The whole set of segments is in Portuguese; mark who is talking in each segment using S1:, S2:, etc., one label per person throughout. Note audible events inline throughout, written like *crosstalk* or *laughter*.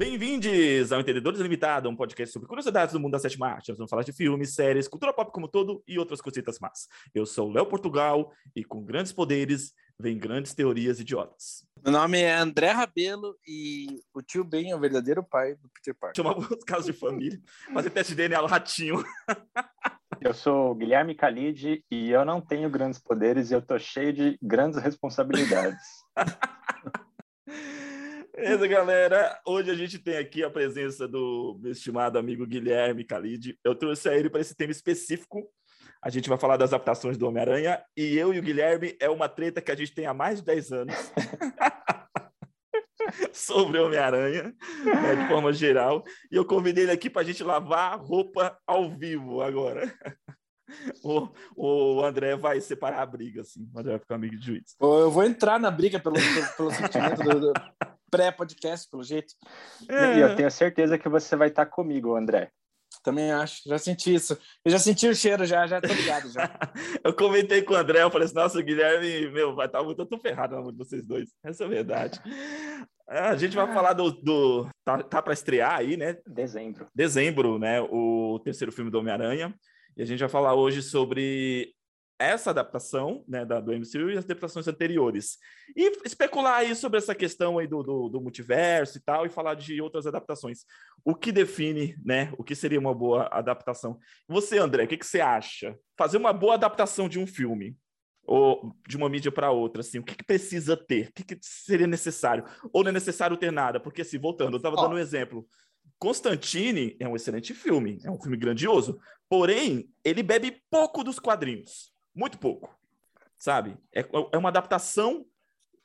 S1: Bem-vindos ao Entendedores Limitado, um podcast sobre curiosidades do mundo da sétima arte. Nós vamos falar de filmes, séries, cultura pop como todo e outras cositas más. Eu sou o Léo Portugal e com grandes poderes vem grandes teorias idiotas.
S2: Meu nome é André Rabelo e o tio Ben é o verdadeiro pai do Peter Parker.
S1: Chamava os *laughs* casos de família, fazer teste de DNA, ratinho. *laughs*
S3: Eu sou o Guilherme Khalid e eu não tenho grandes poderes e eu tô cheio de grandes responsabilidades. *laughs*
S1: Beleza, galera. Hoje a gente tem aqui a presença do meu estimado amigo Guilherme Khalid. Eu trouxe a ele para esse tema específico. A gente vai falar das adaptações do Homem-Aranha e eu e o Guilherme é uma treta que a gente tem há mais de 10 anos. *laughs* sobre Homem-Aranha, né, de forma geral. E eu convidei ele aqui para a gente lavar roupa ao vivo agora. O, o André vai separar a briga, assim. O André vai ficar amigo de juiz.
S2: Eu vou entrar na briga pelo, pelo, pelo sentimento do, do pré-podcast, pelo jeito.
S3: É. E eu tenho certeza que você vai estar comigo, André.
S2: Também acho, já senti isso. Eu já senti o cheiro, já, já tô ligado já. *laughs*
S1: eu comentei com o André, eu falei assim, nossa, o Guilherme, meu, vai estar muito, eu tô ferrado na mão de vocês dois. Essa é a verdade. A gente vai falar do. do tá tá para estrear aí, né?
S3: Dezembro.
S1: Dezembro, né? O terceiro filme do Homem-Aranha. E a gente vai falar hoje sobre essa adaptação né, da, do MCU e as adaptações anteriores. E especular aí sobre essa questão aí do, do, do, multiverso e tal, e falar de outras adaptações. O que define, né? O que seria uma boa adaptação? Você, André, o que, que você acha? Fazer uma boa adaptação de um filme ou de uma mídia para outra, assim, o que, que precisa ter? O que, que, seria necessário? Ou não é necessário ter nada? Porque, assim, voltando, eu estava dando um exemplo. Constantine é um excelente filme, é um filme grandioso, porém, ele bebe pouco dos quadrinhos, muito pouco, sabe? É, é uma adaptação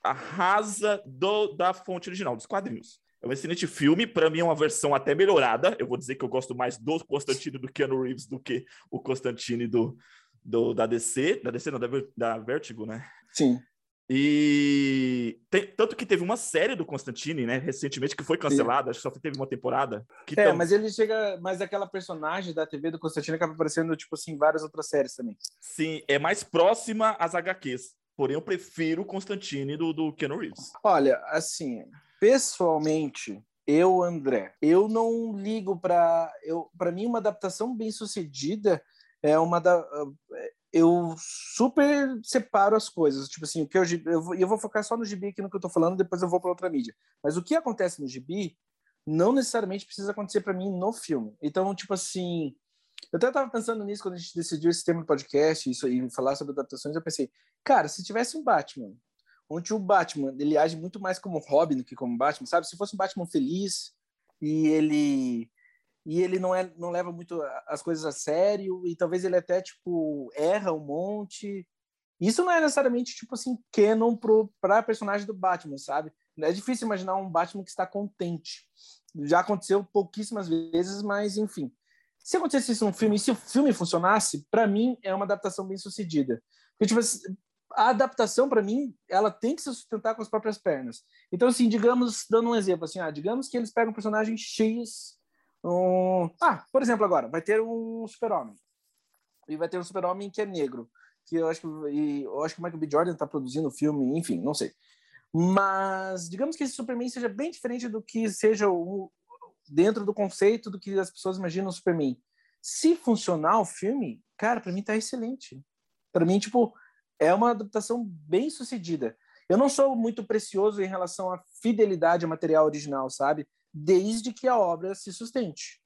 S1: rasa do, da fonte original, dos quadrinhos. É um excelente filme, para mim é uma versão até melhorada. Eu vou dizer que eu gosto mais do Constantine do Keanu Reeves do que o Constantine do, do, da DC, da DC não, da, da Vertigo, né?
S2: Sim.
S1: E tem, tanto que teve uma série do Constantine, né, recentemente, que foi cancelada, acho que só teve uma temporada.
S2: é, tam... mas ele chega, mas aquela personagem da TV do Constantine acaba aparecendo, tipo assim, em várias outras séries também.
S1: Sim, é mais próxima às HQs. Porém, eu prefiro o Constantine do, do Keanu Reeves.
S2: Olha, assim, pessoalmente, eu, André, eu não ligo para eu para mim uma adaptação bem sucedida é uma da eu super separo as coisas tipo assim o que eu eu eu vou focar só no gibi aqui no que eu tô falando depois eu vou para outra mídia. Mas o que acontece no gibi não necessariamente precisa acontecer para mim no filme. Então tipo assim eu até estava pensando nisso quando a gente decidiu esse tema do podcast isso e falar sobre adaptações eu pensei cara se tivesse um Batman onde o Batman ele age muito mais como Robin do que como Batman sabe? Se fosse um Batman feliz e ele e ele não, é, não leva muito as coisas a sério, e talvez ele até, tipo, erra um monte. Isso não é necessariamente, tipo assim, canon para personagem do Batman, sabe? É difícil imaginar um Batman que está contente. Já aconteceu pouquíssimas vezes, mas enfim. Se acontecesse isso num filme, e se o filme funcionasse, para mim é uma adaptação bem sucedida. Porque, tipo, assim, a adaptação, para mim, ela tem que se sustentar com as próprias pernas. Então, assim, digamos, dando um exemplo, assim, ah, digamos que eles pegam um personagem X um... Ah, por exemplo, agora, vai ter um super-homem. E vai ter um super-homem que é negro. Que eu acho que, e eu acho que o Michael B. Jordan está produzindo o filme, enfim, não sei. Mas digamos que esse Superman seja bem diferente do que seja o, dentro do conceito do que as pessoas imaginam o Superman. Se funcionar o filme, cara, para mim tá excelente. Para mim, tipo, é uma adaptação bem sucedida. Eu não sou muito precioso em relação à fidelidade ao material original, sabe? Desde que a obra se sustente.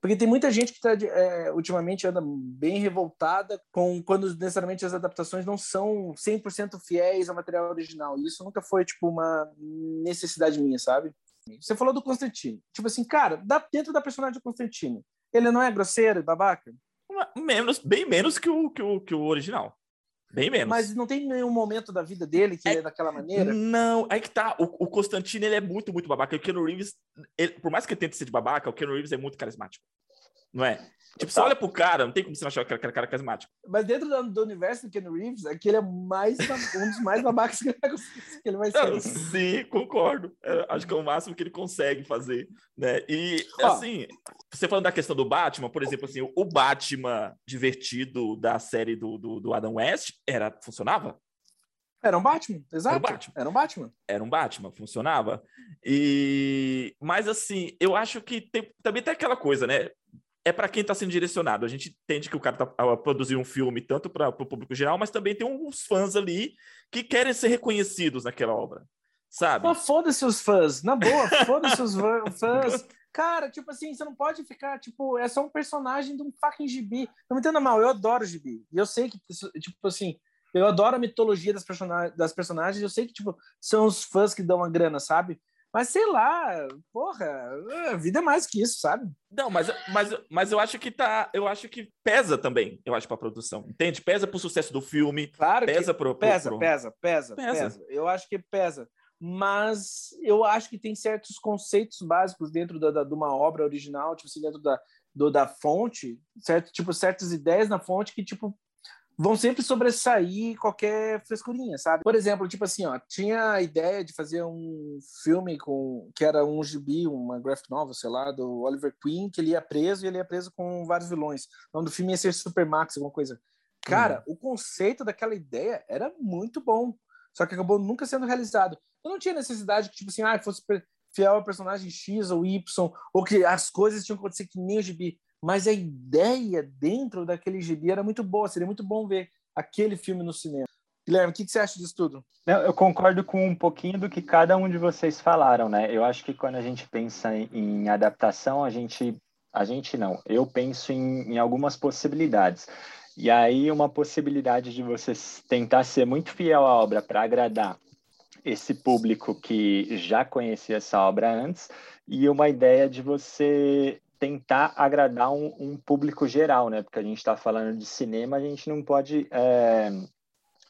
S2: Porque tem muita gente que tá, é, ultimamente anda bem revoltada com quando necessariamente as adaptações não são 100% fiéis ao material original. E isso nunca foi tipo uma necessidade minha, sabe? Você falou do Constantino. Tipo assim, cara, dentro da personagem do Constantino, ele não é grosseiro e babaca?
S1: Menos, bem menos que o, que o, que o original. Bem menos.
S2: Mas não tem nenhum momento da vida dele que é, é daquela maneira?
S1: Não, é que tá. O, o Constantino, ele é muito, muito babaca. O Keanu Reeves, ele, por mais que ele tente ser de babaca, o Keanu Reeves é muito carismático. Não é? Tipo, você olha pro cara, não tem como você não achar que aquele cara carismático.
S2: Mas dentro do, do universo do Ken Reeves, aquele é mais, *laughs* um dos mais babacas que ele vai ser.
S1: sim, concordo. É, acho que é o máximo que ele consegue fazer, né? E, assim, você falando da questão do Batman, por exemplo, assim, o Batman divertido da série do, do, do Adam West, era, funcionava?
S2: Era um Batman, exato.
S1: Era um Batman.
S2: Era um Batman.
S1: Era um Batman, funcionava. E mas assim, eu acho que tem, também tem aquela coisa, né? É para quem está sendo direcionado. A gente entende que o cara está a produzir um filme tanto para o público geral, mas também tem uns fãs ali que querem ser reconhecidos naquela obra, sabe?
S2: Mas foda-se os fãs, na boa, foda-se os fãs. Cara, tipo assim, você não pode ficar, tipo, é só um personagem de um fucking gibi. Não me entenda mal, eu adoro gibi. E eu sei que, tipo assim, eu adoro a mitologia das, person das personagens, eu sei que, tipo, são os fãs que dão a grana, sabe? Mas sei lá, porra, a vida é mais que isso, sabe?
S1: Não, mas, mas, mas eu acho que tá. Eu acho que pesa também, eu acho, pra produção. Entende? Pesa pro sucesso do filme.
S2: Claro
S1: pesa
S2: que
S1: pro,
S2: pro, pesa, pro... pesa, pesa, pesa, pesa. Eu acho que pesa mas eu acho que tem certos conceitos básicos dentro da, da, de uma obra original, tipo assim, dentro da, do, da fonte, certo? Tipo, certas ideias na fonte que, tipo, vão sempre sobressair qualquer frescurinha, sabe? Por exemplo, tipo assim, ó, tinha a ideia de fazer um filme com que era um gibi, uma graphic novel, sei lá, do Oliver Queen, que ele ia preso e ele ia preso com vários vilões. O nome do filme ia ser Supermax, alguma coisa. Cara, hum. o conceito daquela ideia era muito bom, só que acabou nunca sendo realizado. Eu não tinha necessidade que, tipo assim, ah, fosse fiel ao personagem X ou Y, ou que as coisas tinham que acontecer que nem o gibi. Mas a ideia dentro daquele gibi era muito boa. Seria muito bom ver aquele filme no cinema. Guilherme, o que, que você acha disso tudo?
S3: Eu concordo com um pouquinho do que cada um de vocês falaram, né? Eu acho que quando a gente pensa em adaptação, a gente, a gente não. Eu penso em, em algumas possibilidades. E aí, uma possibilidade de você tentar ser muito fiel à obra para agradar esse público que já conhecia essa obra antes e uma ideia de você tentar agradar um, um público geral, né? Porque a gente está falando de cinema, a gente não pode é,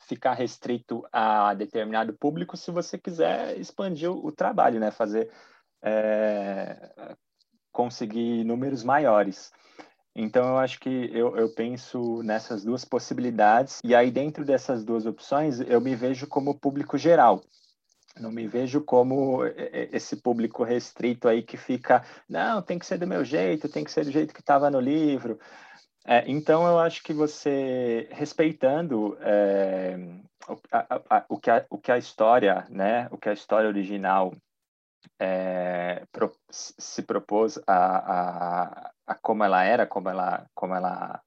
S3: ficar restrito a determinado público se você quiser expandir o, o trabalho, né? Fazer é, conseguir números maiores. Então, eu acho que eu, eu penso nessas duas possibilidades, e aí, dentro dessas duas opções, eu me vejo como público geral. Não me vejo como esse público restrito aí que fica, não, tem que ser do meu jeito, tem que ser do jeito que estava no livro. É, então, eu acho que você, respeitando é, o, a, a, o, que a, o que a história, né, o que a história original é, pro, se propôs a, a, a, como ela era, como ela, como ela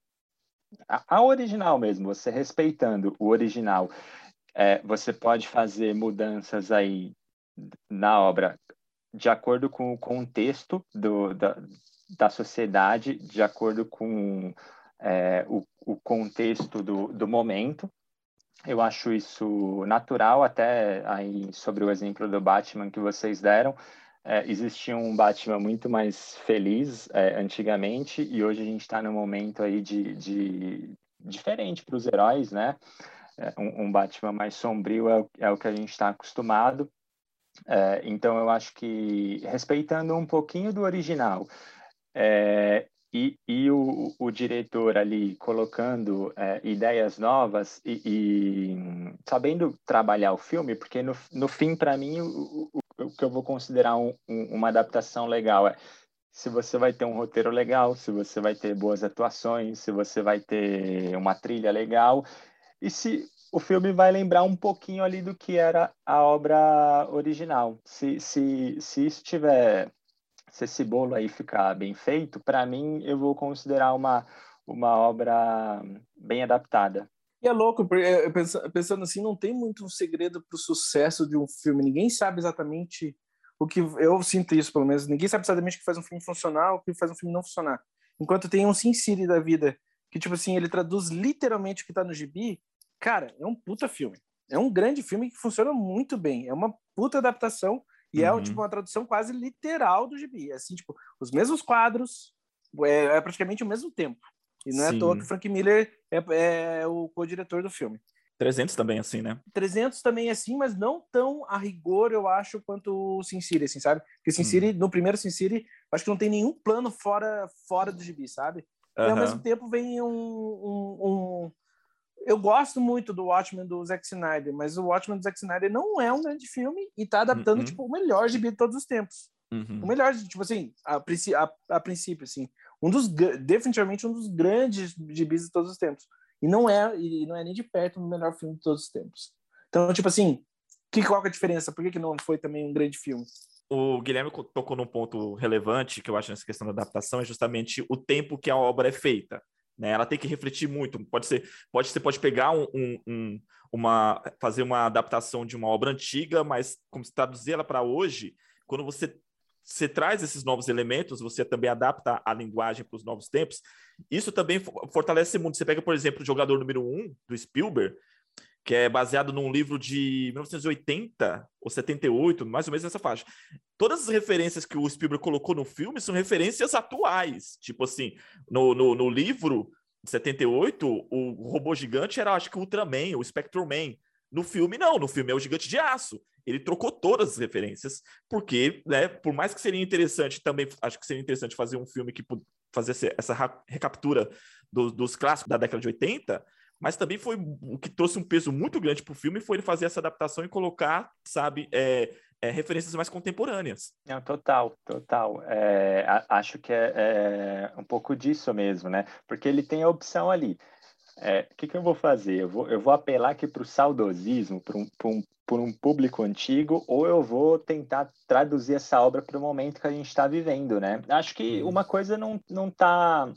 S3: a, a original mesmo, você respeitando o original é, você pode fazer mudanças aí na obra de acordo com o contexto do, da, da sociedade, de acordo com é, o, o, contexto do, do momento. Eu acho isso natural, até aí sobre o exemplo do Batman que vocês deram. É, existia um Batman muito mais feliz é, antigamente e hoje a gente está num momento aí de, de diferente para os heróis, né? É, um, Batman mais sombrio é, é o que a gente está acostumado. É, então, eu acho que respeitando um pouquinho do original é, e, e o, o, diretor ali colocando é, ideias novas e, e, sabendo trabalhar o filme, porque no, no fim, para mim, o, o, o, que eu vou considerar um, um, uma adaptação legal é se você vai ter um roteiro legal, se você vai ter boas atuações, se você vai ter uma trilha legal e se o filme vai lembrar um pouquinho ali do que era a obra original. Se, se, se isso tiver, se esse bolo aí ficar bem feito, para mim eu vou considerar uma, uma obra bem adaptada.
S2: E é louco, pensando assim, não tem muito segredo para o sucesso de um filme. Ninguém sabe exatamente o que. Eu sinto isso, pelo menos. Ninguém sabe exatamente o que faz um filme funcionar, o que faz um filme não funcionar. Enquanto tem um Sin City da vida, que, tipo assim, ele traduz literalmente o que está no gibi, Cara, é um puta filme. É um grande filme que funciona muito bem. É uma puta adaptação e é, uhum. é tipo uma tradução quase literal do gibi. É assim, tipo, os mesmos quadros, é, é praticamente o mesmo tempo. E não Sim. é à toa que Frank Miller é, é o co-diretor do filme.
S1: 300 também assim, né?
S2: 300 também assim, mas não tão a rigor, eu acho, quanto o Sin City, assim, sabe? Porque Sin hum. City, no primeiro Sin City, acho que não tem nenhum plano fora, fora do gibi, sabe? E ao mesmo tempo vem um, um, um, eu gosto muito do Watchmen do Zack Snyder, mas o Watchmen do Zack Snyder não é um grande filme e tá adaptando, uhum. tipo, o melhor gibi de todos os tempos. Uhum. O melhor, tipo assim, a, a, a, princípio, assim. Um dos, definitivamente um dos grandes gibis de todos os tempos. E não é, e não é nem de perto o melhor filme de todos os tempos. Então, tipo assim, que, qual que é a diferença? Por que, que não foi também um grande filme?
S1: O Guilherme tocou num ponto relevante que eu acho nessa questão da adaptação, é justamente o tempo que a obra é feita. Né? Ela tem que refletir muito. Pode ser, pode você pode pegar um, um, um, uma, fazer uma adaptação de uma obra antiga, mas como se traduzir ela para hoje, quando você você traz esses novos elementos, você também adapta a linguagem para os novos tempos. Isso também fortalece muito. Você pega, por exemplo, o jogador número um do Spielberg, que é baseado num livro de 1980 ou 78, mais ou menos nessa faixa. Todas as referências que o Spielberg colocou no filme são referências atuais. Tipo assim, no, no, no livro de 78, o robô gigante era, acho que, o Ultraman, o Spectrum Man. No filme, não. No filme é o Gigante de Aço. Ele trocou todas as referências, porque, né, por mais que seria interessante, também acho que seria interessante fazer um filme que fazesse essa recaptura do, dos clássicos da década de 80, mas também foi o que trouxe um peso muito grande para o filme foi ele fazer essa adaptação e colocar, sabe, é, é, referências mais contemporâneas.
S3: Não, total, total. É, acho que é, é, um pouco disso mesmo, né? Porque ele tem a opção ali. É, o que, que eu vou fazer? Eu vou, eu vou apelar aqui para o saudosismo, para um, um, um público antigo, ou eu vou tentar traduzir essa obra para o momento que a gente está vivendo, né? Acho que uma coisa não está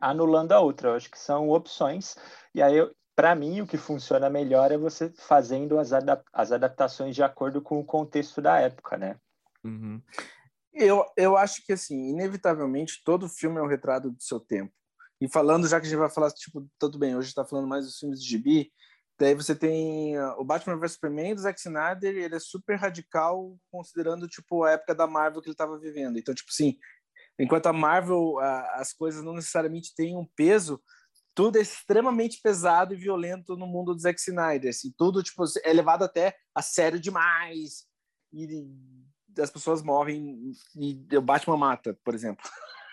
S3: anulando a outra. Eu acho que são opções. E aí, para mim, o que funciona melhor é você fazendo as, adap as adaptações de acordo com o contexto da época, né?
S2: Uhum. Eu, eu acho que, assim, inevitavelmente, todo filme é um retrato do seu tempo. E falando, já que a gente vai falar, tipo, tudo bem, hoje está falando mais dos filmes de gibi, daí você tem uh, o Batman vs Superman do Zack Snyder, ele é super radical, considerando, tipo, a época da Marvel que ele estava vivendo. Então, tipo assim, enquanto a Marvel, uh, as coisas não necessariamente têm um peso, tudo é extremamente pesado e violento no mundo do Zack Snyder. Assim, tudo tipo, é levado até a sério demais. E as pessoas morrem e o Batman mata, por exemplo.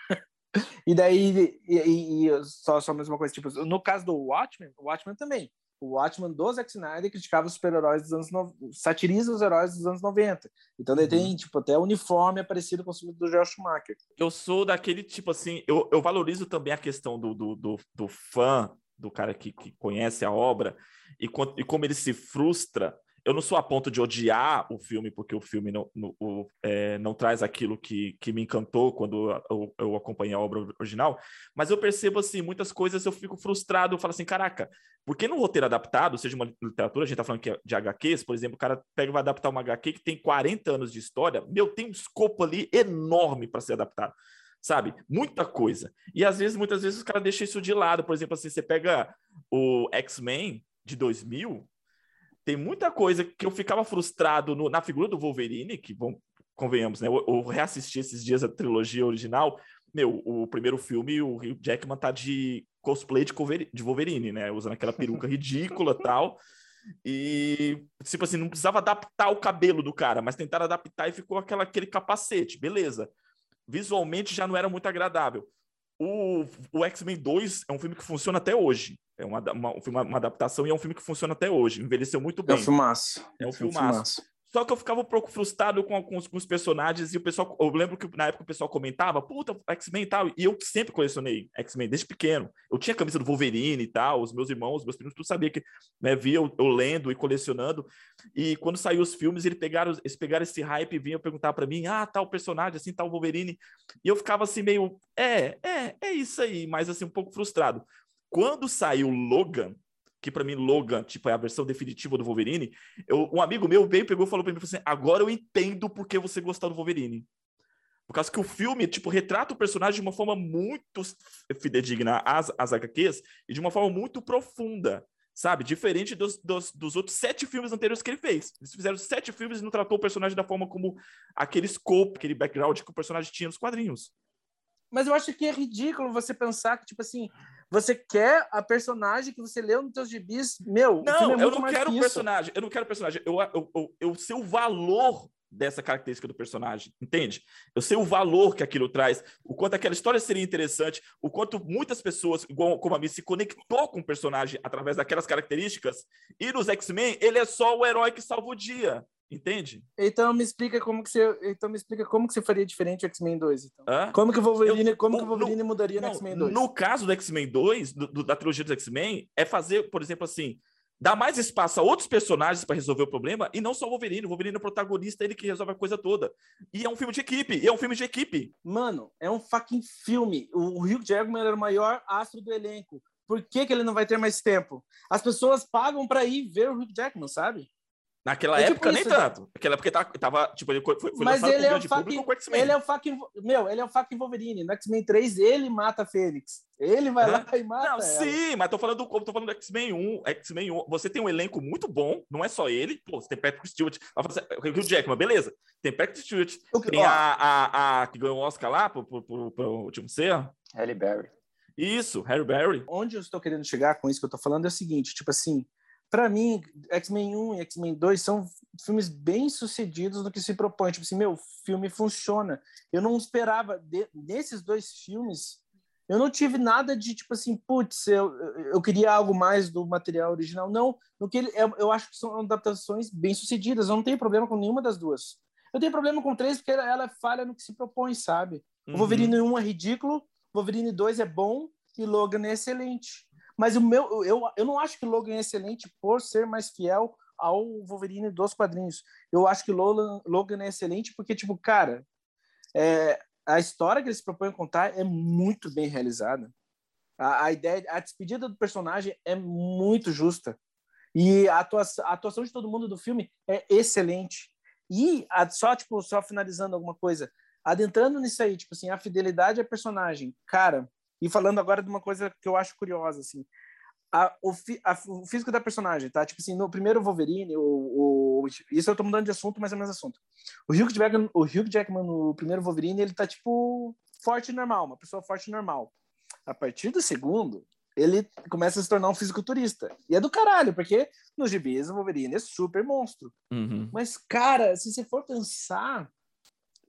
S2: *laughs* e daí, e, e, só, só a mesma coisa, tipo, no caso do Watchmen, o Watchmen também o Watchman do Zack Snyder criticava os super-heróis dos anos no... satiriza os heróis dos anos 90. Então ele tem, uhum. tipo, até uniforme parecido com o do Josh Schumacher.
S1: Eu sou daquele tipo assim, eu, eu valorizo também a questão do, do, do, do fã, do cara que, que conhece a obra, e, e como ele se frustra eu não sou a ponto de odiar o filme, porque o filme não, não, o, é, não traz aquilo que, que me encantou quando eu, eu, acompanhei a obra original, mas eu percebo, assim, muitas coisas eu fico frustrado, eu falo assim, caraca, por que no roteiro adaptado, seja uma literatura, a gente tá falando que é de HQs, por exemplo, o cara pega e vai adaptar uma HQ que tem 40 anos de história, meu, tem um escopo ali enorme para ser adaptado sabe? Muita coisa. E às vezes, muitas vezes, os caras deixam isso de lado. Por exemplo, assim, você pega o X-Men de 2000, tem muita coisa que eu ficava frustrado no, na figura do Wolverine, que, bom, convenhamos, né? Eu, eu reassisti esses dias a trilogia original. Meu, o primeiro filme, o Jackman tá de cosplay de, de Wolverine, né? Usando aquela peruca ridícula tal. E, tipo assim, não precisava adaptar o cabelo do cara, mas tentaram adaptar e ficou aquela, aquele capacete, beleza. Visualmente já não era muito agradável. O, o X-Men 2 é um filme que funciona até hoje. É uma, uma, uma, adaptação e é um filme que funciona até hoje. Envelheceu muito bem.
S2: É um filmaço.
S1: É um filmaço. É um filmaço. Só que eu ficava um pouco frustrado com, os, com, os, personagens e o pessoal. Eu lembro que na época o pessoal comentava, puta, X-Men e tal. E eu sempre colecionei X-Men desde pequeno. Eu tinha a camisa do Wolverine e tal. Os meus irmãos, meus primos, tudo sabia que né, via eu, eu, lendo e colecionando. E quando saiu os filmes, eles pegaram, eles pegaram esse hype e vinham perguntar para mim: ah, tal personagem, assim, tal Wolverine. E eu ficava assim, meio, é, é, é isso aí, mas assim, um pouco frustrado. Quando saiu Logan, que para mim Logan, tipo, é a versão definitiva do Wolverine, eu, um amigo meu veio, pegou e falou para mim assim: agora eu entendo por que você gostou do Wolverine. Por causa que o filme, tipo, retrata o personagem de uma forma muito fidedigna às, às HQs e de uma forma muito profunda, sabe? Diferente dos, dos, dos, outros sete filmes anteriores que ele fez. Eles fizeram sete filmes e não tratou o personagem da forma como aquele scope, aquele background que o personagem tinha nos quadrinhos.
S2: Mas eu acho que é ridículo você pensar que, tipo assim, você quer a personagem que você leu nos seus gibis. Meu,
S1: não, é eu não quero o personagem. Eu não quero o personagem. Eu, eu, eu, eu sei o valor dessa característica do personagem, entende? Eu sei o valor que aquilo traz, o quanto aquela história seria interessante, o quanto muitas pessoas, igual como a mim, se conectou com o personagem através daquelas características. E nos X-Men, ele é só o herói que salva o dia. Entende?
S2: Então me explica como que você, então me explica como que você faria diferente o X-Men 2, então. Como que o Wolverine, eu, como que o Wolverine no, mudaria no, X-Men 2?
S1: No caso do X-Men 2, do, do, da trilogia dos X-Men, é fazer, por exemplo, assim, dá mais espaço a outros personagens para resolver o problema e não só o Wolverine. O Wolverine é o protagonista, ele que resolve a coisa toda. E é um filme de equipe, e é um filme de equipe.
S2: Mano, é um fucking filme. O Hugh Jackman era o maior astro do elenco. Por que, que ele não vai ter mais tempo? As pessoas pagam para ir ver o Hugh Jackman, sabe?
S1: Naquela é tipo época, tipo nem tanto. Naquela época tava, tava tipo, ele foi, foi
S2: Mas ele é, o fucking, ele é o fucking. Meu, ele é o fucking Wolverine. No X-Men 3, ele mata a Fênix. Ele vai lá e mata. Não, ela.
S1: sim, mas tô falando do tô falando do X-Men 1. X-Men 1. Você tem um elenco muito bom, não é só ele. Pô, você tem Patrick Stewart. O Jackman, beleza. Tem Patrick Stewart. Okay, tem a, a, a, que ganhou o Oscar lá pro, pro, pro, pro último ser.
S3: Halle Berry.
S1: Isso, Harry Berry.
S2: Onde eu estou querendo chegar com isso que eu tô falando é o seguinte, tipo assim, para mim, X-Men 1 e X-Men 2 são filmes bem sucedidos no que se propõe. Tipo assim, meu, o filme funciona. Eu não esperava, de, nesses dois filmes, eu não tive nada de tipo assim, putz, eu, eu queria algo mais do material original. Não, no que ele, eu, eu acho que são adaptações bem sucedidas. Eu não tenho problema com nenhuma das duas. Eu tenho problema com três porque ela, ela falha no que se propõe, sabe? Uhum. O Wolverine 1 é ridículo, Wolverine 2 é bom e Logan é excelente. Mas o meu, eu, eu não acho que Logan é excelente por ser mais fiel ao Wolverine dos quadrinhos. Eu acho que Logan, Logan é excelente porque, tipo, cara, é, a história que eles propõem contar é muito bem realizada. A, a, ideia, a despedida do personagem é muito justa. E a atuação, a atuação de todo mundo do filme é excelente. E a, só, tipo, só finalizando alguma coisa, adentrando nisso aí, tipo assim, a fidelidade a personagem. Cara, e falando agora de uma coisa que eu acho curiosa, assim, a, o, a, o, físico da personagem, tá? Tipo assim, no primeiro Wolverine, o, o, isso eu tô mudando de assunto, mas é o mesmo assunto. O Hugh, Jackman, o Hugh Jackman no primeiro Wolverine, ele tá, tipo, forte normal, uma pessoa forte normal. A partir do segundo, ele começa a se tornar um fisiculturista. E é do caralho, porque nos gibis o Wolverine é super monstro.
S1: Uhum.
S2: Mas, cara, se você for pensar,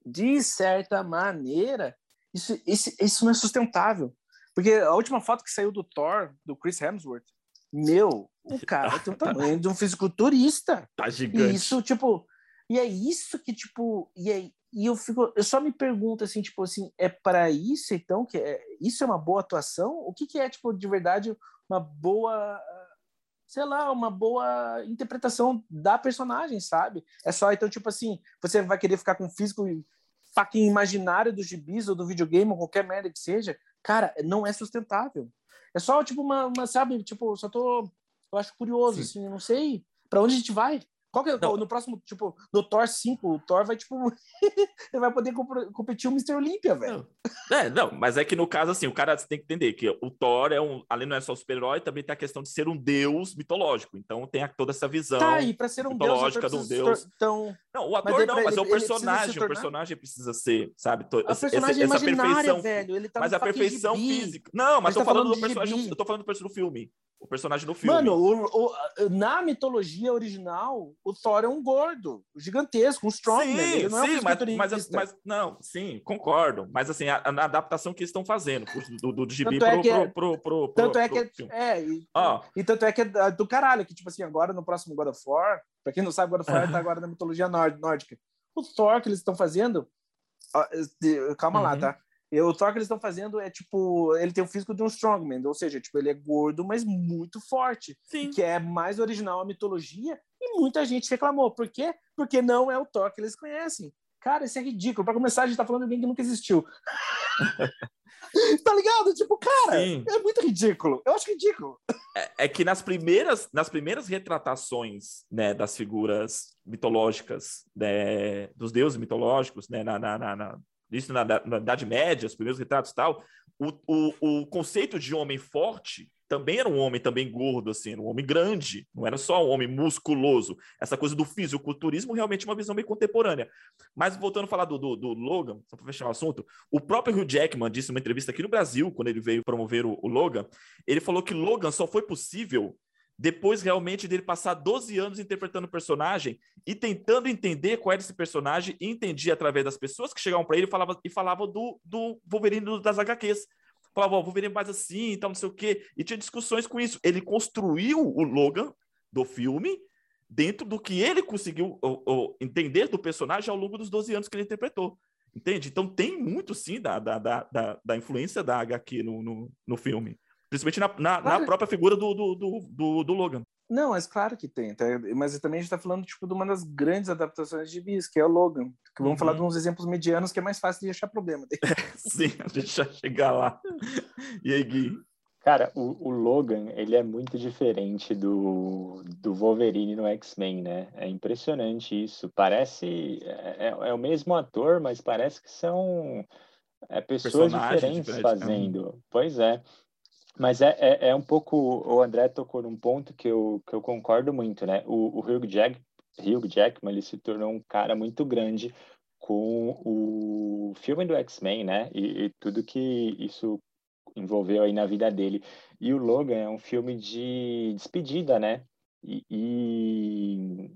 S2: de certa maneira, isso, isso, isso não é sustentável. Porque a última foto que saiu do Thor, do Chris Hemsworth, meu, o cara tem o *laughs* tamanho de um fisiculturista.
S1: Tá gigante.
S2: E isso, tipo, e é isso que, tipo, e, é, e eu fico, eu só me pergunto assim, tipo assim, é para isso então que é, isso é uma boa atuação? O que que é, tipo, de verdade uma boa, sei lá, uma boa interpretação da personagem, sabe? É só então, tipo assim, você vai querer ficar com físico fucking imaginário do gibis ou do videogame ou qualquer merda que seja, cara, não é sustentável. É só, tipo, uma, uma sabe, tipo, só tô, eu acho curioso, Sim. assim, não sei para onde a gente vai. Qual que é, no próximo, tipo, no Thor 5, o Thor vai, tipo, *laughs* ele vai poder comp competir o Mr. Olympia, velho.
S1: É, não, mas é que no caso, assim, o cara tem que entender que o Thor é um, além não é só super-herói, também tem a questão de ser um deus mitológico. Então tem toda essa visão
S2: tá, e pra ser um mitológica
S1: deus, de um deus.
S2: Então...
S1: Não, o ator mas não, mas é o personagem, o personagem precisa ser, sabe?
S2: A personagem essa, essa perfeição, velho. Ele tá
S1: mas a perfeição física. Não, mas tô tá falando, falando do personagem, eu tô falando do personagem do filme o personagem no filme.
S2: Mano, o, o, na mitologia original, o Thor é um gordo, gigantesco, um strongman.
S1: Sim,
S2: ele não é
S1: sim, é um mas, mas, mas, não, sim, concordo. Mas assim, a, a adaptação que eles estão fazendo do, do, do gibi
S2: tanto
S1: pro,
S2: é que,
S1: pro, pro, pro,
S2: Tanto é que é, e, oh. e, tanto é que é do caralho, que tipo assim, agora no próximo God of War, pra quem não sabe, God of War *laughs* tá agora na mitologia nórdica. O Thor que eles estão fazendo, calma uhum. lá, tá? E o Thor que eles estão fazendo é tipo, ele tem o físico de um strongman, ou seja, tipo, ele é gordo, mas muito forte,
S1: Sim.
S2: que é mais original à mitologia, e muita gente reclamou. Por quê? Porque não é o Thor que eles conhecem. Cara, isso é ridículo. Para começar, a gente tá falando de alguém que nunca existiu. *laughs* tá ligado? Tipo, cara, Sim. é muito ridículo. Eu acho ridículo.
S1: É, é, que nas primeiras, nas primeiras retratações né, das figuras mitológicas, né, dos deuses mitológicos, né, na, na, na, isso na, na Idade Média, os primeiros retratos e tal, o, o, o conceito de homem forte também era um homem também gordo, assim, um homem grande, não era só um homem musculoso. Essa coisa do fisiculturismo realmente é uma visão meio contemporânea. Mas voltando a falar do, do, do Logan, só para fechar o assunto, o próprio Hugh Jackman disse numa entrevista aqui no Brasil, quando ele veio promover o, o Logan, ele falou que Logan só foi possível depois realmente dele passar 12 anos interpretando o personagem e tentando entender qual era esse personagem, e entendia através das pessoas que chegavam para ele e falavam e falava do, do Wolverine das HQs. Falava, ó, oh, Wolverine mais assim, tal, não sei o quê, e tinha discussões com isso. Ele construiu o Logan do filme dentro do que ele conseguiu entender do personagem ao longo dos 12 anos que ele interpretou. Entende? Então tem muito sim da, da, da, da influência da HQ no, no, no filme. Principalmente na, na, na própria figura do, do, do, do, Logan.
S2: Não, mas claro que tem. Tá? Mas também a gente está falando tipo, de uma das grandes adaptações de bis, que é o Logan. Que vamos uhum. falar de uns exemplos medianos que é mais fácil de achar problema. *laughs*
S1: Sim, a gente já chegar lá. E aí, Gui?
S3: Cara, o, o, Logan, ele é muito diferente do, do Wolverine no X-Men, né? É impressionante isso. Parece... É, é, é, o mesmo ator, mas parece que são é, pessoas diferentes né? fazendo. Pois é. Mas é, é, é, um pouco... O André tocou num ponto que eu, que eu concordo muito, né? O, o Hugh, Jack, Hugh Jackman, ele se tornou um cara muito grande com o filme do X-Men, né? E, e, tudo que isso envolveu aí na vida dele. E o Logan é um filme de despedida, né? E, e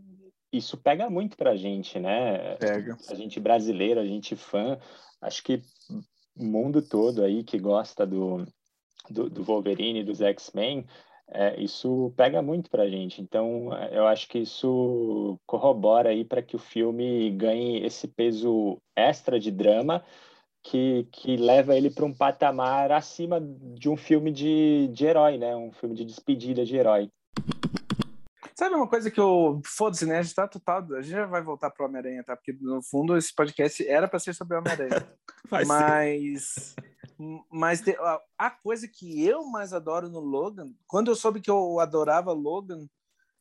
S3: isso pega muito pra gente, né?
S2: Pega.
S3: A gente brasileiro, a gente fã, acho que o mundo todo aí que gosta do, do, do Wolverine, dos X-Men, é, isso pega muito pra gente. Então, eu acho que isso corrobora aí para que o filme ganhe esse peso extra de drama que, que leva ele para um patamar acima de um filme de, de herói, né? Um filme de despedida de herói.
S2: Sabe uma coisa que eu. Foda-se, né? A gente tá total. A gente já vai voltar pro Homem-Aranha, tá? Porque no fundo esse podcast era para ser sobre o Homem-Aranha. *laughs* mas. Mas a coisa que eu mais adoro no Logan, quando eu soube que eu adorava Logan,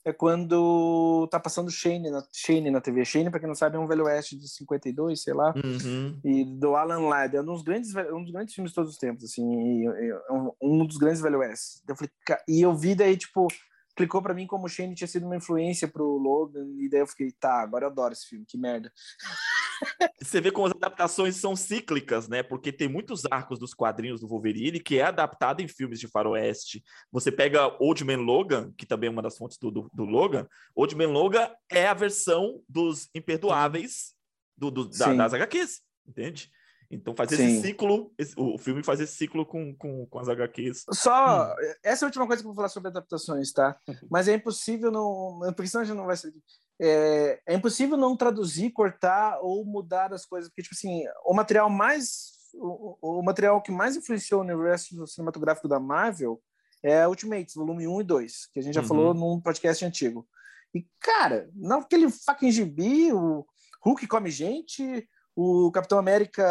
S2: é quando tá passando Shane na, Shane na TV. Shane, para quem não sabe, é um Velho Oeste de 52, sei lá,
S1: uhum.
S2: e do Alan Ladd. É um dos grandes, um dos grandes filmes de todos os tempos, assim, e, e, um, um, dos grandes Velho Oeste. Eu falei, e eu vi daí, tipo, clicou para mim como Shane tinha sido uma influência pro Logan, e daí eu fiquei, tá, agora eu adoro esse filme, que merda. *laughs*
S1: Você vê como as adaptações são cíclicas, né? Porque tem muitos arcos dos quadrinhos do Wolverine que é adaptado em filmes de faroeste. Você pega Old Man Logan, que também é uma das fontes do, do, do Logan. Old Man Logan é a versão dos imperdoáveis do, do da, das HQs, entende? Então faz Sim. esse ciclo, esse, o filme faz esse ciclo com, com, com as HQs.
S2: Só, hum. essa é a última coisa que eu vou falar sobre adaptações, tá? *laughs* Mas é impossível não, porque senão a gente não vai ser é, é, impossível não traduzir, cortar ou mudar as coisas, porque, tipo assim, o material mais. O, o material que mais influenciou no universo cinematográfico da Marvel é Ultimates, volume 1 e 2, que a gente já uhum. falou num podcast antigo. E, cara, naquele fucking gibi, o Hulk come gente, o Capitão América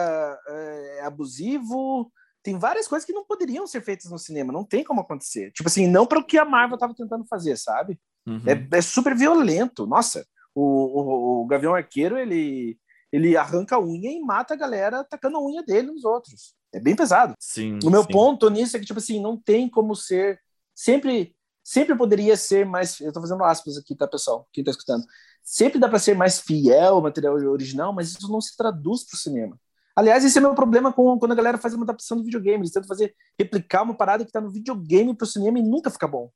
S2: é abusivo, tem várias coisas que não poderiam ser feitas no cinema, não tem como acontecer. Tipo assim, não para o que a Marvel estava tentando fazer, sabe? Uhum. É, é, super violento. Nossa, o, o, o, Gavião Arqueiro, ele, ele arranca a unha e mata a galera atacando a unha dele nos outros. É bem pesado.
S1: Sim,
S2: o meu
S1: sim.
S2: ponto nisso é que, tipo assim, não tem como ser. Sempre, sempre poderia ser mais. Eu tô fazendo aspas aqui, tá, pessoal? Quem tá escutando. Sempre dá para ser mais fiel ao material original, mas isso não se traduz para o cinema. Aliás, esse é meu problema com quando a galera faz uma adaptação do videogame. Eles tentam fazer, replicar uma parada que está no videogame para o cinema e nunca fica bom.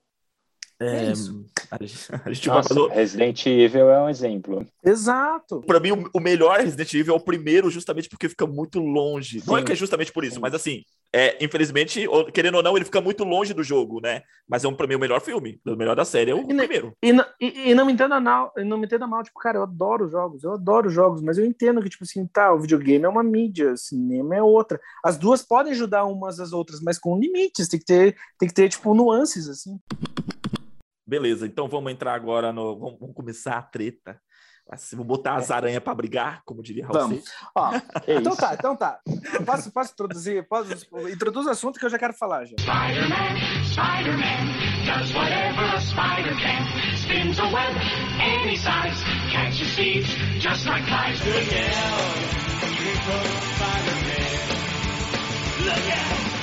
S1: É, é isso. A gente, a gente
S3: Nossa, falou... Resident Evil é um exemplo.
S2: Exato.
S1: Para mim, o, o, melhor Resident Evil é o primeiro, justamente porque fica muito longe. Sim. Não é que é justamente por isso, Sim. mas assim, é, infelizmente, querendo ou não, ele fica muito longe do jogo, né? Mas é um, pra mim o melhor filme. O melhor da série é o e, primeiro.
S2: E, e, e, não me entenda mal, não me entenda mal, tipo, cara, eu adoro jogos, eu adoro jogos, mas eu entendo que, tipo assim, tá, o videogame é uma mídia, o cinema é outra. As duas podem ajudar umas às outras, mas com limites, tem que ter, tem que ter, tipo, nuances, assim.
S1: Beleza, então vamos entrar agora no. Vamos começar a treta. Assim, vou botar as é. aranhas para brigar, como diria Raul
S2: Vamos. Ó, *laughs* é então tá, então tá. Posso, posso introduzir? Posso, introduz o assunto que eu já quero falar já. Spider-Man, Spider-Man, does whatever a spider can. Spins a web any size, catches seeds just like flies. Look out, here comes Spider-Man. Look out!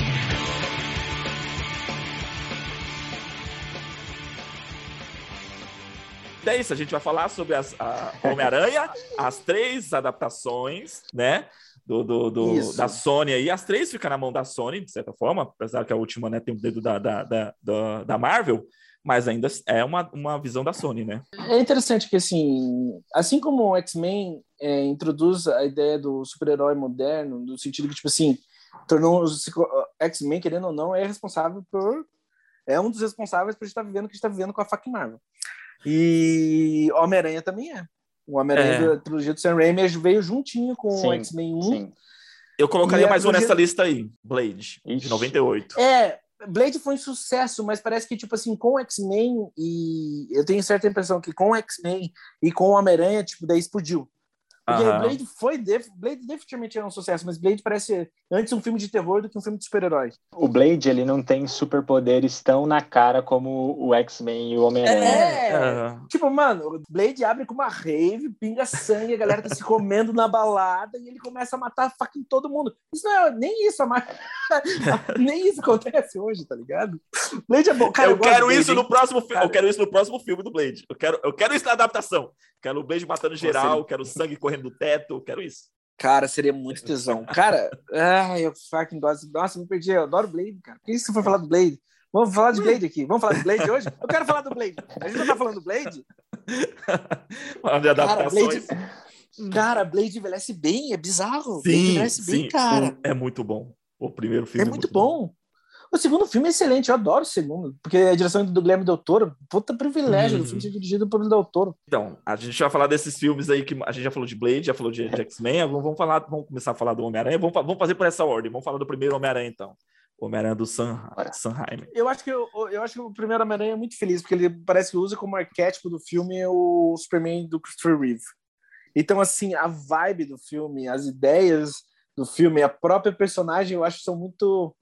S1: É isso, a gente vai falar sobre as, a Homem-Aranha, as três adaptações, né? Do, do, do da Sony aí. As três ficam na mão da Sony, de certa forma, apesar que a última né, tem o dedo da, da, da, da, Marvel, mas ainda é uma, uma visão da Sony, né?
S2: É interessante que, assim, assim como o X-Men é, introduz a ideia do super-herói moderno, no sentido que, tipo assim, tornou o X-Men, querendo ou não, é responsável por. É um dos responsáveis por a gente estar tá vivendo o que a gente está vivendo com a fucking Marvel. E Homem-Aranha também é. O Homem-Aranha é. da trilogia do Sam Raimi veio juntinho com sim, o X-Men 1. Sim.
S1: Eu colocaria mais um nessa lista aí, Blade, de 98.
S2: É, Blade foi um sucesso, mas parece que, tipo assim, com X-Men e. Eu tenho certa impressão que com X-Men e com Homem-Aranha, tipo, daí explodiu. Porque uhum. Blade foi. Def... Blade definitivamente era um sucesso, mas Blade parece antes um filme de terror do que um filme de super-herói.
S3: O Blade, ele não tem superpoderes tão na cara como o X-Men e o Homem-Aranha.
S2: É, uhum. tipo, mano, o Blade abre com uma rave, pinga sangue, a galera tá se comendo na balada e ele começa a matar fucking todo mundo. Isso não é nem isso, mas *laughs* nem isso acontece hoje, tá ligado?
S1: Blade é bom. Cara, eu, eu quero Blade, isso hein? no próximo filme. Eu quero isso no próximo filme do Blade. Eu quero, eu quero isso na adaptação. Quero o Blade matando geral, quero sangue correndo do teto, quero isso.
S2: Cara, seria muito tesão. Cara, ai, eu fucking gosto. Nossa, me perdi. Eu adoro Blade, cara. Por que você foi falar do Blade? Vamos falar de Blade aqui. Vamos falar de Blade hoje? Eu quero falar do Blade. A gente não tá falando do Blade?
S1: De adaptações.
S2: Cara, Blade, cara, Blade envelhece bem, é bizarro.
S1: Sim, Blade envelhece sim. bem, cara. É muito bom. O primeiro filme.
S2: É, é muito, muito bom. bom. O segundo filme é excelente, eu adoro o segundo, porque a direção do Guilherme Del Toro, puta privilégio uhum. do filme ser dirigido por Del Toro.
S1: Então, a gente vai falar desses filmes aí que a gente já falou de Blade, já falou de, de X-Men, vamos falar, vamos começar a falar do Homem-Aranha, vamos, vamos fazer por essa ordem, vamos falar do primeiro Homem-Aranha então. Homem-Aranha do San, Sanheim.
S2: Eu acho, que eu, eu acho que o primeiro Homem-Aranha é muito feliz, porque ele parece que usa como arquétipo do filme o Superman do Christopher Reeve. Então, assim, a vibe do filme, as ideias do filme, a própria personagem, eu acho que são muito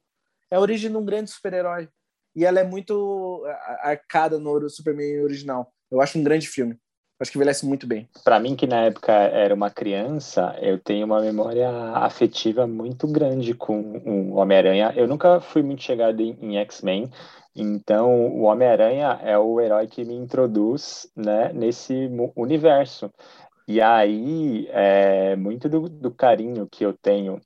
S2: é a origem de um grande super-herói. E ela é muito arcada no Superman original. Eu acho um grande filme. Acho que envelhece muito bem.
S3: Para mim, que na época era uma criança, eu tenho uma memória afetiva muito grande com o Homem-Aranha. Eu nunca fui muito chegado em, em X-Men, então o Homem-Aranha é o herói que me introduz né, nesse universo. E aí, é, muito do, do carinho que eu tenho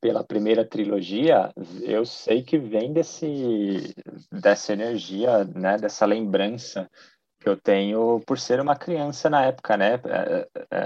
S3: pela primeira trilogia, eu sei que vem desse, dessa energia, né, dessa lembrança que eu tenho por ser uma criança na época, né? É, é,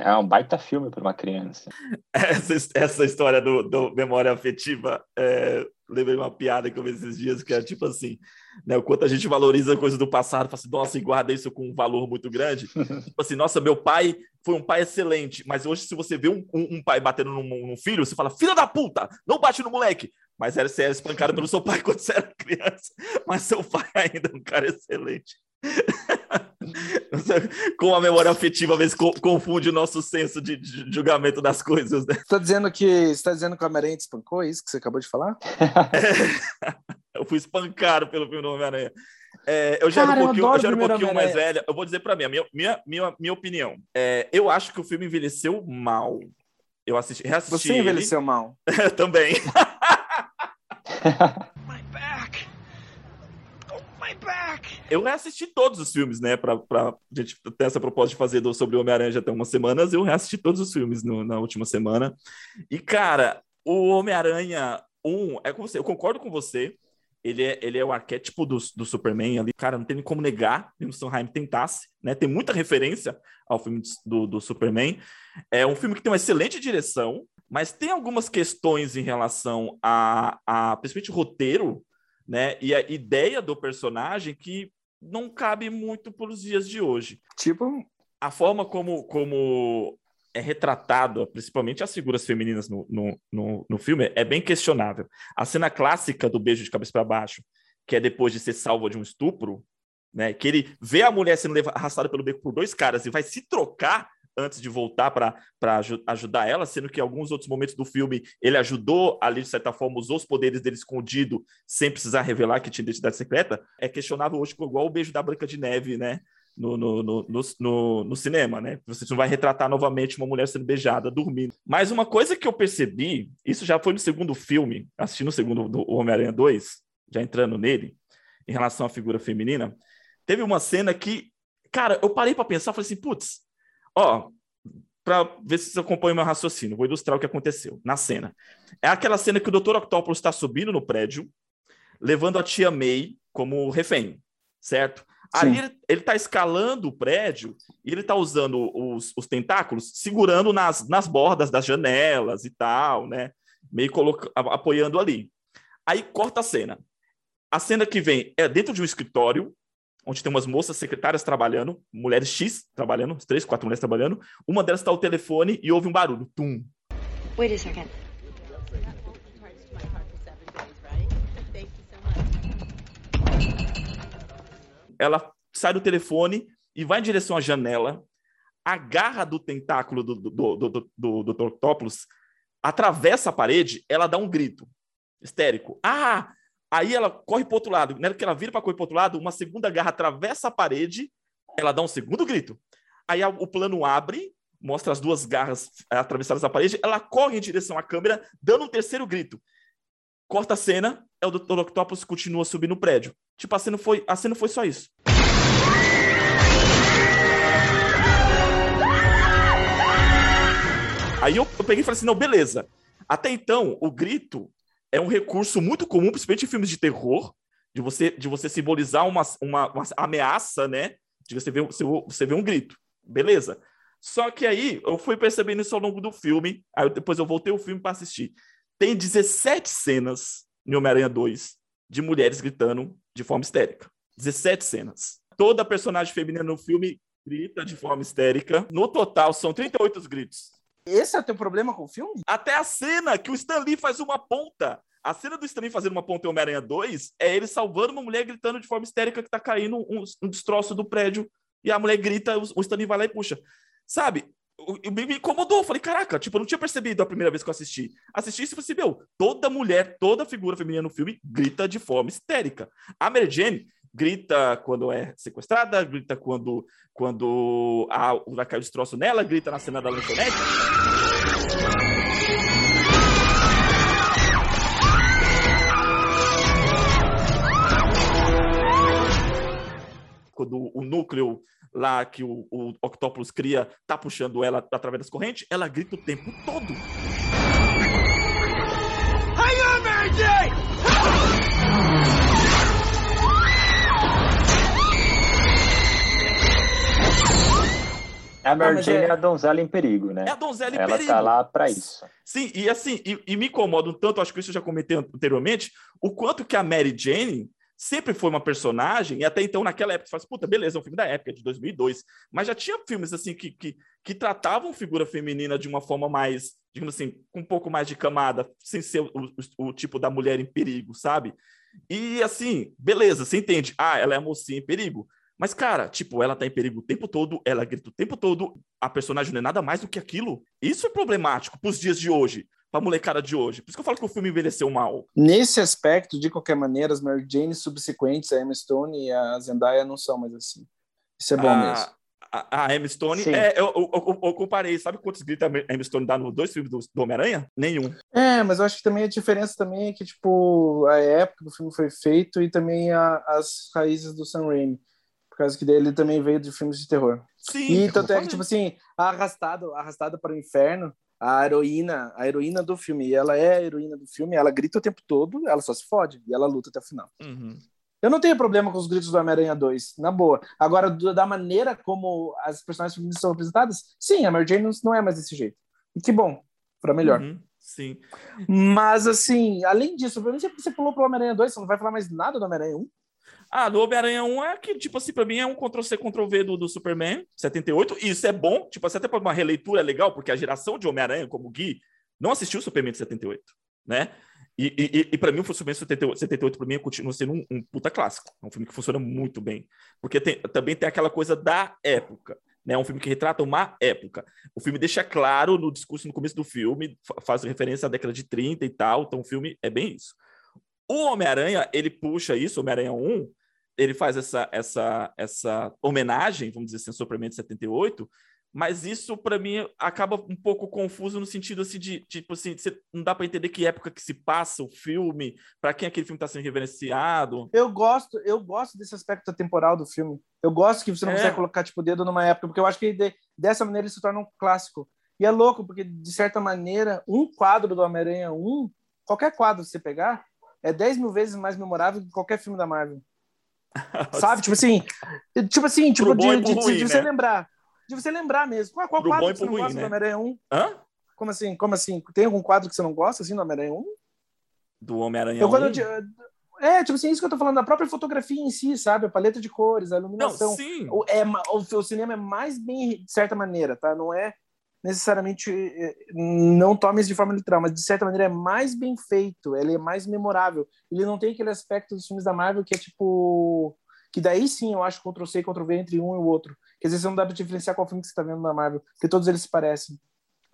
S3: é, é um baita filme para uma criança. *laughs*
S1: Essa, essa história do, do memória afetiva, é, lembrei uma piada que eu vi esses dias, que é tipo assim, né? O quanto a gente valoriza coisas do passado, fala assim, nossa, e guarda isso com um valor muito grande. *laughs* tipo assim, nossa, meu pai foi um pai excelente, mas hoje se você vê um, um, um pai batendo num, num, filho, você fala, filha da puta, não bate no moleque. Mas era, você era espancado pelo seu pai *laughs* quando você era criança, mas seu pai ainda é um cara excelente. *laughs* *laughs* Com a memória afetiva, às vezes confunde o nosso senso de, de julgamento das coisas, né? Você
S2: está dizendo que está dizendo que o Homem-Aranha te espancou? É isso que você acabou de falar?
S1: É. *laughs* Eu fui espancado pelo filme do Homem-Aranha. É, eu já era um pouquinho, eu já era um pouquinho mais velha. Eu vou dizer para mim, a minha, minha, minha, minha opinião. É, eu acho que o filme envelheceu mal. Eu assisti, reassisti
S2: Você envelheceu ele. mal. *laughs*
S1: Também. Eu reassisti todos os filmes, né? Pra, pra gente ter essa proposta de fazer do, sobre o Homem-Aranha tem umas semanas. Eu reassisti todos os filmes no, na última semana. E, cara, o Homem-Aranha 1, é com você, eu concordo com você. Ele é, ele é o arquétipo do, do Superman ali. Cara, não tem nem como negar, mesmo se o Heim tentasse, né? Tem muita referência ao filme do, do Superman. É um filme que tem uma excelente direção, mas tem algumas questões em relação a, a principalmente roteiro, né? E a ideia do personagem que não cabe muito para os dias de hoje.
S2: Tipo,
S1: a forma como, como é retratado, principalmente as figuras femininas no, no, no, no filme, é bem questionável. A cena clássica do beijo de cabeça para baixo, que é depois de ser salva de um estupro, né? Que ele vê a mulher sendo arrastada pelo beco por dois caras e vai se trocar antes de voltar para ajudar ela, sendo que em alguns outros momentos do filme ele ajudou ali, de certa forma, usou os poderes dele escondido, sem precisar revelar que tinha identidade secreta, é questionável hoje, igual o beijo da Branca de Neve, né? No, no, no, no, no cinema, né? Você não vai retratar novamente uma mulher sendo beijada, dormindo. Mas uma coisa que eu percebi, isso já foi no segundo filme, assistindo o segundo do Homem-Aranha 2, já entrando nele, em relação à figura feminina, teve uma cena que, cara, eu parei para pensar, falei assim, putz, Ó, para ver se você acompanha o meu raciocínio, vou ilustrar o que aconteceu na cena. É aquela cena que o Dr. Octopus está subindo no prédio, levando a tia May como refém, certo? Sim. Ali ele está escalando o prédio e ele está usando os, os, tentáculos, segurando nas, nas bordas das janelas e tal, né? Meio coloca, apoiando ali. Aí corta a cena. A cena que vem é dentro de um escritório, onde tem umas moças secretárias trabalhando, mulheres X trabalhando, três, quatro mulheres trabalhando. Uma delas está ao telefone e ouve um barulho. Tum. Wait a second. Ela sai do telefone e vai em direção à janela, agarra do tentáculo do, do, do, do, do Octopus, atravessa a parede, ela dá um grito histérico. Ah! Aí ela corre para outro lado. Na hora que ela vira para correr para outro lado, uma segunda garra atravessa a parede, ela dá um segundo grito. Aí o plano abre, mostra as duas garras atravessadas a parede, ela corre em direção à câmera, dando um terceiro grito. Corta a cena, é o Dr. Octopus continua subindo o prédio. Tipo, a cena foi, a cena foi só isso. Aí eu, eu peguei e falei assim: não, beleza. Até então, o grito é um recurso muito comum, principalmente em filmes de terror, de você, de você simbolizar uma, uma, uma ameaça, né? De você ver, você, você ver um grito. Beleza. Só que aí eu fui percebendo isso ao longo do filme. Aí depois eu voltei o filme para assistir. Tem 17 cenas em Homem-Aranha 2 de mulheres gritando de forma histérica. 17 cenas. Toda personagem feminina no filme grita de forma histérica. No total, são 38 gritos.
S2: Esse é o teu problema com o filme?
S1: Até a cena que o Stan Lee faz uma ponta. A cena do Stan Lee fazendo uma ponta em Homem-Aranha 2 é ele salvando uma mulher gritando de forma histérica que tá caindo um, um destroço do prédio. E a mulher grita, o Stan Lee vai lá e puxa. Sabe? me incomodou. Falei, caraca, tipo, eu não tinha percebido a primeira vez que eu assisti. Assisti e falei assim, toda mulher, toda figura feminina no filme grita de forma histérica. A Mary Jane grita quando é sequestrada, grita quando, quando a, vai cair o destroço nela, grita na cena da lanchonete. Quando o núcleo lá que o, o Octopus cria tá puxando ela através das correntes, ela grita o tempo todo. On, Mary Jane!
S3: A Mary Jane é... é... a donzela em perigo, né?
S1: É a donzela em
S3: Ela tá
S1: perigo.
S3: Ela tá lá para isso.
S1: Sim, e assim, e, e, me incomoda um tanto, acho que isso eu já comentei anteriormente, o quanto que a Mary Jane sempre foi uma personagem, e até então, naquela época, você fala assim, puta, beleza, é um filme da época, de 2002, mas já tinha filmes, assim, que, que, que tratavam figura feminina de uma forma mais, digamos assim, com um pouco mais de camada, sem ser o, o, o tipo da mulher em perigo, sabe? E, assim, beleza, você entende, ah, ela é a mocinha em perigo, mas, cara, tipo, ela tá em perigo o tempo todo, ela grita o tempo todo, a personagem não é nada mais do que aquilo. Isso é problemático pros dias de hoje, pra molecada de hoje. Por isso que eu falo que o filme envelheceu mal.
S2: Nesse aspecto, de qualquer maneira, as Mary Jane subsequentes, a Emma Stone e a Zendaya não são mais assim. Isso é bom a, mesmo.
S1: A, a Emma Stone, é, eu, eu, eu, eu, comparei, sabe quantos gritos a Emma Stone dá nos dois filmes do, do Homem-Aranha? Nenhum.
S2: É, mas eu acho que também a diferença também é que, tipo, a época que o filme foi feito e também a, as raízes do Sam Raimi causa que ele também veio de filmes de terror.
S1: Sim.
S2: E tanto é que, tipo assim, arrastado, arrastado para o inferno, a heroína, a heroína do filme, e ela é a heroína do filme, ela grita o tempo todo, ela só se fode, e ela luta até o final.
S1: Uhum.
S2: Eu não tenho problema com os gritos do Homem-Aranha 2, na boa. Agora, da maneira como as personagens femininas são representadas, sim, a Mary Jane não é mais desse jeito. E que bom, para melhor.
S1: Uhum. Sim.
S2: Mas, assim, além disso, você pulou pro Homem-Aranha 2, você não vai falar mais nada do Homem-Aranha 1?
S1: Ah, do Homem-Aranha 1 é que, tipo assim, pra mim é um Ctrl-C, Ctrl-V do, do Superman 78. E isso é bom, tipo assim, até para uma releitura é legal, porque a geração de Homem-Aranha, como Gui, não assistiu o Superman de 78, né? E, e, e para mim, o Superman 78, 78 para mim continua sendo um, um, puta clássico. É um filme que funciona muito bem. Porque tem, também tem aquela coisa da época. Né? É um filme que retrata uma época. O filme deixa claro no discurso no começo do filme, faz referência à década de 30 e tal. Então o filme é bem isso. O Homem-Aranha, ele puxa isso, Homem-Aranha 1, ele faz essa, essa, essa homenagem, vamos dizer assim, ao Superman de 78, mas isso para mim acaba um pouco confuso no sentido assim de tipo assim, você, não dá para entender que época que se passa o filme, para quem aquele filme está sendo reverenciado.
S2: Eu gosto, eu gosto desse aspecto temporal do filme. Eu gosto que você não é. consegue colocar tipo o dedo numa época, porque eu acho que de, dessa maneira ele se torna um clássico. E é louco, porque de certa maneira, um quadro do Homem-Aranha 1, qualquer quadro que você pegar, é 10 mil vezes mais memorável que qualquer filme da Marvel. *laughs* Sabe? Tipo assim, tipo assim, tipo de, de, ruim, de, você né? lembrar. De você lembrar mesmo. Qual, qual quadro que você não ruim, gosta né? do Homem-Aranha 1?
S1: Hã?
S2: Como assim? Como assim? Tem algum quadro que você não gosta, assim, do Homem-Aranha 1?
S1: Do Homem-Aranha 1? Eu,
S2: é, tipo assim, isso que eu tô falando, da própria fotografia em si, sabe? A paleta de cores, a iluminação.
S1: Não, sim.
S2: O, é, o, o cinema é mais bem, de certa maneira, tá? Não é necessariamente eh, não tome de forma literal, mas de certa maneira é mais bem feito, ele é mais memorável. Ele não tem aquele aspecto dos filmes da Marvel que é tipo que daí sim eu acho Ctrl C Ctrl V entre um e o outro. Que às vezes não dá pra diferenciar qual filme que você tá vendo na Marvel, porque todos eles se parecem.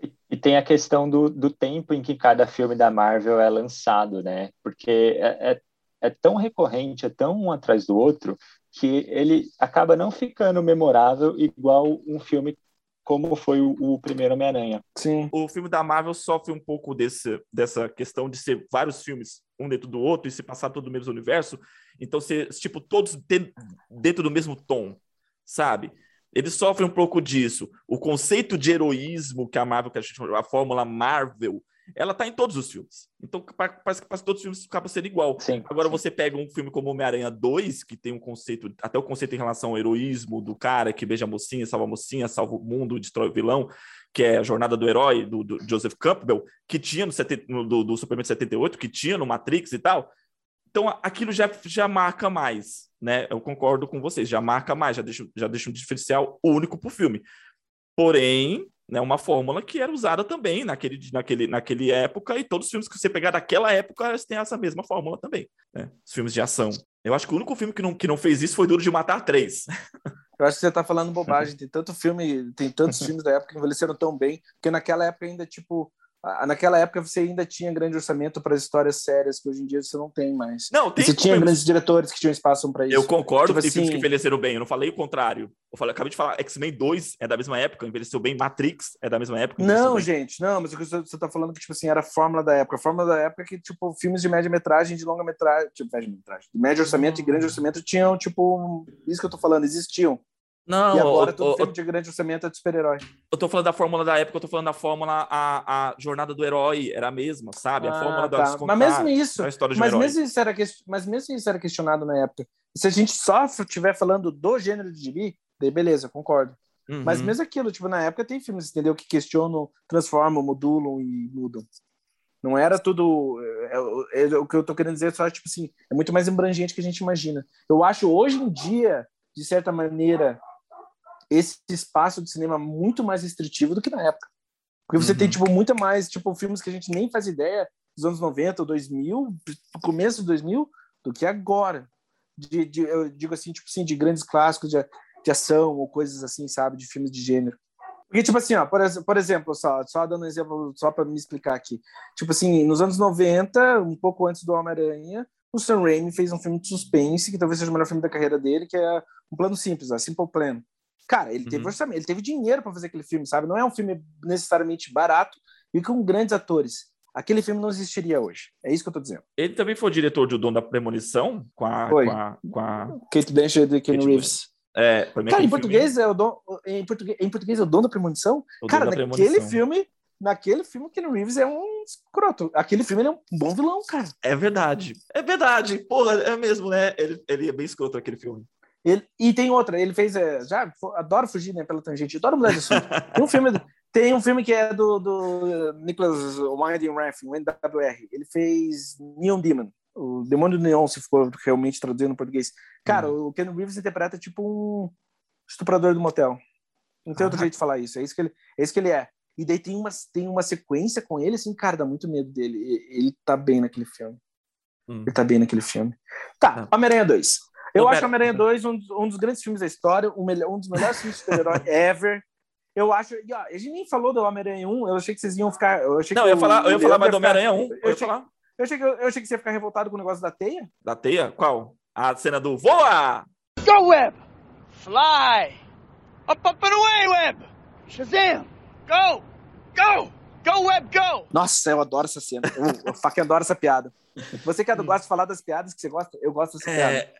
S3: E, e tem a questão do, do tempo em que cada filme da Marvel é lançado, né? Porque é, é, é tão recorrente, é tão um atrás do outro, que ele acaba não ficando memorável igual um filme como foi o, o primeiro Homem-Aranha.
S2: Sim.
S1: O filme da Marvel sofre um pouco desse, dessa questão de ser vários filmes um dentro do outro e se passar todo no mesmo universo. Então, ser, tipo, todos dentro do mesmo tom, sabe? Eles sofrem um pouco disso. O conceito de heroísmo que a Marvel, que a, gente, a fórmula Marvel, ela tá em todos os filmes. Então, parece que todos os filmes acaba sendo igual.
S3: Sim,
S1: Agora,
S3: sim.
S1: você pega um filme como Homem-Aranha 2, que tem um conceito, até o conceito em relação ao heroísmo do cara que beija a mocinha, salva a mocinha, salva o mundo, destrói o vilão, que é a jornada do herói, do, do Joseph Campbell, que tinha no, 70, no do, do Superman 78, que tinha no Matrix e tal. Então, aquilo já, já marca mais, né? Eu concordo com vocês, já marca mais, já deixa, já deixa um diferencial único pro filme. Porém, né, uma fórmula que era usada também naquele, naquele, naquele época, e todos os filmes que você pegar daquela época, eles têm essa mesma fórmula também, né? Os filmes de ação. Eu acho que o único filme que não, que não fez isso foi Duro de Matar 3.
S2: Eu acho que você tá falando bobagem. Tem tanto filme, tem tantos *laughs* filmes da época que envelheceram tão bem, porque naquela época ainda, tipo, naquela época você ainda tinha grande orçamento para histórias sérias que hoje em dia você não tem mais.
S1: Não, tem
S2: você tinha grandes diretores que tinham espaço para isso.
S1: Eu concordo
S2: Tipo
S1: que tem filmes que
S2: assim-
S1: envelheceram bem. Eu não falei o contrário. Eu falei, acabei de falar, X-Men 2 é da mesma época, envelheceu bem. Matrix é da mesma época.
S2: Não,
S1: bem.
S2: gente, não, mas o que você você tá falando que, tipo assim, era a fórmula da época. A fórmula da época é que, tipo, filmes de média-metragem, de longa-metragem, tipo, média-metragem, de médio orçamento e grande orçamento tinham, tipo, isso que eu tô falando, existiam.
S1: Não,
S2: e agora
S1: eu,
S2: todo
S1: eu,
S2: filme de grande orçamento é de super-herói.
S1: eu tô falando da fórmula da época, eu tô falando da fórmula, a, a jornada do herói era a mesma, sabe? a fórmula
S2: Ah,
S1: da
S2: tá.
S1: descontar,
S2: Mas mesmo isso,
S1: a história de um
S2: mas
S1: herói.
S2: mesmo, isso era ques- mas mesmo isso era questionado na época. Se a gente só estiver falando do gênero de gibi, daí beleza, concordo.
S1: Uhum.
S2: Mas mesmo aquilo, tipo, na época tem filmes, entendeu? Que questionam, transformam, modulam e mudam. Não era tudo. é, é, o que eu tô querendo dizer é só, tipo assim, é muito mais abrangente que a gente imagina. Eu acho hoje em dia, de certa maneira, esse espaço de cinema muito mais restritivo do que na época. Porque você
S1: Uhum.
S2: tem, tipo, muito mais, tipo, filmes que a gente nem faz ideia dos anos 90 ou 2000, do começo de 2000, do que agora. De, de- eu digo assim, tipo assim, de grandes clássicos de, de ação ou coisas assim, sabe? De filmes de gênero. Porque, tipo assim, ó, por, por exemplo, só, só dando um exemplo, só para me explicar aqui. Tipo assim, nos anos 90, um pouco antes do Homem-Aranha, o Sam Raimi fez um filme de suspense, que talvez seja o melhor filme da carreira dele, que é um plano simples, a Simple Plan. Cara, ele teve
S1: Uhum.
S2: orçamento, ele teve dinheiro para fazer aquele filme, sabe? Não é um filme necessariamente barato e com grandes atores. Aquele filme não existiria hoje. É isso que eu tô dizendo.
S1: Ele também foi o diretor de O Dono da Premonição, com a.
S2: Foi.
S1: Com a, com a
S2: Kate Blanchett e Ken Reeves.
S1: é, pra mim,
S2: Cara, em português, é o don, em, português, em português é o dono da premonição?
S1: filme, O
S2: Cara, naquele
S1: Premonição.
S2: filme, naquele filme, Ken Reeves é um escroto. Aquele filme ele é um bom vilão, cara.
S1: É verdade. É verdade. Porra, é mesmo, né? Ele, ele é bem escroto aquele filme.
S2: Ele, e tem outra, ele fez. é, já adoro fugir né, pela tangente, adoro mudar de assunto. tem, um filme, *laughs* tem um filme que é do, do Nicholas Winding Refn, o NWR. Ele fez Neon Demon, o Demônio do Neon, se for realmente traduzindo no português. Cara, o Ken Reeves interpreta tipo um estuprador do motel. Não tem outro
S1: Ah.
S2: jeito de falar isso. É isso que ele é. Isso que ele é. E daí tem uma, tem uma sequência com ele, assim, cara, dá muito medo dele. Ele tá bem naquele filme.
S1: Hum.
S2: Ele tá bem naquele filme. Tá, Homem-Aranha 2. Eu acho Homem-Aranha 2 um, dos- um dos grandes filmes da história, um, melhor, um dos melhores filmes de super-herói *laughs* ever. Eu acho. E, ó, a gente nem falou do Homem-Aranha 1, eu achei que vocês iam ficar. Eu achei
S1: Não,
S2: que
S1: eu ia
S2: o-
S1: falar, eu ia falar mais do Homem-Aranha 1. Eu
S2: achei,
S1: falar.
S2: eu, achei que, eu achei que você ia ficar revoltado com o negócio da teia.
S1: Da teia? Qual? A cena do Voa!
S4: Go, Web! Fly! Up, up and away, Web! Shazam! Go! Go! Go, Web, go!
S2: Nossa, eu adoro essa cena. Eu, eu fucking adoro essa piada. Você que gosta de falar das piadas que você gosta, eu gosto dessa piada.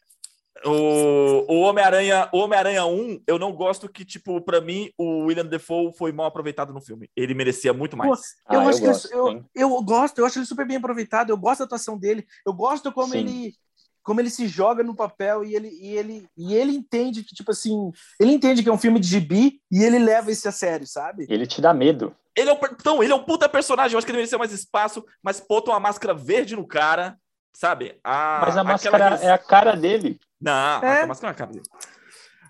S1: O o Homem-Aranha o Homem-Aranha 1, eu não gosto que, tipo, pra mim, o William Defoe foi mal aproveitado no filme. Ele merecia muito mais.
S2: Eu
S3: Ah,
S2: acho
S3: eu
S2: ele-
S3: gosto,
S2: eu, eu gosto, eu acho ele super bem aproveitado, eu gosto da atuação dele, eu gosto como
S3: Sim.
S2: ele como ele se joga no papel e ele, e ele e ele entende que tipo assim, ele entende que é um filme de gibi e ele leva isso a sério, sabe?
S3: Ele te dá medo.
S1: Ele é um, então, ele é um puta personagem. Eu acho que ele merecia mais espaço, mas botam uma máscara verde no cara, sabe? A,
S3: Mas a
S1: aquela
S3: máscara
S1: res-
S3: é a cara dele.
S1: Não,
S2: É.
S1: a máscara na cara dele.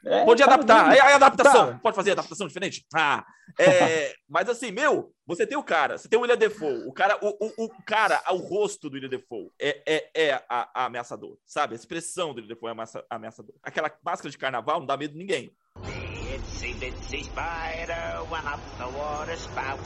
S1: É, Pode tá adaptar. Aí, aí adaptação. Tá. Pode fazer adaptação diferente? Ah, *laughs* é, mas assim, meu, você tem o cara, você tem o William Defoe. O cara, o, o, o cara, o rosto do William Defoe é, é, é a, a ameaçador, sabe? A expressão do William Defoe é ameaça, ameaçador. Aquela máscara de carnaval não dá medo de ninguém. Itsy bitsy spider went up the water spout.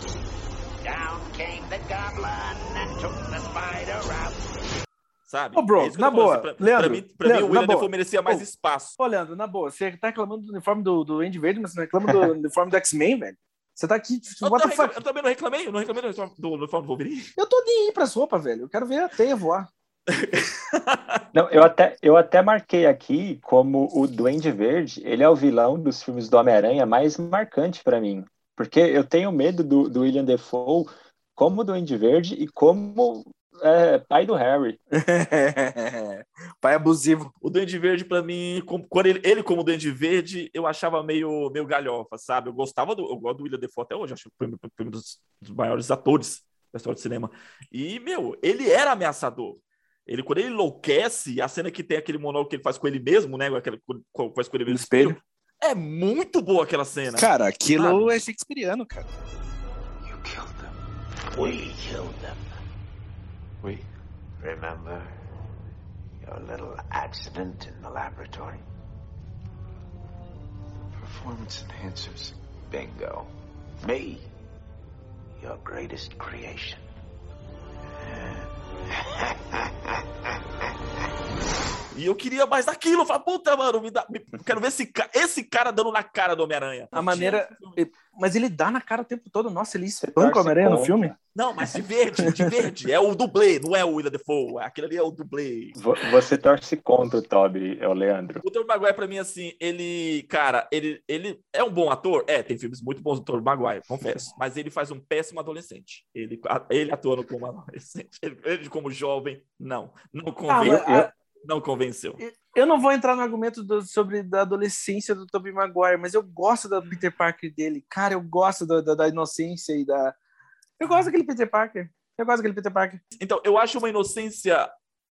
S1: Down came the goblin and took the spider out. Sabe?
S2: Ô, bro, é na boa. Assim, pra, Leandro,
S1: pra mim, pra Leandro, mim o William Defoe merecia mais Ô, espaço.
S2: Ô, Leandro, na boa, você tá reclamando do uniforme do, do Andy Verde, mas você não reclama do uniforme do X-Men, velho? Você tá aqui.
S1: Eu, reclam... eu, também não reclamei, eu não reclamei do uniforme do, uniforme do Wolverine.
S2: Eu tô nem aí pra sopa, velho. Eu quero ver a teia voar. *laughs*
S3: não, eu até, eu até marquei aqui como o Duende Verde, ele é o vilão dos filmes do Homem-Aranha mais marcante para mim. Porque eu tenho medo do, do William Defoe como Duende Verde e como é, pai do Harry. *laughs*
S2: pai abusivo.
S1: O Duende Verde, para mim, quando ele, ele como Duende Verde, eu achava meio, meio galhofa, sabe? Eu gostava do, eu gosto do William Defoe até hoje, acho que foi um dos, dos maiores atores da história do cinema. E, meu, ele era ameaçador. Ele, quando ele enlouquece, a cena que tem aquele monólogo que ele faz com ele mesmo, né? Aquele, faz com ele mesmo no espelho. É muito boa aquela cena.
S2: Cara, aquilo sabe? é shakespeariano, cara.
S5: You killed them. We killed them. We. Remember your little accident in the laboratory? Performance enhancers. Bingo. Me. Your greatest creation.
S1: E eu queria mais daquilo. Eu falei, puta, mano, me dá, me, quero ver esse, esse cara dando na cara do Homem-Aranha.
S2: A maneira. Mas ele dá na cara o tempo todo. Nossa, ele espanca o Homem-Aranha no filme?
S1: Não, mas de verde, de verde. É o dublê, não é o William Defoe. Aquele ali é o dublê.
S3: Você torce contra o Toby, é o Leandro.
S1: O Tobey Maguire, pra mim, assim, ele. Cara, ele, ele é um bom ator? É, tem filmes muito bons do Tobey Maguire, confesso. Mas ele faz um péssimo adolescente. Ele, ele atuando como adolescente. Ele, ele como jovem, não. Não convém. Ah, não convenceu.
S2: Eu não vou entrar no argumento do, sobre da adolescência do Tobey Maguire, mas eu gosto da Peter Parker dele. Cara, eu gosto da, da, da inocência e da. Eu gosto daquele Peter Parker. Eu gosto daquele Peter Parker.
S1: Então, eu acho uma inocência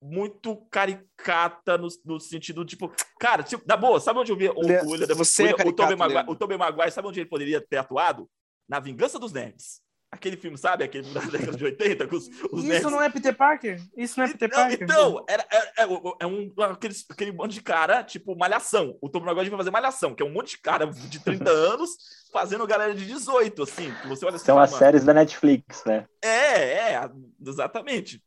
S1: muito caricata no, no sentido, tipo, cara, tipo, na boa, sabe onde eu vi o, o, William,
S2: Você o, é caricato,
S1: o, Tobey Maguire, o Tobey Maguire, sabe onde ele poderia ter atuado? Na Vingança dos Nerds. Aquele filme, sabe? Aquele da década de 80, com os, os
S2: Isso nerds. não é Peter Parker? Isso não é Peter Parker?
S1: Então, era, é, é, um, aquele, aquele monte de cara, tipo, malhação. O Tom Maguire vai fazer malhação, que é um monte de cara de 30 *laughs* anos fazendo galera de 18, assim. Que você olha assim,
S3: São as séries da Netflix, né?
S1: É, é, exatamente.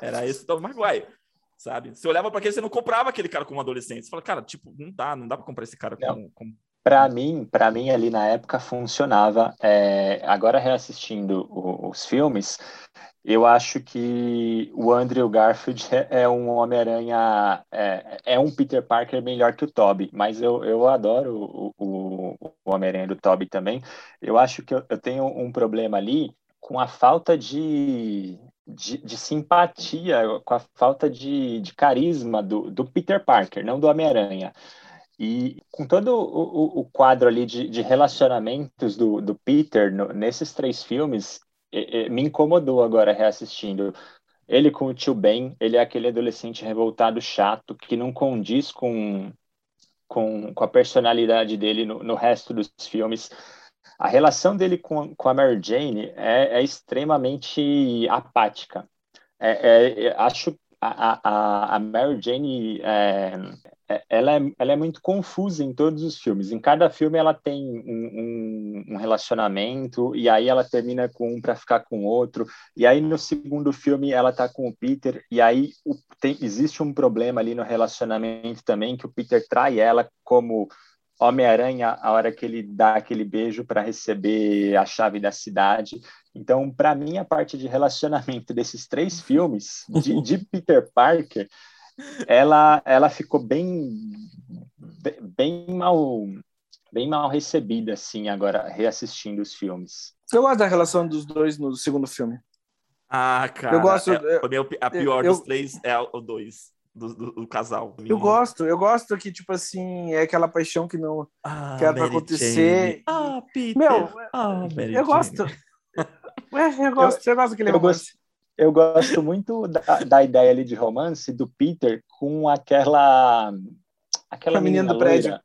S1: Era esse Tom Maguire, sabe? Você olhava para aquele, você não comprava aquele cara como adolescente. Você fala, cara, tipo, não dá, não dá para comprar esse cara como, como
S3: para mim, para mim ali na época funcionava. É, agora reassistindo o, os filmes, eu acho que o Andrew Garfield é, *laughs* é um Homem-Aranha, é, é, um Peter Parker melhor que o Toby, mas eu, eu adoro o, o, o Homem-Aranha do Toby também. Eu acho que eu, eu, tenho um problema ali com a falta de, de, de simpatia, com a falta de, de carisma do, do Peter Parker, não do Homem-Aranha. E com todo o, o quadro ali de, de relacionamentos do, do Peter no, nesses três filmes, me incomodou agora reassistindo. Ele com o tio Ben, ele é aquele adolescente revoltado chato que não condiz com, com, com a personalidade dele no, no resto dos filmes. A relação dele com, com a Mary Jane é, é extremamente apática. É, é, acho a, a, a Mary Jane é, é, ela é, ela é muito confusa em todos os filmes. Em cada filme ela tem um, um, um relacionamento e aí ela termina com um para ficar com outro. E aí no segundo filme ela tá com o Peter e aí o, tem, existe um problema ali no relacionamento também que o Peter trai ela como Homem-Aranha a hora que ele dá aquele beijo para receber a chave da cidade. Então, para mim, a parte de relacionamento desses três filmes de, de *laughs* Peter Parker ela, ela ficou bem, bem mal bem mal recebida, assim, agora, reassistindo os filmes.
S2: Eu gosto da relação dos dois no segundo filme.
S1: Ah, cara. Eu gosto. É, a pior eu, dos três é o dois. Do, do, do, casal.
S2: Eu gosto, eu gosto que, tipo assim, é aquela paixão que não ah, quer pra acontecer.
S1: Ah, Peter.
S2: Meu, ah, eu Jane. gosto. É, eu gosto, eu, eu gosto daquele romance
S3: eu gosto muito da, da ideia ali de romance do Peter com aquela aquela
S2: menina do prédio.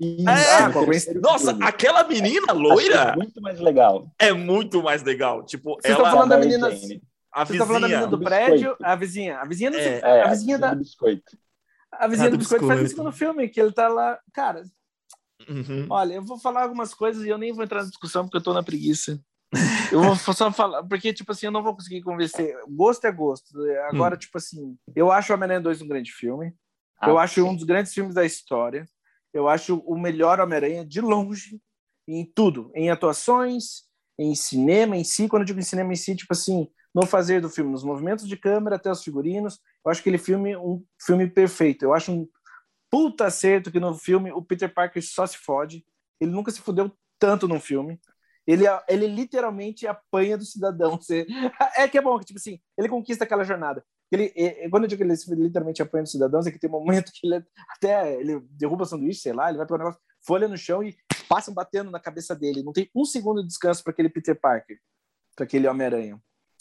S1: É, Nossa,
S3: filme.
S1: aquela menina
S3: Achei
S1: loira
S3: muito mais legal.
S1: é muito mais legal. Tipo,
S2: Vocês estão
S1: ela,
S2: falando da menina-
S3: Jane.
S1: a
S2: Você tá falando da menina
S1: vizinha.
S2: do
S3: Biscoito.
S2: prédio, a vizinha. A vizinha, do,
S1: É.
S3: É,
S2: a vizinha da.
S3: do biscoito.
S2: A vizinha
S1: Ah,
S2: do
S1: do
S2: biscoito faz no
S1: biscoito.
S2: segundo filme, que ele tá lá. Cara,
S1: Uhum.
S2: olha, eu vou falar algumas coisas e eu nem vou entrar na discussão porque eu tô na preguiça. Eu vou só falar, porque, tipo assim, eu não vou conseguir convencer. Gosto é gosto. Agora, tipo assim, eu acho o Homem-Aranha 2 um grande filme. eu
S3: Ah,
S2: acho um dos grandes filmes da história. Eu acho o melhor Homem-Aranha de longe, em tudo, em atuações, em cinema em si. Quando eu digo em cinema em si, tipo assim, no fazer do filme, nos movimentos de câmera até os figurinos. Eu acho aquele filme um filme perfeito. Eu acho um puta acerto que no filme o Peter Parker só se fode. Ele nunca se fudeu tanto num filme. Ele, ele literalmente apanha do cidadão. *laughs* Você- É que é bom, que tipo assim, ele conquista aquela jornada. Ele, é- quando eu digo que ele literalmente apanha dos cidadãos, é que tem um momento que ele *laughs* até ele derruba o sanduíche, sei lá, ele vai pegar um negócio, folha no chão e passam batendo na cabeça dele. Não tem um segundo de descanso para aquele Peter Parker, para aquele Homem-Aranha.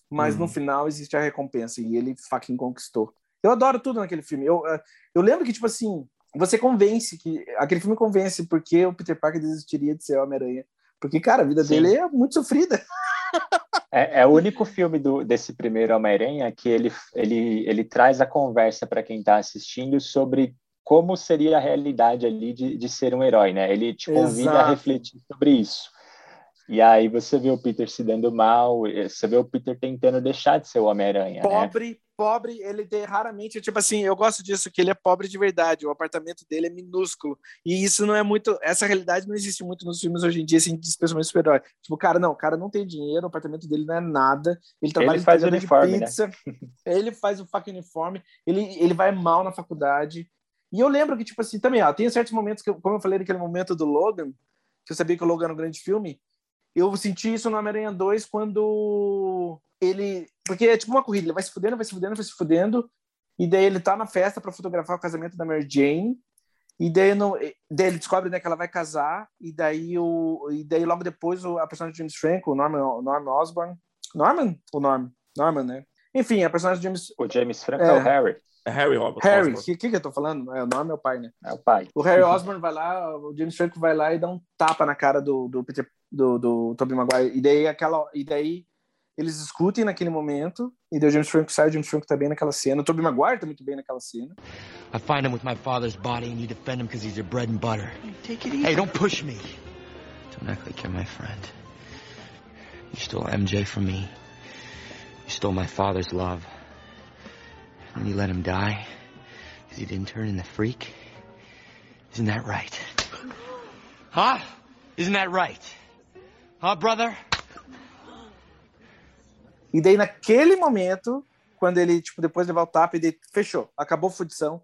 S2: Mas
S1: Uhum.
S2: no final existe a recompensa e ele fucking conquistou. Eu adoro tudo naquele filme. Eu, eh, eu lembro que, tipo assim, você convence que. Aquele filme convence porque o Peter Parker desistiria de ser Homem-Aranha. Porque, cara, a vida
S3: Sim.
S2: dele é muito sofrida. *laughs*
S3: É, é o único filme do, desse primeiro Homem-Aranha que ele, ele, ele traz a conversa para quem está assistindo sobre como seria a realidade ali de, de ser um herói, né? Ele te convida
S2: Exato.
S3: a refletir sobre isso. E aí você vê o Peter se dando mal, eh, você vê o Peter tentando deixar de ser o Homem-Aranha, né?
S2: Pobre, ele tem raramente, tipo assim, eu gosto disso, que ele é pobre de verdade, o apartamento dele é minúsculo. E isso não é muito. Essa realidade não existe muito nos filmes hoje em dia, assim, especialmente super-herói. Tipo, cara, não, o cara não tem dinheiro, o apartamento dele não é nada, ele trabalha
S3: Ele faz uniforme, né?
S2: pizza, *laughs* ele faz o fucking uniforme, ele, ele vai mal na faculdade. E eu lembro que, tipo assim, também, ó, tem certos momentos que, como eu falei naquele momento do Logan, que eu sabia que o Logan era um grande filme, eu senti isso no Homem-Aranha 2 quando ele. Porque é tipo uma corrida, ele vai se fudendo, vai se fudendo, vai se fudendo, e daí ele tá na festa para fotografar o casamento da Mary Jane, e daí, não, daí ele descobre né, que ela vai casar, e daí, o, e daí logo depois o, a personagem de James Franco, o Norman, o Norman Osborn. Norman? O Norman? Norman, né? Enfim, a personagem de James.
S3: O James Franco
S2: É.
S3: é, o Harry,
S1: É Harry Robert.
S2: Harry, o
S1: Osborn.
S2: que, que, eu tô falando? É, o Norman é o pai, né?
S3: é o pai.
S2: O Harry Osborn vai lá, o James Franco vai lá e dá um tapa na cara do, do Peter, do, do Tobey Maguire. E daí aquela, e daí eles discutem naquele momento. E daí o James Franco sai, o James Franco tá bem naquela cena. O Tobey Maguire tá muito bem naquela cena.
S6: I find him with my father's body and you defend him because he's your bread and butter.
S4: Take it easy.
S6: Hey, don't push me. Don't act like you're my friend. You stole MJ from me. You stole my father's love. And you let him die because he didn't turn in the freak. Isn't that right? Huh? Isn't that right? Huh, brother?
S2: E daí naquele momento, quando ele, tipo, depois de levar o tapa, e daí fechou, acabou a fudição.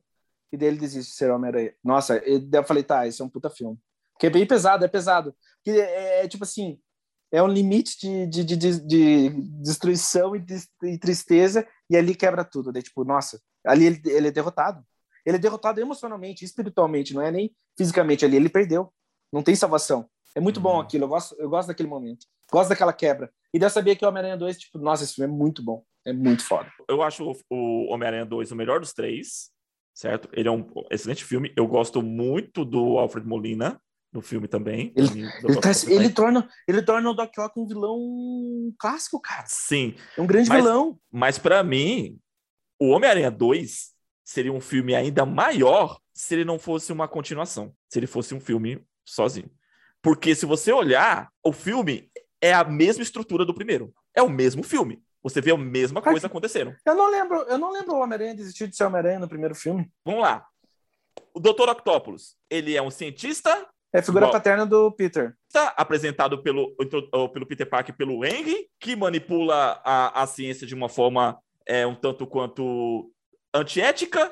S2: E daí ele desiste de ser Homem-Aranha. Nossa, e daí eu falei, tá, esse é um puta filme. Porque é bem pesado, é pesado. Porque é, é, tipo assim, é um limite de, de, de, de- de destruição e, de- e tristeza, e ali quebra tudo. Daí, tipo, nossa, ali ele, ele é derrotado. Ele é derrotado emocionalmente, espiritualmente, não é nem fisicamente ali. Ele perdeu. Não tem salvação. É muito bom
S1: Uhum.
S2: aquilo. Eu gosto, eu gosto daquele momento. Gosto daquela quebra. E daí eu sabia que o Homem-Aranha 2, tipo, nossa, esse filme é muito bom. É muito foda.
S1: Eu acho o, o Homem-Aranha 2 o melhor dos três, certo? Ele é um excelente filme. Eu gosto muito do Alfred Molina no filme também.
S2: Ele-
S1: mim,
S2: Ele, tá- ele torna, ele torna o Doc Ock um vilão clássico, cara.
S1: Sim,
S2: É um grande
S1: Mas-
S2: vilão.
S1: mas pra mim, o Homem-Aranha 2 seria um filme ainda maior se ele não fosse uma continuação, se ele fosse um filme sozinho. Porque se você olhar, o filme é a mesma estrutura do primeiro. É o mesmo filme. Você vê a mesma coisa acontecendo.
S2: Eu não lembro, eu não lembro o Homem-Aranha desistir de ser Homem-Aranha no primeiro filme.
S1: Vamos lá. O Dr. Octopus, ele é um cientista
S2: É a figura
S1: Bom.
S2: paterna do Peter.
S1: Tá apresentado pelo, pelo Peter Parker pelo Henry, que manipula a, a ciência de uma forma é, um tanto quanto antiética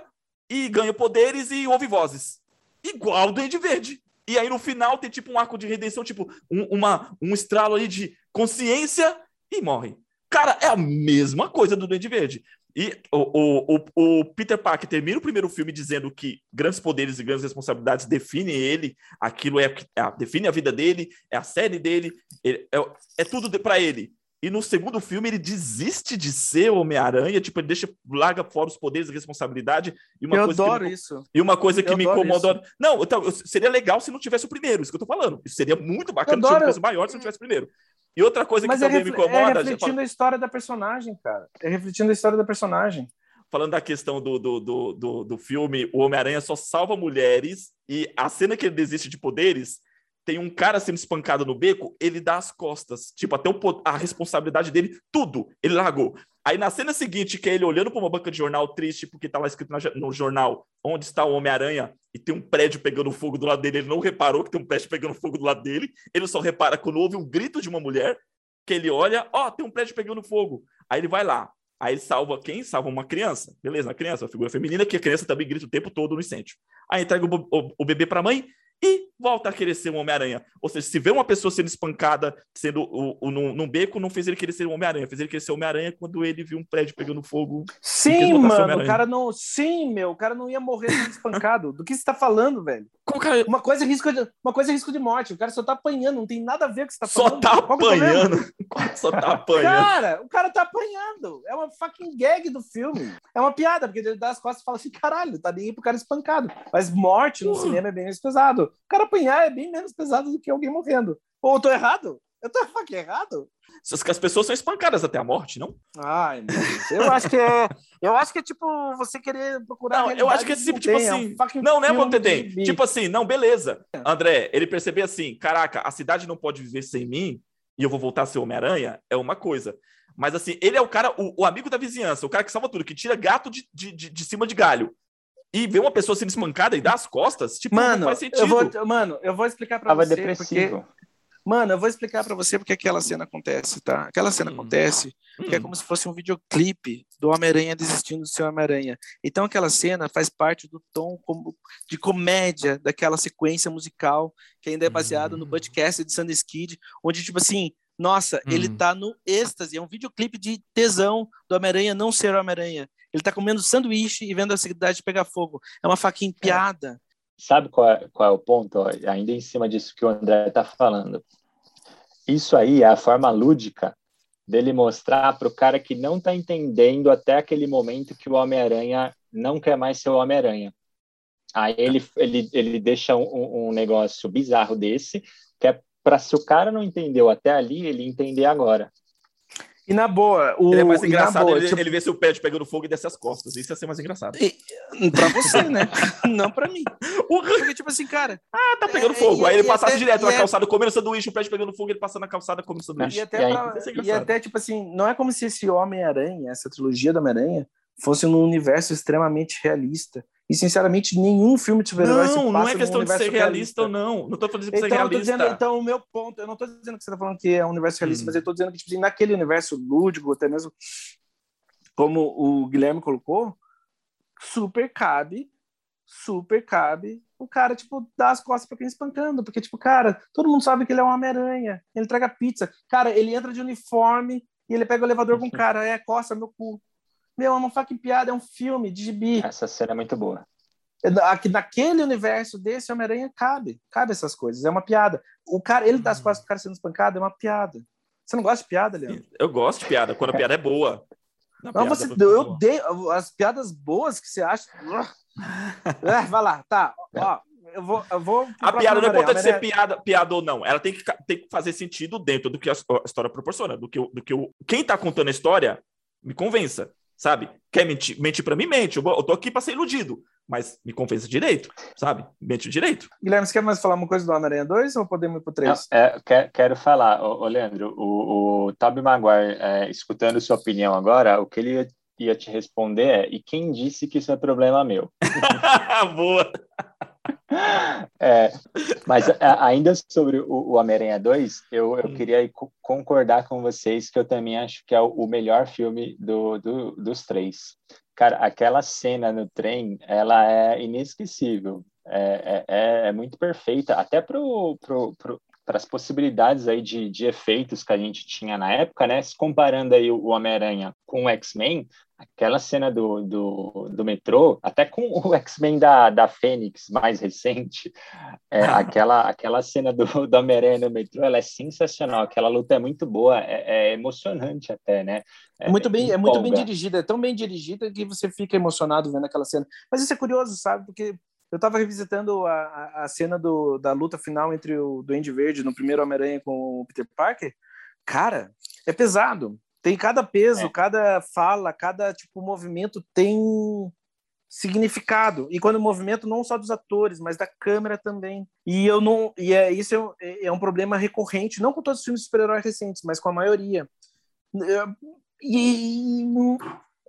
S1: e ganha poderes e ouve vozes. Igual o Duende Verde. E aí no final tem tipo um arco de redenção, tipo um, uma, um estralo aí de consciência e morre. Cara, é a mesma coisa do Duende Verde. E o, o, o, o Peter Parker termina o primeiro filme dizendo que grandes poderes e grandes responsabilidades definem ele, aquilo é, é define a vida dele, é a série dele, ele- é, é tudo para ele. E no segundo filme ele desiste de ser Homem-Aranha, tipo, ele deixa, larga fora os poderes e responsabilidade. E uma
S2: eu
S1: coisa
S2: adoro
S1: que me,
S2: isso.
S1: E uma coisa que
S2: Eu
S1: me
S2: adoro
S1: incomoda. Não, então, seria legal se não tivesse o primeiro, isso que eu tô falando. Isso seria muito bacana se
S2: adoro-
S1: o maior se não tivesse o primeiro. E outra coisa
S2: Mas
S1: que
S2: é,
S1: também me
S2: é
S1: incomoda, já
S2: refletindo a história da personagem, cara. É refletindo a história da personagem.
S1: falando da questão do, do, do, do, do filme, o Homem-Aranha só salva mulheres e a cena que ele desiste de poderes. Tem um cara sendo espancado no beco, ele dá as costas. Tipo, até o a responsabilidade dele, tudo, ele largou. Aí na cena seguinte, que é ele olhando para uma banca de jornal triste, porque tá lá escrito na no jornal onde está o Homem-Aranha e tem um prédio pegando fogo do lado dele. Ele não reparou que tem um prédio pegando fogo do lado dele. Ele só repara quando houve um grito de uma mulher, que ele olha, ó, tem um prédio pegando fogo. Aí ele vai lá. Aí ele salva quem? Salva uma criança. Beleza, uma criança, uma figura feminina, que a criança também grita o tempo todo no incêndio. Aí entrega o, o- o bebê para a mãe e volta a querer ser um Homem-Aranha. Ou seja, se vê uma pessoa sendo espancada, sendo o, o, num, num beco, não fez ele querer ser um Homem-Aranha, fez ele querer ser Homem-Aranha quando ele viu um prédio pegando fogo.
S2: Sim, mano, o cara não. Sim, meu, o cara não ia morrer sendo espancado. Do que você tá falando, velho?
S1: Cara
S2: Uma coisa é risco de, uma coisa é risco de morte. O cara só tá apanhando, não tem nada a ver com o que você tá
S1: só
S2: falando.
S1: tá
S2: é o problema?
S1: apanhando? *laughs* Só tá apanhando.
S2: Cara, o cara tá apanhando. É uma fucking gag do filme. É uma piada, porque ele dá as costas e fala assim: caralho, tá nem aí pro cara espancado. Mas morte no cinema é bem mais pesado. O cara apanhar é bem menos pesado do que alguém morrendo. Ou eu tô errado? Eu tô fucking errado?
S1: As as pessoas são espancadas até a morte, não?
S2: Ai, meu Deus. Eu acho que é. Eu acho que é tipo você querer procurar.
S1: Não, eu acho que é tipo, tipo
S2: tem, é um
S1: assim. não, é
S2: de bi.
S1: Tipo assim, não, beleza. André, ele perceber assim: caraca, a cidade não pode viver sem mim e eu vou voltar a ser Homem-Aranha, é uma coisa. Mas assim, ele é o cara, o, o amigo da vizinhança, o cara que salva tudo, que tira gato de, de, de, de cima de galho. E vê uma pessoa sendo espancada e dá as costas, tipo,
S2: Mano,
S1: não faz sentido.
S2: eu vou, mano, eu vou explicar pra
S3: Tava
S2: você.
S3: depressivo.
S2: Porque, mano, eu vou explicar pra você porque aquela cena acontece, tá? Aquela cena
S1: Hum.
S2: acontece que é
S1: Hum.
S2: como se fosse um videoclipe do Homem-Aranha desistindo do seu Homem-Aranha. Então aquela cena faz parte do tom como- de comédia daquela sequência musical que ainda é baseado no
S1: Hum.
S2: podcast de Sunday Skid, onde tipo assim, nossa, ele
S1: Hum.
S2: tá no êxtase, é um videoclipe de tesão do Homem-Aranha não ser o Homem-Aranha. Ele tá comendo sanduíche e vendo a cidade pegar fogo. É uma faquinha piada.
S3: Sabe qual é, qual é o ponto? ó? Ainda em cima disso que o André está falando. Isso aí é a forma lúdica dele mostrar para o cara que não está entendendo até aquele momento que o Homem-Aranha não quer mais ser o Homem-Aranha. Aí ele, ele, ele deixa um, um negócio bizarro desse, que é para se o cara não entendeu até ali, ele entender agora.
S2: E na boa, o
S1: Ele é mais
S2: e na
S1: engraçado
S2: boa,
S1: ele,
S2: tipo,
S1: ele vê seu pé pegando fogo e desce as costas. Isso ia ser mais engraçado.
S2: Pra você, né? *laughs* Não pra mim. *laughs* Porque, tipo assim, cara.
S1: tá pegando
S2: É,
S1: fogo.
S2: e-
S1: Aí ele
S2: e
S1: passasse
S2: até-
S1: direto
S2: e
S1: na
S2: é-
S1: calçada comendo sanduíche, o prédio pegando fogo, ele passando na calçada comendo sanduíche.
S2: E até,
S3: E aí-
S2: pra-
S1: é
S2: e até, tipo assim, não é como se esse Homem-Aranha, essa trilogia do Homem-Aranha, fosse num universo extremamente realista. E, sinceramente, nenhum filme de super-herói
S1: Não, não é questão de ser
S2: universo
S1: realista ou não. Não tô falando de ser
S2: Então,
S1: realista.
S2: dizendo, então, o meu ponto, eu não tô dizendo que você tá falando que é um universo realista,
S1: Hum.
S2: mas eu tô dizendo que, tipo assim, naquele universo lúdico, até mesmo como o Guilherme colocou, super cabe, super cabe o cara, tipo, dar as costas pra quem espancando, porque, tipo, cara, todo mundo sabe que ele é um Homem-Aranha, ele entrega pizza, cara, ele entra de uniforme e ele pega o elevador com o cara, é, costa meu cu. Meu, é uma fucking piada, é um filme de gibi.
S3: Essa cena é muito boa.
S2: Aqui, naquele universo desse Homem-Aranha cabe, cabe essas coisas, é uma piada. O cara, ele dá as costas pro cara sendo espancado, é uma piada. Você não gosta de piada, Leandro?
S1: Eu gosto de piada, quando a piada é boa.
S2: Não,
S1: piada
S2: você,
S1: é
S2: eu odeio as piadas boas que você acha. *laughs* É, vai lá, tá. Ó, eu vou, eu vou
S1: A piada não é importante ser piada, piada ou não. Ela tem que, tem que fazer sentido dentro do que a his- a história proporciona. Do que, do que o, quem tá contando a história me convença, sabe? Quer mentir, mentir pra mim, mente. Eu, tô aqui pra ser iludido, mas me convença direito, sabe? Mente direito.
S2: Guilherme, você quer mais falar uma coisa do Homem-Aranha 2 ou podemos ir pro 3?
S3: Não, é, quer- quero falar, ô, ô, Leandro, o, o Tobey Maguire, é, escutando sua opinião agora, o que ele ia, ia te responder é: e quem disse que isso é problema meu? *laughs*
S1: Boa.
S3: É, mas a- ainda sobre o, o Homem-Aranha 2, eu, eu
S1: Hum.
S3: queria co- concordar com vocês que eu também acho que é o, o melhor filme do, do- dos três. Cara, aquela cena no trem, ela é inesquecível. É, é, é- é muito perfeita, até pro, pro, pro, as possibilidades aí de, de efeitos que a gente tinha na época, né? Se comparando aí o Homem-Aranha com o X-Men, aquela cena do, do, do metrô, até com o *laughs* X-Men da, da Fênix mais recente, é, *laughs* aquela, aquela cena do, do Homem-Aranha no metrô, ela é sensacional, aquela luta é muito boa, é, é emocionante até, né?
S2: É, muito bem, é muito bem dirigida, é tão bem dirigida que você fica emocionado vendo aquela cena. Mas isso é curioso, sabe? Porque eu estava revisitando a, a cena do, da luta final entre o Duende Verde no primeiro Homem-Aranha com o Peter Parker. Cara, é pesado. Tem cada peso, é. cada fala, cada tipo movimento tem significado. E quando o movimento não só dos atores, mas da câmera também. E eu não, e é isso é, um, é um problema recorrente, não com todos os filmes de super-herói recentes, mas com a maioria. E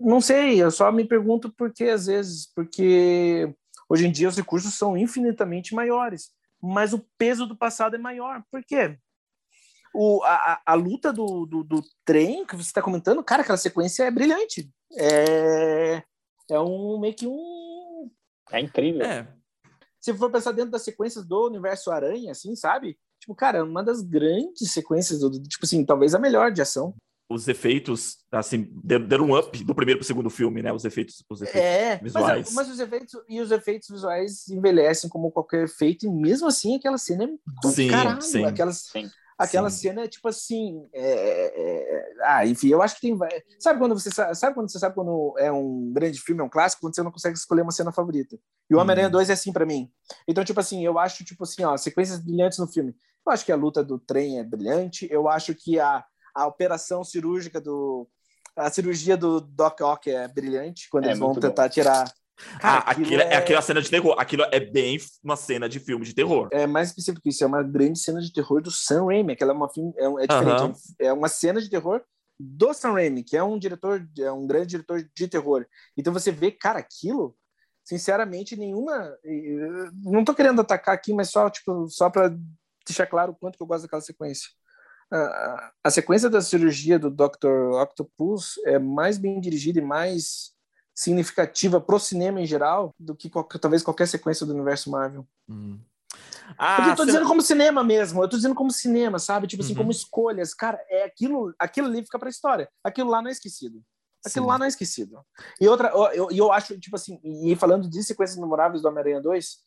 S2: não sei, eu só me pergunto por que às vezes, porque Hoje em dia os recursos são infinitamente maiores, mas o peso do passado é maior. Por quê? O, a, a luta do, do, do trem que você está comentando, cara, aquela sequência é brilhante. É, é um meio que um.
S3: É incrível.
S2: É. Se for pensar dentro das sequências do universo Aranha, assim, sabe? Tipo, cara, uma das grandes sequências, do, tipo assim, talvez a melhor de ação
S1: os efeitos, assim, deram um up do primeiro para o segundo filme, né? Os efeitos, os efeitos é, visuais.
S2: Mas, mas, os efeitos e os efeitos visuais envelhecem como qualquer efeito, e mesmo assim aquela cena é do sim, caralho. Sim, aquelas, sim, aquela sim. cena é tipo assim. É, é, ah, enfim, eu acho que tem. Sabe quando você sabe, sabe quando você sabe quando é um grande filme, é um clássico, quando você não consegue escolher uma cena favorita. E o Homem-Aranha hum. 2 é assim para mim. Então, tipo assim, eu acho, tipo assim, ó, sequências brilhantes no filme. Eu acho que a luta do trem é brilhante. Eu acho que a a operação cirúrgica do. A cirurgia do Doc Ock é brilhante quando é, eles vão tentar bom. tirar.
S1: Cara, ah, aquilo, é... é aquela cena de terror. Aquilo é bem uma cena de filme de terror.
S2: É mais específico que isso, é uma grande cena de terror do Sam Raimi. Aquela é uma filme, é, é diferente. Uhum. É uma cena de terror do Sam Raimi, que é um diretor, é um grande diretor de terror. Então você vê, cara, aquilo, sinceramente, nenhuma. Não tô querendo atacar aqui, mas só, tipo, só para deixar claro o quanto que eu gosto daquela sequência a, sequência da cirurgia do Dr. Octopus é mais bem dirigida e mais significativa pro cinema em geral do que qualquer, talvez qualquer sequência do universo Marvel. Hum. Ah, eu tô dizendo como cinema mesmo, eu tô dizendo como cinema, sabe? Tipo assim, uhum. como escolhas. Cara, é aquilo, aquilo ali fica pra história. Aquilo lá não é esquecido. Aquilo Sim. lá não é esquecido. E outra, eu, eu, eu acho, tipo assim, e falando de sequências memoráveis do Homem-Aranha 2,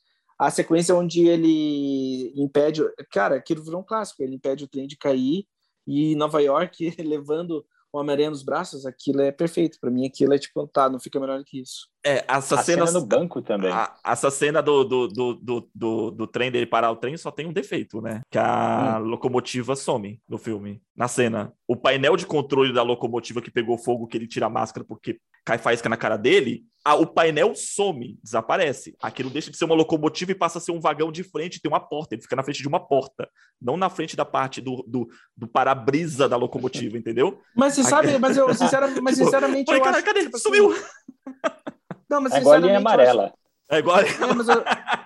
S2: a sequência onde ele impede, cara, aquilo virou um clássico, ele impede o trem de cair e Nova York *laughs* levando o Homem-Aranha nos braços, aquilo é perfeito. Para mim, aquilo é tipo, tá, não fica melhor que isso.
S1: É, essa a cena,
S3: cena no banco também.
S1: A, essa cena do, do, do, do, do, do trem dele parar o trem só tem um defeito, né? Que a hum. locomotiva some no filme, na cena. O painel de controle da locomotiva que pegou fogo, que ele tira a máscara porque cai faísca na cara dele, a, o painel some, desaparece. Aquilo deixa de ser uma locomotiva e passa a ser um vagão de frente, tem uma porta, ele fica na frente de uma porta, não na frente da parte do, do, do para-brisa da locomotiva, entendeu?
S2: Mas você sabe, mas eu *laughs* sinceramente, mas sinceramente Pô, eu cara,
S1: acho, cadê? Tipo, Sumiu! Assim,
S2: não, mas
S3: é igual a linha amarela. Acho...
S1: É igual a linha é,
S2: mas, eu... *laughs*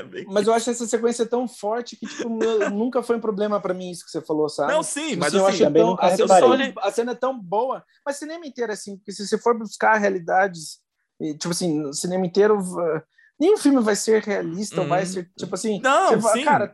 S2: é mas eu acho essa sequência tão forte que tipo, *laughs* nunca foi um problema para mim isso que você falou, sabe?
S1: Não, sim, tipo mas
S2: assim,
S1: eu
S2: acho tão, a, cena, a cena é tão boa, mas cinema inteiro assim, porque se você for buscar realidades, tipo assim, cinema inteiro nenhum filme vai ser realista, hum. vai ser tipo assim,
S1: não,
S2: você, sim. cara,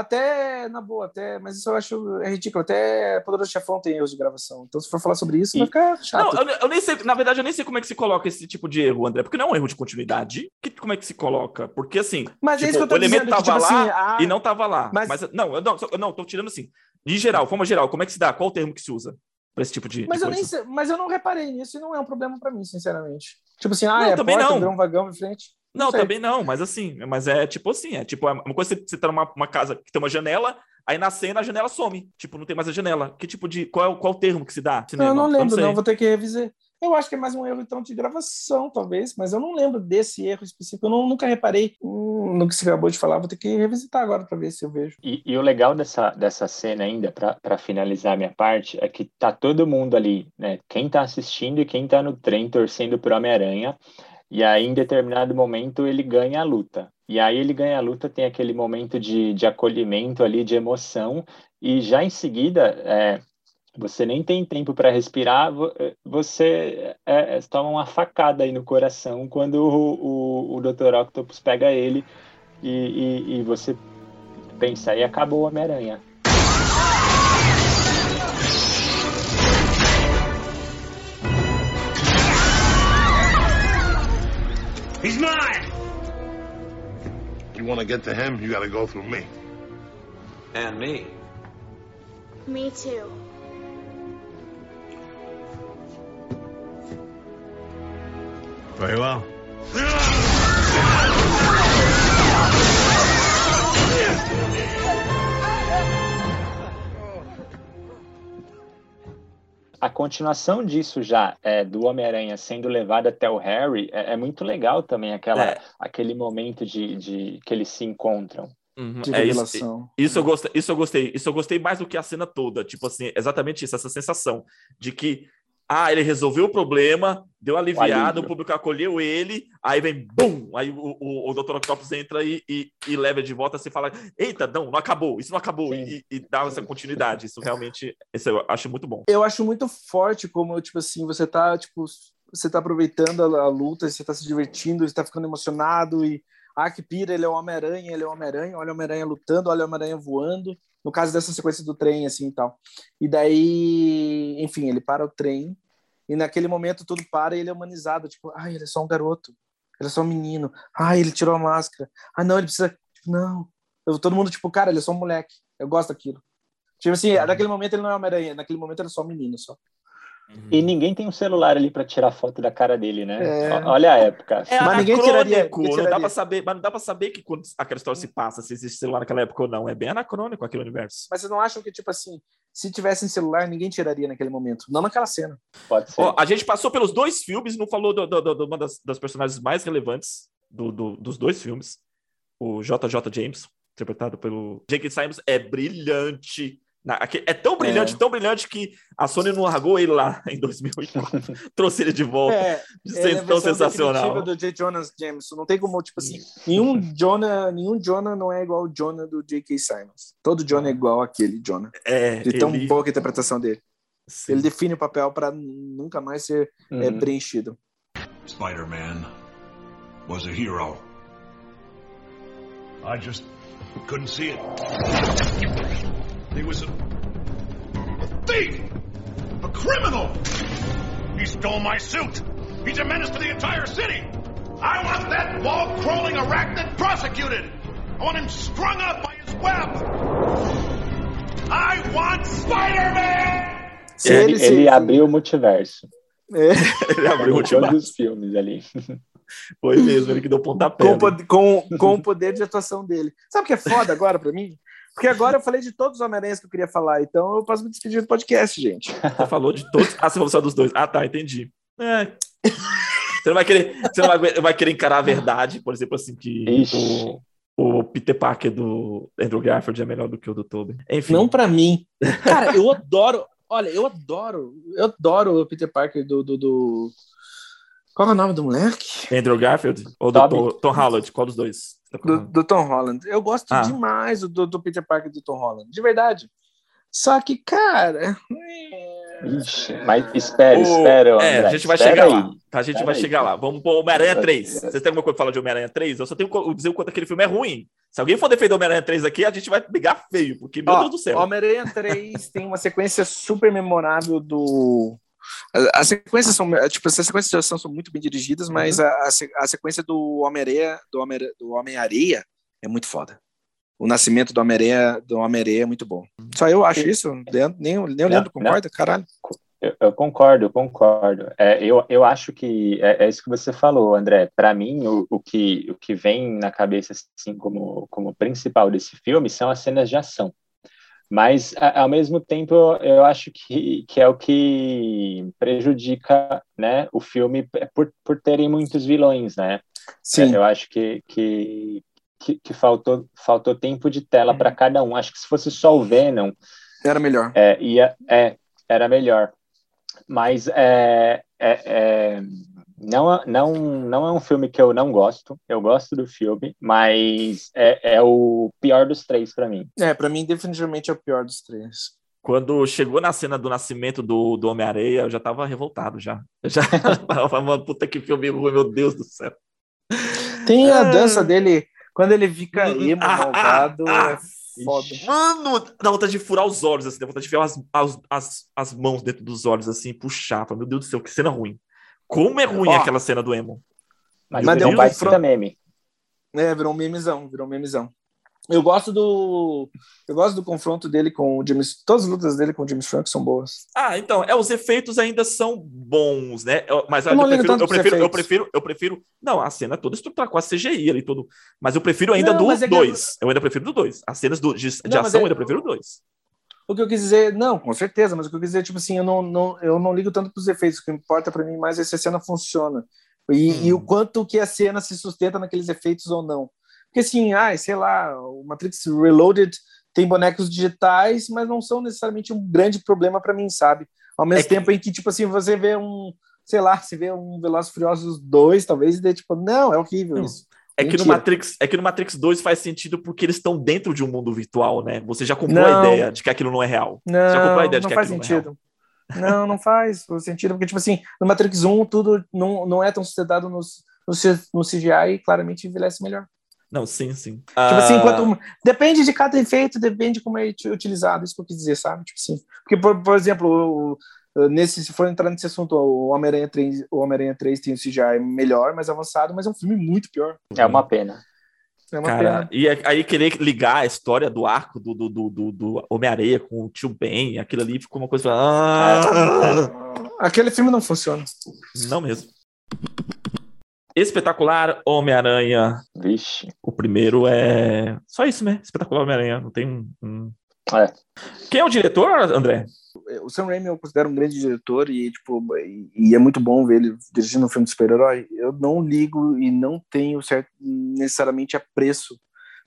S2: até, na boa, até, mas isso eu acho é ridículo. Até Poderoso Chefão tem erros de gravação. Então, se for falar sobre isso, e... vai ficar chato.
S1: Não, eu, eu, nem sei, na verdade, eu nem sei como é que se coloca esse tipo de erro, André, porque não é um erro de continuidade. Que, como é que se coloca? Porque assim,
S2: mas
S1: tipo,
S2: é isso tipo, que eu tô
S1: o elemento
S2: dizendo,
S1: tava
S2: tipo
S1: lá
S2: assim, ah,
S1: e não tava lá. Mas, mas não, eu não, eu não, tô tirando assim. De geral, forma geral, como é que se dá? Qual o termo que se usa? para esse tipo de,
S2: mas
S1: de
S2: eu nem sei, mas eu não reparei nisso e não é um problema para mim sinceramente tipo assim ah não, é também porta, não. um vagão em frente
S1: não, também não, mas assim, mas é tipo assim, é tipo, é uma coisa você, você tá numa uma casa que tem uma janela, aí na cena a janela some, tipo, não tem mais a janela. Que tipo de, qual é, qual é o termo que se dá?
S2: Cinema? Eu não lembro, não, não, vou ter que revisar. Eu acho que é mais um erro, então, de gravação, talvez, mas eu não lembro desse erro específico. Eu não, nunca reparei no que você acabou de falar. Vou ter que revisitar agora para ver se eu vejo.
S3: E, e, o legal dessa, dessa cena ainda, para finalizar a minha parte, é que tá todo mundo ali, né? Quem tá assistindo e quem tá no trem torcendo pro Homem-Aranha. E aí, em determinado momento, ele ganha a luta. E aí, ele ganha a luta, tem aquele momento de, de acolhimento ali, de emoção. E já em seguida, é, você nem tem tempo para respirar, eh, você é, é, toma uma facada aí no coração quando o, o, o Dr. Octopus pega ele e, e, e você pensa aí, acabou o Homem-Aranha.
S7: He's mine!
S8: You want to get to him, you got to go through me.
S5: And me.
S9: Me too.
S7: Very well. *laughs*
S3: A continuação disso já, é, do Homem-Aranha sendo levado até o Harry, é, é muito legal também, aquela,
S1: É.
S3: aquele momento de, de que eles se encontram.
S1: Uhum,
S2: De
S1: é isso, isso eu gostei, isso eu gostei, isso eu gostei mais do que a cena toda, tipo assim, exatamente isso, essa sensação de que ah, ele resolveu o problema, deu aliviado, o, público acolheu ele, aí vem bum, aí o, o, o Dr. Octopus entra e, e, e leva de volta, assim, fala, eita, não, não acabou, isso não acabou, e, e dá essa continuidade, isso realmente, isso eu acho muito bom.
S2: Eu acho muito forte como, tipo assim, você tá, tipo, você tá aproveitando a, a luta, você tá se divertindo, você tá ficando emocionado e ah, que pira, ele é o Homem-Aranha, ele é o Homem-Aranha, olha o Homem-Aranha lutando, olha o Homem-Aranha voando, no caso dessa sequência do trem, assim, e tal. E daí, enfim, ele para o trem e naquele momento tudo para e ele é humanizado, tipo, ah, ele é só um garoto, ele é só um menino, ah, ele tirou a máscara, ah, não, ele precisa, tipo, não. Eu, todo mundo, tipo, cara, ele é só um moleque, eu gosto daquilo. Tipo assim, naquele momento ele não é Homem-Aranha, naquele momento ele é só um menino, só.
S3: E ninguém tem um celular ali para tirar foto da cara dele, né?
S2: É.
S3: Olha a época.
S1: É
S2: Mas ninguém tiraria- ninguém
S1: não dá
S2: tiraria.
S1: pra saber, mas não dá pra saber que quando aquela história se passa, se existe celular naquela época ou não, é bem anacrônico aquele universo.
S2: Mas vocês não acham que, tipo assim, se tivessem celular, ninguém tiraria naquele momento? Não naquela cena.
S3: Pode ser.
S1: Ó, a gente passou pelos dois filmes, não falou do- do- do- de uma das, das personagens mais relevantes do- do- dos dois filmes. O JJ James, interpretado pelo Jake Simons, é brilhante. É tão brilhante,
S2: É.
S1: tão brilhante que a Sony não largou ele lá *laughs* em 2004. *laughs* trouxe ele de volta.
S2: É,
S1: de
S2: é
S1: tão
S2: versão
S1: sensacional.
S2: do J. Jonas Jameson. Não tem como, tipo assim, nenhum Jonah, nenhum Jonah não é igual o Jonah do J.K. Simons. Todo Jonah é igual àquele Jonah.
S1: É,
S2: De tão
S1: ele-
S2: boa que a interpretação dele.
S1: sim.
S2: Ele define o papel para nunca mais ser é,
S3: Uhum.
S2: preenchido.
S7: Spider-Man was a hero. I just couldn't see it. He was a, a thief! A criminal! He stole my suit! He's a menace to the entire city! I want that wall-crawling arachnid prosecuted! I want him strung up by his web! I want Spider-Man!
S3: Ele,
S2: se-
S3: ele abriu o multiverso.
S2: é,
S1: Ele *laughs* abriu o
S3: Todos
S1: ultimato.
S3: os filmes ali.
S1: Foi mesmo, ele que deu pontapé.
S2: com, com, com o poder de atuação dele. Sabe o que é foda agora pra mim? *laughs* Porque agora eu falei de todos os Homem-Aranhas que eu queria falar, então eu posso me despedir do podcast, gente.
S1: Você falou de todos. Ah, você falou só dos dois. Ah, tá, entendi. É. Você não vai querer, você não vai, vai querer encarar a verdade, por exemplo, assim, que
S3: Ixi.
S1: o, o Peter Parker do Andrew Garfield é melhor do que o do Tobey. Enfim.
S2: Não pra mim. Cara, eu adoro. Olha, eu adoro. Eu adoro o Peter Parker do. do, do... Qual é o nome do moleque?
S1: Andrew Garfield ou do Tom Holland? Qual dos dois? Tá
S2: Do, do Tom Holland. Eu gosto
S1: Ah.
S2: demais do, do Peter Parker do Tom Holland. De verdade. Só que, cara.
S3: Ixi, mas espere,
S1: O-
S3: espere,
S1: é,
S3: André,
S1: a gente vai
S3: espera
S1: chegar
S3: aí.
S1: lá. Tá, a gente
S3: Espera
S1: vai
S3: aí.
S1: chegar lá. Vamos pro Homem-Aranha 3.
S3: Espera.
S1: Vocês têm alguma coisa pra falar de Homem-Aranha 3? Eu só tenho que dizer o quanto aquele filme é ruim. Se alguém for defender Homem-Aranha 3 aqui, a gente vai brigar feio, porque, meu
S2: Ó,
S1: Deus do céu.
S2: Homem-Aranha 3 tem uma sequência super memorável do. As sequências são, tipo, essas sequências de ação são muito bem dirigidas, mas
S1: Uhum.
S2: a, a se- a sequência do Homem-Areia, do Homem- do Homem-Areia é muito foda. O nascimento do Homem-Areia, do Homem-Areia é muito bom. Só eu acho isso, Leandro- nem, nem o Leandro
S3: Não,
S2: concorda, caralho.
S3: Eu, eu concordo, eu concordo. É, eu, eu acho que é, é isso que você falou, André. Para mim, o, o, que, o que vem na cabeça assim, como, como principal desse filme são as cenas de ação. Mas, a- ao mesmo tempo, eu, eu acho que, que é o que prejudica né, o filme por, por terem muitos vilões, né?
S2: Sim,
S3: É, eu acho que, que, que, que faltou, faltou tempo de tela para cada um. Acho que se fosse só o Venom,
S2: era melhor.
S3: é, ia, é, era melhor. Mas é, é, é, não, é- não, não é um filme que eu não gosto. Eu gosto do filme, mas é, é o pior dos três para mim.
S2: É, pra mim, definitivamente é o pior dos três.
S1: Quando chegou na cena do nascimento do, do Homem-Areia, eu já tava revoltado já. Eu já *laughs* tava, mano, puta que filme ruim, meu Deus do céu.
S2: Tem a
S1: Ah.
S2: dança dele, quando ele fica emo,
S1: Ah,
S2: malvado,
S1: ah.
S2: é foda.
S1: Mano, dá vontade de furar os olhos, assim, dá vontade de enfiar as, as, as, as mãos dentro dos olhos, assim, puxar. Meu Deus do céu, que cena ruim. Como é ruim
S2: Ó.
S1: aquela cena do emo.
S3: Mas,
S2: Mas deu
S3: um baita
S2: confronto.
S3: meme.
S2: É, virou um memezão, virou um memezão. Eu gosto do. Eu gosto do confronto dele com o James. Todas as lutas dele com o James Franco são boas.
S1: Ah, então, é, os efeitos ainda são bons, né? Eu- mas
S2: Eu
S1: eu, prefiro, eu prefiro, eu prefiro, eu prefiro. Não, a cena toda estruturada com a CGI ali, todo. Mas eu prefiro ainda
S2: Não,
S1: do
S2: mas é que-
S1: 2. Eu ainda prefiro do 2. As cenas do, de, de
S2: Não, mas
S1: ação
S2: é-
S1: eu ainda prefiro o 2.
S2: O que eu quis dizer, não, com certeza, mas o que eu quis dizer, tipo assim, eu não, não, eu não ligo tanto pros efeitos. O que importa pra mim mais é se a cena funciona. E,
S1: Hum.
S2: e o quanto que a cena se sustenta naqueles efeitos ou não. Porque assim, ai, sei lá, o Matrix Reloaded tem bonecos digitais, mas não são necessariamente um grande problema pra mim, sabe? Ao mesmo
S1: É que-
S2: tempo em que, tipo assim, você vê um, sei lá, se vê um Velozes Furiosos 2, talvez, e daí, tipo, não, é horrível
S1: Não.
S2: isso.
S1: É que, no. Matrix, é que no Matrix 2 faz sentido porque eles estão dentro de um mundo virtual, né? Você já comprou
S2: Não.
S1: a ideia de que aquilo não é real. já comprou a
S2: Não,
S1: ideia de
S2: não
S1: que aquilo não é real.
S2: sentido. Não, não faz sentido, porque, tipo assim, no Matrix 1, tudo não, não é tão sustentado no, no, no CGI e claramente envelhece melhor.
S1: Não, sim, sim.
S2: Tipo assim,
S1: Ah,
S2: enquanto, depende de cada efeito, depende de como é ut- utilizado, isso que eu quis dizer, sabe? Tipo assim, porque, por, por exemplo, nesse, se for entrar nesse assunto, o Homem-Aranha 3, o Homem-Aranha 3 tem o CGI melhor, mais avançado, mas é um filme muito pior.
S3: É uma pena.
S2: É uma
S1: Cara,
S2: pena.
S1: e é- aí querer ligar a história do arco do, do, do, do, do Homem-Areia com o tio Ben, aquilo ali ficou uma coisa. Ah,
S2: Aquele filme não funciona.
S1: não mesmo. Espetacular Homem-Aranha.
S3: Vixe.
S1: O primeiro é. Só isso, né? Espetacular Homem-Aranha. Não tem um. um-
S3: É.
S1: Quem é o diretor, André?
S2: o Sam Raimi eu considero um grande diretor e tipo e, e é muito bom ver ele dirigindo um filme de super-herói. Eu não ligo e não tenho certo, necessariamente apreço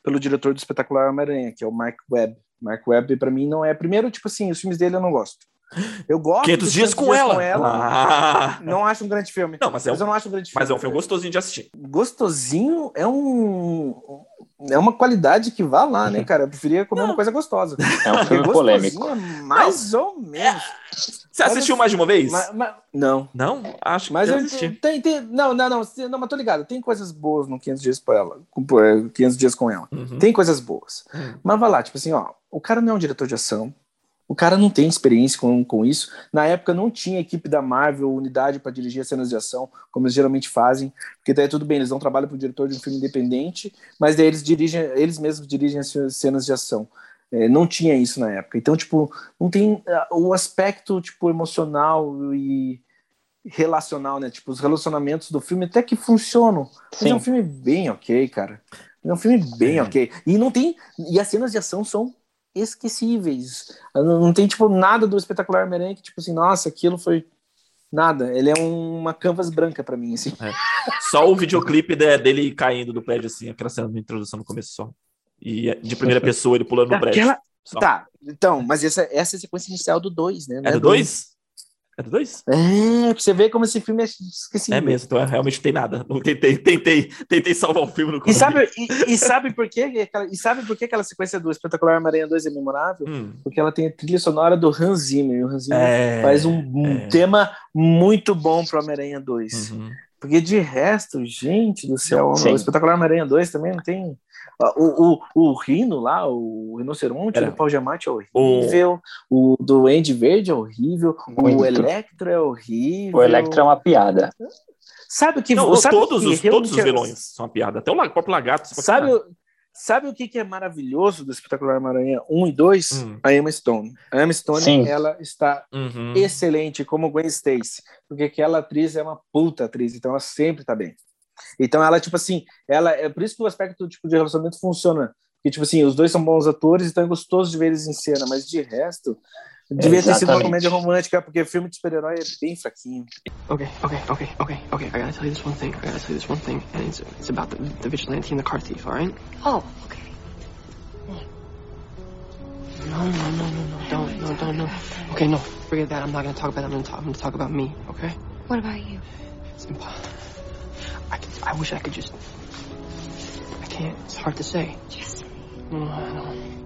S2: pelo diretor do espetacular Homem-Aranha, que é o Mark Webb. Mark Webb para mim não é primeiro tipo assim, os filmes dele eu não gosto. Eu gosto
S1: 500
S2: dos
S1: dias com ela. Ah.
S2: Não acho um grande filme.
S1: Não, mas é um-
S2: eu não acho um grande filme.
S1: Mas é um filme gostosinho de assistir.
S2: Gostosinho é um é uma qualidade que vá lá, né, cara? Eu preferia comer uma coisa gostosa.
S3: É um filme
S2: Porque
S3: polêmico.
S2: é mais ou menos.
S1: Você assistiu mais de uma vez?
S2: Mas- mas- não.
S1: Não? Acho
S2: Mas
S1: que
S2: eu,
S1: eu assisti.
S2: tem, tem, não, não, não, não, mas tô ligado. Tem coisas boas no 500 dias com ela, com, é, 500 dias com ela.
S1: Uhum.
S2: Tem coisas boas.
S1: Hum.
S2: Mas vai lá, tipo assim, ó, o cara não é um diretor de ação. O cara não tem experiência com, com isso. Na época não tinha equipe da Marvel, unidade para dirigir as cenas de ação, como eles geralmente fazem. Porque daí tudo bem, eles dão trabalho para o diretor de um filme independente, mas daí eles dirigem, eles mesmos dirigem as cenas de ação. É, não tinha isso na época. Então, tipo, não tem ah, o aspecto tipo emocional e relacional, né? Tipo, os relacionamentos do filme até que funcionam. Mas é um filme bem ok, cara. É um filme bem
S1: É.
S2: ok. E não tem. E as cenas de ação são esquecíveis. Não, tem, tipo, nada do espetacular Homem-Aranha que, tipo assim, nossa, aquilo foi. Nada. Ele é um- uma canvas branca pra mim, assim.
S1: Só o videoclipe de- dele caindo do prédio, assim, aquela cena de introdução no começo só. E é de primeira pessoa ele pulando no prédio. Só.
S2: Tá, então, mas essa, essa é a sequência inicial do 2, né? Não
S1: É do 2? É do 2?
S2: É, pra você ver como esse filme é esquecível.
S1: É mesmo, então é, realmente não tem nada. Não tentei, tentei, tentei salvar o filme no
S2: E
S1: começo.
S2: sabe, e, e sabe por quê? que aquela- E sabe por que aquela sequência do Espetacular Homem-Aranha 2 é memorável?
S1: Hum,
S2: Porque ela tem a trilha sonora do Hans Zimmer. E o Hans Zimmer
S1: é,
S2: faz um, um
S1: é.
S2: tema muito bom pro Homem-Aranha 2.
S1: Uhum.
S2: Porque de resto, gente do céu,
S3: Sim.
S2: o Espetacular Homem-Aranha 2 também não tem. Ah, O, o, o Rino lá, o rinoceronte
S1: Era.
S2: do Paul Giamatti é horrível. O, do Andy Verde é horrível.
S3: Muito.
S2: O Electro é horrível.
S3: O Electro é uma piada.
S2: Sabe o que
S1: Não,
S2: sabe
S1: todos,
S2: que
S1: os, todos os
S2: é-
S1: vilões são uma piada. Até o próprio lagarto.
S2: Sabe, o- sabe o que, que é maravilhoso do Espetacular Homem-Aranha 1 e 2?
S1: Hum.
S2: A Emma Stone. A Emma Stone,
S3: Sim.
S2: ela está
S1: Uhum.
S2: excelente como Gwen Stacy, porque aquela atriz é uma puta atriz, então ela sempre tá bem. Então ela, tipo assim, ela é por isso que o aspecto tipo, de relacionamento funciona. Porque, tipo assim, os dois são bons atores, então é gostoso de ver eles em cena, mas de resto, devia ter sido uma
S3: Exatamente.
S2: comédia romântica, porque filme de super-herói é bem fraquinho.
S10: Okay, okay, okay, okay, okay. I gotta tell you this one thing. I gotta tell you this one thing, and it's it's about the, the vigilante and the car thief. All right?
S9: Oh, okay.
S10: No, no, no, no, no. Don't, no, don't, no. Okay, no. Forget that. I'm not gonna talk about. It. I'm gonna talk. I'm gonna talk about me. Okay?
S9: What about you?
S10: It's impossible. I, I wish I could just. I can't. It's hard to say.
S9: Just
S10: No, oh, I know.
S9: say.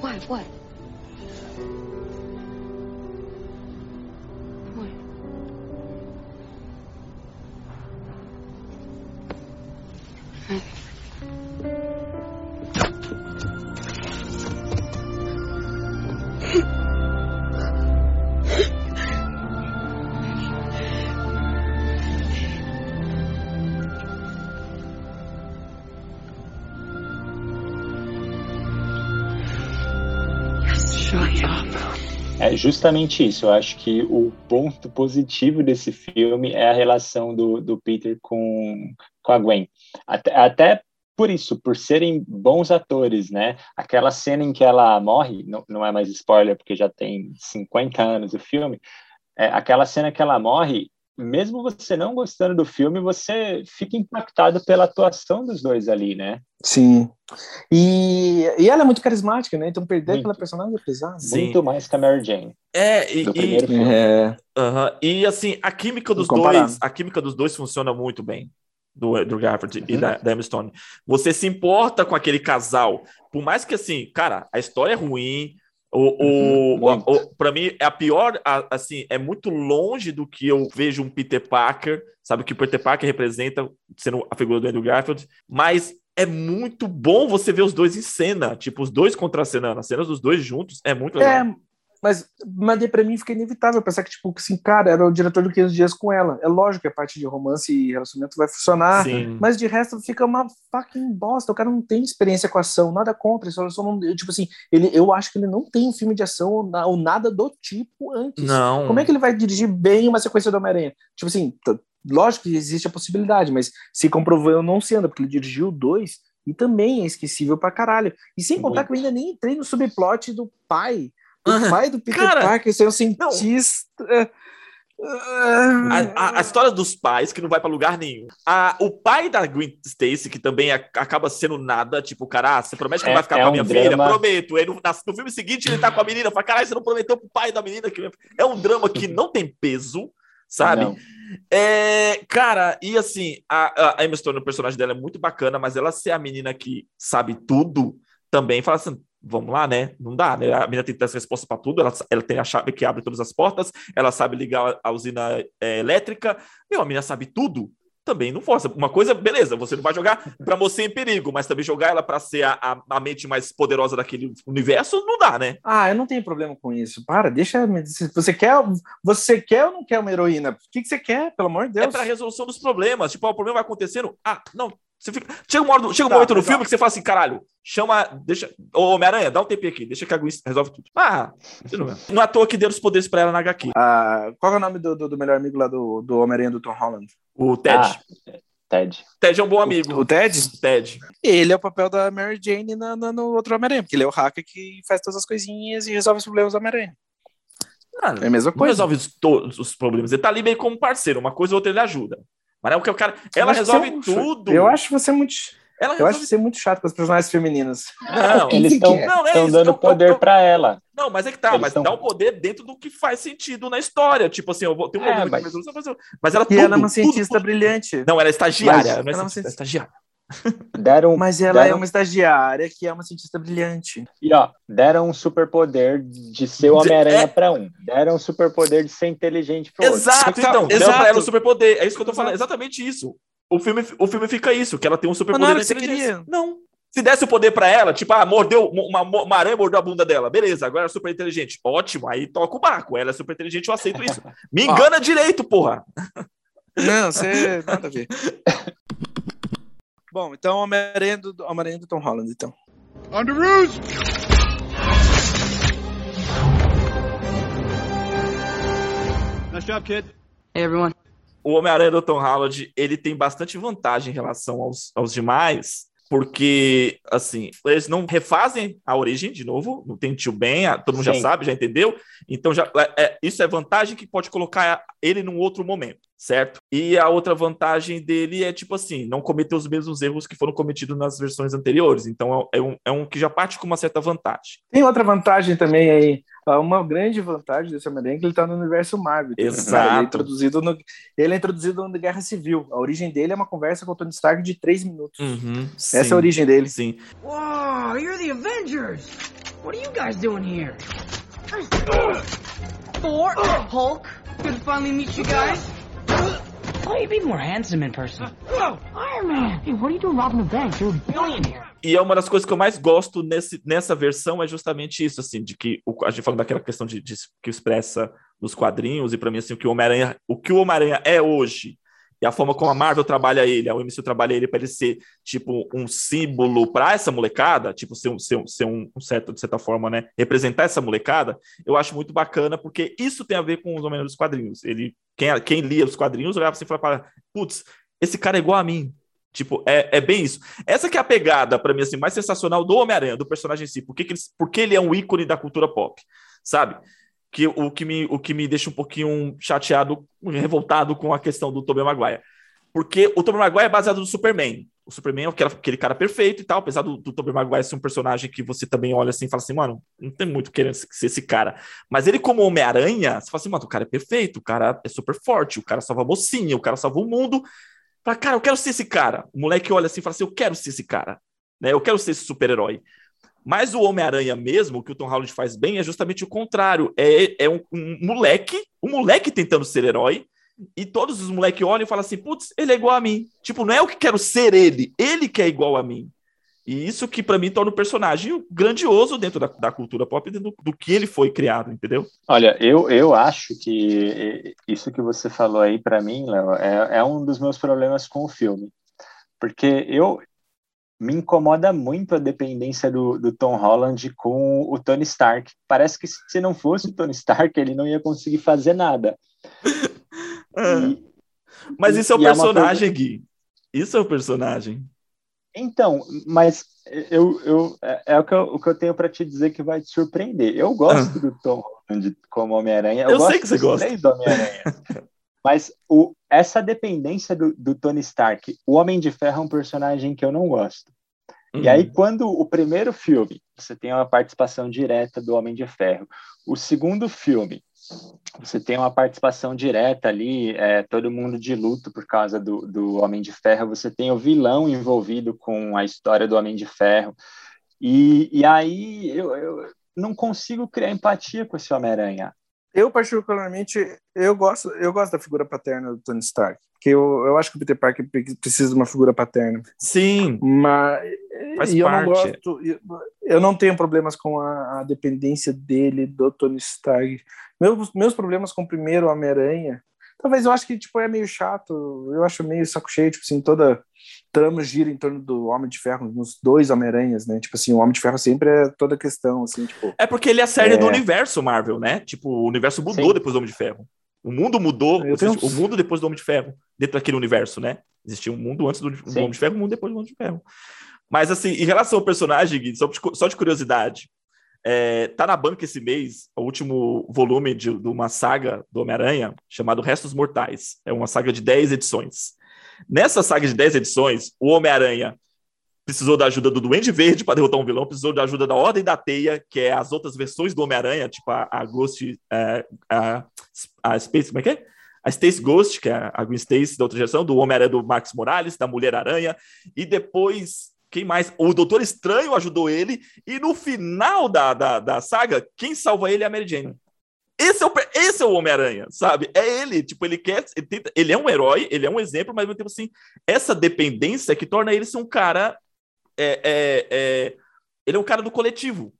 S9: What? What? What? I,
S3: justamente isso. Eu acho que o ponto positivo desse filme é a relação do, do Peter com, com a Gwen. Até, até por isso, por serem bons atores, né? Aquela cena em que ela morre, não, não é mais spoiler porque já tem 50 anos o filme, é, aquela cena que ela morre, mesmo você não gostando do filme, você fica impactado pela atuação dos dois ali, né?
S2: Sim. E, e ela é muito carismática, né? Então perder
S3: Muito.
S2: aquela personagem é pesado.
S1: Sim.
S3: Muito mais que a Mary Jane.
S1: É, e,
S3: Do
S1: e-
S3: primeiro filme.
S2: É.
S1: aham, e assim, a química dos dois, a química dos dois funciona muito bem. Do, do Garfield e
S2: Uhum.
S1: da, da Emma Stone. Você se importa com aquele casal. Por mais que, assim, cara, a história é ruim. O, o,
S2: Uhum,
S1: o, o- pra mim, é a pior, a- assim, é muito longe do que eu vejo um Peter Parker, sabe? O que o Peter Parker representa, sendo a figura do Andrew Garfield. Mas é muito bom você ver os dois em cena, tipo, os dois contracenando. As cenas dos dois juntos é muito legal.
S2: É, mas, daí pra mim fica inevitável pensar que, tipo, que assim, cara, era o diretor do 500 Dias com ela. É lógico que a parte de romance e relacionamento vai funcionar,
S1: Sim.
S2: mas de resto fica uma fucking bosta. O cara não tem experiência com ação, nada contra. Só, só não, tipo assim, ele, eu acho que ele não tem um filme de ação ou, ou nada do tipo antes.
S1: Não.
S2: Como é que ele vai dirigir bem uma sequência do Homem-Aranha? Tipo assim, lógico que existe a possibilidade, mas se comprovou não sendo, porque ele dirigiu dois e também é esquecível pra caralho. E sem contar
S3: Muito.
S2: que eu ainda nem entrei no subplot do pai. O pai do Peter
S1: cara,
S2: Parker ser um cientista.
S1: A, a- a história dos pais, que não vai pra lugar nenhum. A, o pai da Gwen Stacy, que também a- acaba sendo nada, tipo, cara, ah, você promete que não
S3: É-
S1: vai ficar
S3: é
S1: com a
S3: um
S1: minha filha?
S3: drama.
S1: Prometo. Aí no, no filme seguinte ele tá com a menina, fala, caralho, você não prometeu pro pai da menina que. É um drama que não tem peso, sabe?
S3: Não.
S1: É, cara, e assim, a, a Emma Stone, o personagem dela é muito bacana, mas ela ser a menina que sabe tudo também fala assim. Vamos lá, né? Não dá, né? A menina tem que ter essa resposta para tudo. Ela, ela tem a chave que abre todas as portas. Ela sabe ligar a, usina é, elétrica. Meu, a menina sabe tudo. Também não força. Uma coisa, beleza, você não vai jogar pra moça em perigo, mas também jogar ela pra ser a, a, a mente mais poderosa daquele universo, não dá, né?
S2: Ah, eu não tenho problema com isso. Para, deixa. Você quer, você quer ou não quer uma heroína? O que, que você quer, pelo amor de
S1: É
S2: Deus?
S1: pra resolução dos problemas. Tipo, ó, o problema vai acontecendo. Ah, não. Você fica... Chega, hora do- chega um
S2: Tá,
S1: momento no filme que você fala assim, caralho, chama. Deixa. Ô, Homem-Aranha, dá um tempinho aqui, deixa que a Gwen resolve tudo. Ah, não, *laughs* não é à toa que deram os poderes pra ela na HQ.
S2: Ah, qual é o nome do, do, do melhor amigo lá do, do Homem-Aranha do Tom Holland?
S1: O Ted.
S3: Ah, Ted.
S1: Ted é um bom amigo.
S2: O Ted?
S1: Ted.
S2: Ele é o papel da Mary Jane na, na- no outro Homem-Aranha, porque ele é o hacker que faz todas as coisinhas e resolve os problemas do Homem-Aranha.
S1: Ah,
S2: É a mesma
S1: não
S2: coisa.
S1: resolve os- todos os problemas. Ele tá ali meio como parceiro, uma coisa ou outra ele ajuda. Mas é o que o cara. Ela resolve
S2: é um-
S1: tudo.
S2: Eu acho você muito.
S1: Ela
S2: Eu acho você muito chato com as personagens femininas.
S1: Não,
S3: Eles estão
S2: é?
S1: É
S3: dando poder
S1: eu-
S3: pra ela.
S1: Não, mas é que tá,
S3: Eles
S1: mas
S3: tão-
S1: dá o poder dentro do que faz sentido na história. Tipo assim, eu vou ter um
S3: É,
S1: problema
S3: mas-
S1: mas, ela
S2: E
S1: tudo,
S2: ela é uma
S1: tudo,
S2: cientista
S1: tudo-
S2: brilhante.
S1: Não, ela é estagiária,
S2: Mas
S1: não é
S2: ela é uma
S1: cientista- estagiária.
S3: Deram,
S2: Mas ela é
S3: deram-
S2: uma estagiária que é uma cientista brilhante.
S3: E ó, deram um superpoder de ser o Homem-Aranha pra um. Deram um superpoder de ser inteligente pro outro.
S1: Exato,
S2: Então,
S1: então, deram
S2: exato.
S1: pra ela o superpoder. É isso que eu tô
S2: Exato.
S1: falando, exatamente isso. O filme, o filme fica isso, que ela tem um superpoder
S2: você
S1: inteligência. Não. Se desse o poder pra ela, tipo, ah, mordeu, uma, uma aranha mordeu a bunda dela, beleza, agora ela é super inteligente. Ótimo, aí toca o barco. Ela é super inteligente, eu aceito isso. *laughs* Me engana direito, porra.
S2: Não, você. Nada a ver. *laughs* Bom, então Homem-Aranha do, Homem do Tom Holland, então.
S7: On the!
S4: Nice job, kid.
S10: Hey, everyone.
S1: o Homem-Aranha do Tom Holland, ele tem bastante vantagem em relação aos, aos demais, porque, assim, eles não refazem a origem de novo, não tem tio Ben, a- todo mundo já
S3: Sim.
S1: sabe, já entendeu? Então, já, é- é- isso é vantagem que pode colocar ele num outro momento, certo? E a outra vantagem dele é, tipo assim, não cometer os mesmos erros que foram cometidos nas versões anteriores. Então, é, é um, é um que já parte com uma certa vantagem.
S2: Tem outra vantagem também aí. Ah, Uma grande vantagem desse Homem-Aranha é que ele tá no universo Marvel.
S1: Exato.
S2: Ele é introduzido no, ele é introduzido na Guerra Civil. A origem dele é uma conversa com o Tony Stark de três minutos. Essa é a origem dele.
S1: Sim.
S11: Whoa, you're the Avengers! What are you guys doing here? Thor, Hulk, good to finally meet you guys. You'd be more handsome in person. Iron Man! Hey, what are you doing robbing a bank? You're a billionaire.
S1: E é uma das coisas que eu mais gosto nesse, nessa versão é justamente isso, assim, de que o, a gente falando daquela questão de, de- que expressa nos quadrinhos, e para mim, assim, o que o Homem-Aranha, o que o Homem-Aranha é hoje E a forma como a Marvel trabalha ele, a MCU trabalha ele para ele ser, tipo, um símbolo para essa molecada, tipo, ser, um, ser, um, ser um, certo, de certa forma, né? Representar essa molecada, eu acho muito bacana, porque isso tem a ver com os homens dos quadrinhos. Ele, quem, quem lia os quadrinhos olhava assim e falava, putz, esse cara é igual a mim. Tipo, é, é bem isso. Essa que é a pegada, para mim, assim, mais sensacional do Homem-Aranha, do personagem em si. Por que, que ele, porque ele é um ícone da cultura pop, sabe? Que o que me, o que me deixa um pouquinho chateado, revoltado com a questão do Tobey Maguire. Porque o Tobey Maguire é baseado no Superman. O Superman é aquele, aquele cara perfeito e tal, apesar do, do Tobey Maguire ser um personagem que você também olha assim e fala assim, mano, não tem muito querendo ser esse cara. Mas ele como Homem-Aranha, você fala assim, mano, o cara é perfeito, o cara é super forte, o cara salva a mocinha, o cara salva o mundo. Fala, cara, eu quero ser esse cara. O moleque olha assim e fala assim, eu quero ser esse cara. Né? Eu quero ser esse super-herói. Mas o Homem-Aranha mesmo, que o Tom Holland faz bem, é justamente o contrário. É, é um, um moleque, um moleque tentando ser herói, e todos os moleques olham e falam assim, putz, ele é igual a mim. Tipo, não é o que quero ser ele, ele que é igual a mim. E isso que para mim torna o personagem grandioso dentro da, da cultura pop, dentro do, do, que ele foi criado, entendeu?
S3: Olha, eu, eu acho que isso que você falou aí para mim, Léo, é, é um dos meus problemas com o filme. Porque eu, me incomoda muito a dependência do, do, Tom Holland com o Tony Stark. Parece que se não fosse o Tony Stark, ele não ia conseguir fazer nada.
S1: É. E, mas isso é o personagem, é Gui. Isso é o personagem.
S3: Então, mas eu, eu, é, é o, que eu, o que eu tenho para te dizer que vai te surpreender. Eu gosto ah. do Tom Holland como Homem-Aranha. Eu,
S1: eu sei que você gosta.
S3: Do Homem-Aranha. *laughs* Mas o, essa dependência do, do, Tony Stark, o Homem de Ferro é um personagem que eu não gosto. Uhum. E aí, uhum. quando o primeiro filme, você tem uma participação direta do Homem de Ferro. O segundo filme, você tem uma participação direta ali, é, todo mundo de luto por causa do, do Homem de Ferro. Você tem o vilão envolvido com a história do Homem de Ferro. E, e aí eu, eu não consigo criar empatia com esse Homem-Aranha.
S2: Eu, particularmente, eu gosto, eu gosto da figura paterna do Tony Stark. Porque eu, eu acho que o Peter Parker precisa de uma figura paterna.
S1: Sim.
S2: Mas Faz e parte. eu não gosto. Eu não tenho problemas com a, a dependência dele, do Tony Stark. Meus, meus problemas com o primeiro Homem-Aranha Talvez eu acho que tipo, é meio chato, eu acho meio saco cheio, tipo assim, toda trama gira em torno do Homem de Ferro, nos dois Homem-Aranhas, né? Tipo assim, o Homem de Ferro sempre é toda questão, assim, tipo...
S1: É porque ele é a série é... do universo Marvel, né? Tipo, o universo mudou Sim. depois do Homem de Ferro. O mundo mudou, tenho... o mundo depois do Homem de Ferro, dentro daquele universo, né? Existia um mundo antes do, do Homem de Ferro, um mundo depois do Homem de Ferro. Mas, assim, em relação ao personagem, Gui, só de, só de curiosidade, é, tá na banca esse mês o último volume de, de uma saga do Homem-Aranha chamado Restos Mortais. É uma saga de 10 edições. Nessa saga de 10 edições, o Homem-Aranha precisou da ajuda do Duende Verde para derrotar um vilão, precisou da ajuda da Ordem da Teia, que é as outras versões do Homem-Aranha, tipo a, a Ghost, é, a, a Space, como é que é? A Stacy Ghost, que é a Gwen Stacy da outra geração, do Homem-Aranha do Max Morales, da Mulher-Aranha, e depois quem mais? O Doutor Estranho ajudou ele. E no final da, da, da saga, quem salva ele é a Mary Jane. Esse é o, esse é o Homem-Aranha, sabe? É ele. Tipo, ele quer. Ele, tenta, ele, é um herói, ele é um exemplo, mas ao mesmo tempo assim, essa dependência que torna ele ser um cara. É, é, é, ele é um cara do coletivo.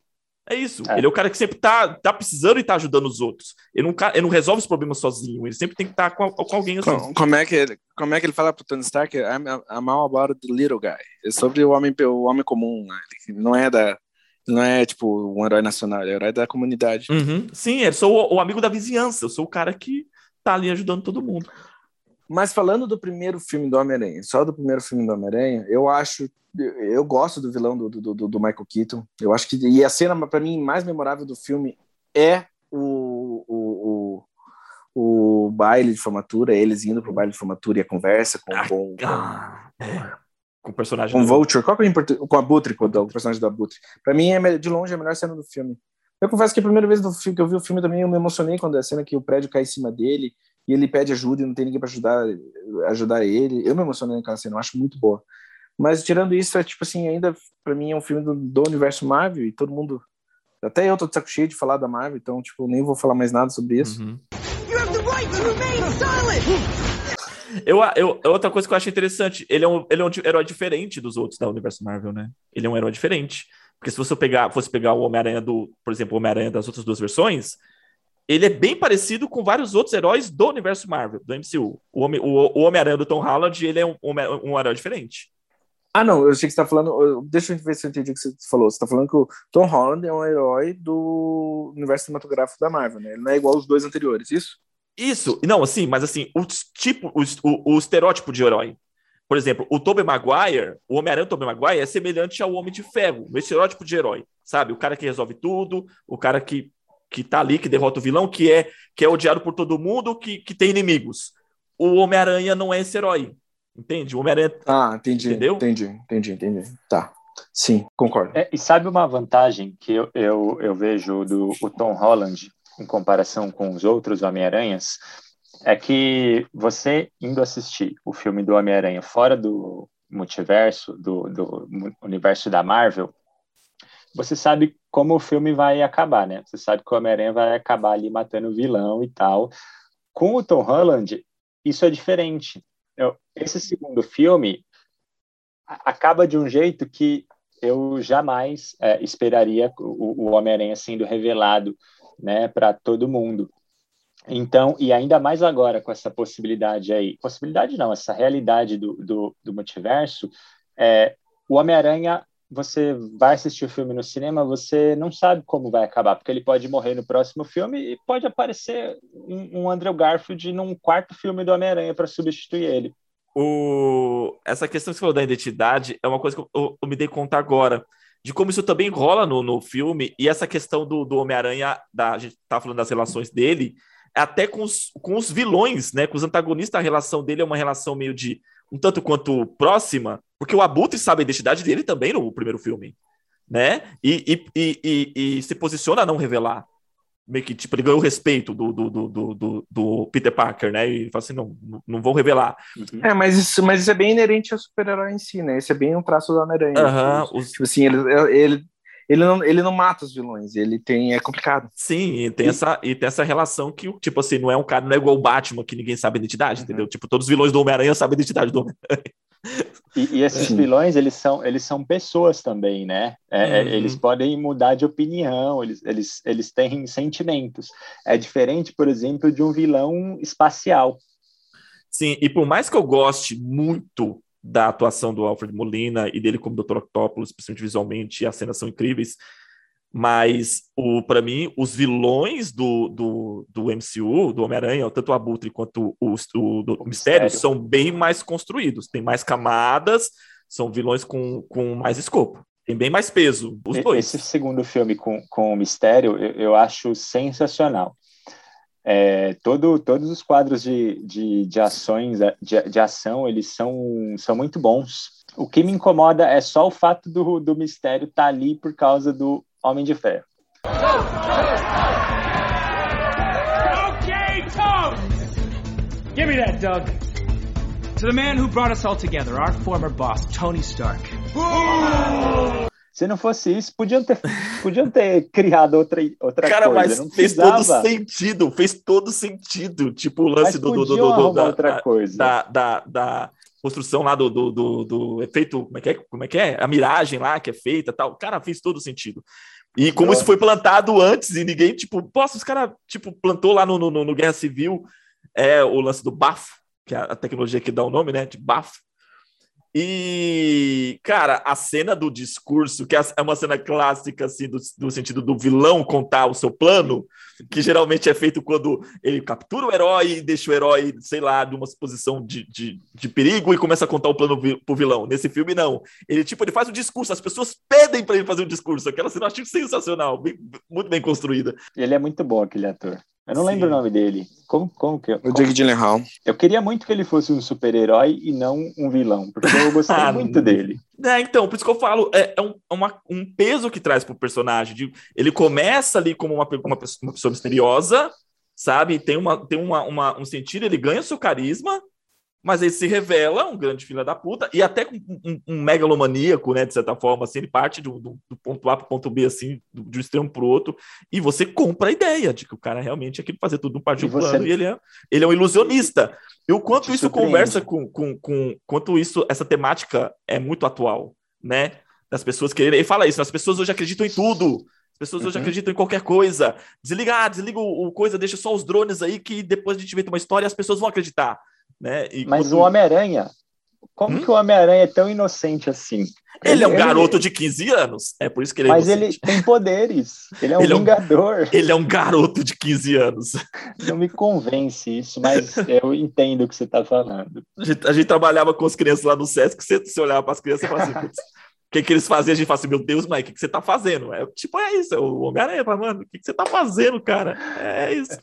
S1: É isso. É. Ele é o cara que sempre tá, tá precisando e tá ajudando os outros. Ele não, ele não resolve os problemas sozinho. Ele sempre tem que estar tá com, com, alguém assim.
S2: Como, como, é que ele, como é que ele fala pro Tony Stark? I'm, I'm all about the little guy. É sobre o homem, o homem comum. Né? Ele não é da... Não é, tipo, um herói nacional. Ele é herói da comunidade.
S1: Uhum. Sim, eu sou o, o amigo da vizinhança. Eu sou o cara que tá ali ajudando todo mundo.
S2: Mas falando do primeiro filme do Homem-Aranha, só do primeiro filme do Homem-Aranha, eu acho eu gosto do vilão do, do, do, Michael Keaton. Eu acho que e a cena para mim mais memorável do filme é o, o, o, o baile de formatura, eles indo pro baile de formatura e a conversa com, ah, com, com,
S1: é. com o personagem
S2: com o Vulture. Qual que é o importante? Com a Abutre, com o personagem do Abutre. Para mim é de longe a melhor cena do filme. Eu confesso que a primeira vez que eu vi o filme também eu me emocionei quando é a cena que o prédio cai em cima dele e ele pede ajuda e não tem ninguém para ajudar ajudar ele. Eu me emocionei naquela cena, eu acho muito boa. Mas tirando isso, é tipo assim, ainda para mim é um filme do, do, universo Marvel e todo mundo. Até eu tô de saco cheio de falar da Marvel, então, tipo, nem vou falar mais nada sobre isso. Uhum.
S1: Eu, eu, outra coisa que eu acho interessante, ele é, um, ele é um herói diferente dos outros da universo Marvel, né? Ele é um herói diferente. Porque se você pegar, fosse pegar o Homem-Aranha do, por exemplo, o Homem-Aranha das outras duas versões, ele é bem parecido com vários outros heróis do universo Marvel, do MCU. O Homem- o- o Homem-Aranha do Tom Holland, ele é um, um, um herói diferente.
S2: Ah, não, eu achei que você tá falando. Deixa eu ver se eu entendi o que você falou. Você tá falando que o Tom Holland é um herói do universo cinematográfico da Marvel, né? Ele não é igual aos dois anteriores, isso?
S1: Isso, não, assim, mas assim, o tipo, o, o, o estereótipo de herói. Por exemplo, o Tobey Maguire, o Homem-Aranha Tobey Maguire é semelhante ao Homem de Ferro, o estereótipo de herói, sabe? O cara que resolve tudo, o cara que, que tá ali, que derrota o vilão, que é, que é odiado por todo mundo, que, que tem inimigos. O Homem-Aranha não é esse herói, entende? O Homem-Aranha
S2: Ah, entendi.
S1: Entendeu?
S2: Entendi, entendi, entendi. Tá. Sim, concordo.
S3: É, e sabe uma vantagem que eu, eu, eu vejo do o Tom Holland em comparação com os outros Homem-Aranhas? É que você indo assistir o filme do Homem-Aranha fora do multiverso, do, do universo da Marvel, você sabe como o filme vai acabar, né? Você sabe que o Homem-Aranha vai acabar ali matando o vilão e tal. Com o Tom Holland, isso é diferente. Eu- esse segundo filme acaba de um jeito que eu jamais é, esperaria o, o Homem-Aranha sendo revelado né, para todo mundo. Então, e ainda mais agora com essa possibilidade aí, possibilidade não, essa realidade do, do, do multiverso, é, o Homem-Aranha, você vai assistir o filme no cinema, você não sabe como vai acabar, porque ele pode morrer no próximo filme e pode aparecer um, um Andrew Garfield num quarto filme do Homem-Aranha para substituir ele.
S1: o... essa questão que você falou da identidade é uma coisa que eu, eu- me dei conta agora, de como isso também rola no, no filme, e essa questão do, do Homem-Aranha, da- a gente tá falando das relações dele, até com os, com os vilões, né? Com os antagonistas, a relação dele é uma relação meio de um tanto quanto próxima, porque o Abutre sabe a identidade dele também no primeiro filme, né? E, e, e, e- se posiciona a não revelar. Meio que, tipo, ele ganhou o respeito do, do, do, do, do- Peter Parker, né? E fala assim, não, não- vou revelar.
S2: É, mas isso, mas isso é bem inerente ao super-herói em si, né? Esse é bem um traço do Homem-Aranha. Tipo,
S1: os-
S2: Tipo assim, ele, ele, ele, não, ele não mata os vilões, ele tem. É complicado.
S1: Sim, e tem, Essa, e tem essa relação que, tipo assim, não é um cara, não é igual o Batman, que ninguém sabe a identidade, entendeu? Tipo, todos os vilões do Homem-Aranha sabem a identidade do Homem-Aranha.
S3: E, e esses
S2: Sim.
S3: vilões, eles são, eles são pessoas também, né? É, é,
S1: Uhum.
S3: Eles podem mudar de opinião, eles, eles, eles têm sentimentos. É diferente, por exemplo, de um vilão espacial.
S1: Sim, e por mais que eu goste muito da atuação do Alfred Molina e dele como Dr. Octopus, principalmente visualmente, as cenas são incríveis, mas para mim, os vilões do, do, do MCU, do Homem-Aranha, tanto o Abutre quanto o, o, do
S3: O
S1: Mistério, são bem mais construídos, tem mais camadas, são vilões com, com mais escopo, tem bem mais peso, os dois.
S3: Esse segundo filme com, com o Mistério, eu, eu acho sensacional. É, todo, todos os quadros de, de, de ações, é, de, de ação, eles são, são muito bons. O que me incomoda é só o fato do, do Mistério estar ali por causa do Homem de Ferro.
S4: Okay, Tom! Give me that, Doug. To the man who brought us all together, our former boss, Tony Stark.
S3: Se não fosse isso, podiam ter, podiam ter *laughs* criado outra, outra
S1: Cara,
S3: coisa.
S1: mas
S3: não
S1: fez todo sentido, fez todo sentido. Tipo, o lance do, do, do, do- da,
S3: outra coisa.
S1: da, da, da construção lá do, do, do, do efeito, como é, que é? como é que é? A miragem lá que é feita tal. Cara, fez todo sentido. E como isso foi plantado antes e ninguém, tipo, poxa, os caras, tipo, plantou lá no, no, no Guerra Civil é o lance do bafo, que é a tecnologia que dá o nome, né, de bafo. E, cara, a cena do discurso, que é uma cena clássica, assim, do, do sentido do vilão contar o seu plano, que geralmente é feito quando ele captura o herói e deixa o herói, sei lá, numa posição de, de, de perigo e começa a contar o plano vi- pro vilão. Nesse filme, não. Ele, tipo, ele faz um discurso, as pessoas pedem para ele fazer um discurso. Aquela cena eu achei sensacional, bem- muito bem construída.
S3: Ele é muito bom, aquele ator. Eu não
S1: Sim.
S3: lembro o nome dele. Como, como que
S2: O
S3: como-
S2: Jake Gyllenhaal.
S3: Eu queria muito que ele fosse um super-herói e não um vilão, porque eu gostei *laughs*
S1: Ah,
S3: muito dele.
S1: É, então, por isso que eu falo, é, é um, é uma- um peso que traz pro personagem. de- ele começa ali como uma, uma, pessoa, uma pessoa misteriosa, sabe? Tem, uma, tem uma, uma- um sentido, ele ganha seu carisma, mas ele se revela um grande filho da puta, e até com um, um- um megalomaníaco, né? De certa forma, assim, ele parte do, do- do ponto A pro ponto B, assim, do, de um extremo pro outro, e você compra a ideia de que o cara realmente é aquilo fazer tudo no parte
S3: E
S1: do
S3: você-
S1: plano, e ele é, ele é um ilusionista. E o quanto
S3: Te
S1: isso
S3: surpreende.
S1: conversa com, com, com quanto isso, essa temática é muito atual, né? Das pessoas quererem. Ele fala isso, as pessoas hoje acreditam em tudo. As pessoas hoje
S2: Uhum.
S1: acreditam em qualquer coisa. Desliga, ah, desliga o, o coisa, deixa só os drones aí, que depois a gente inventa uma história e as pessoas vão acreditar. Né? E
S3: Mas
S1: quando-
S3: o Homem-Aranha, como
S1: Hum?
S3: que o Homem-Aranha é tão inocente assim?
S1: Ele é um garoto de 15 anos. É por isso que ele é
S3: Mas ele
S1: inocente.
S3: tem poderes. Ele é um
S1: Ele é um-
S3: vingador. *laughs*
S1: Ele é um garoto de 15 anos.
S3: Não me convence isso, mas eu entendo o que você está falando.
S1: A gente, a gente trabalhava com as crianças lá no Sesc, você, você olhava para as crianças e falava assim, "Putz, o que, que eles faziam? A gente fala assim, meu Deus, Mike, o que, que você tá fazendo? É, tipo, é isso, é o Homem-Aranha, fala, mano, o que, que você tá fazendo, cara? É isso.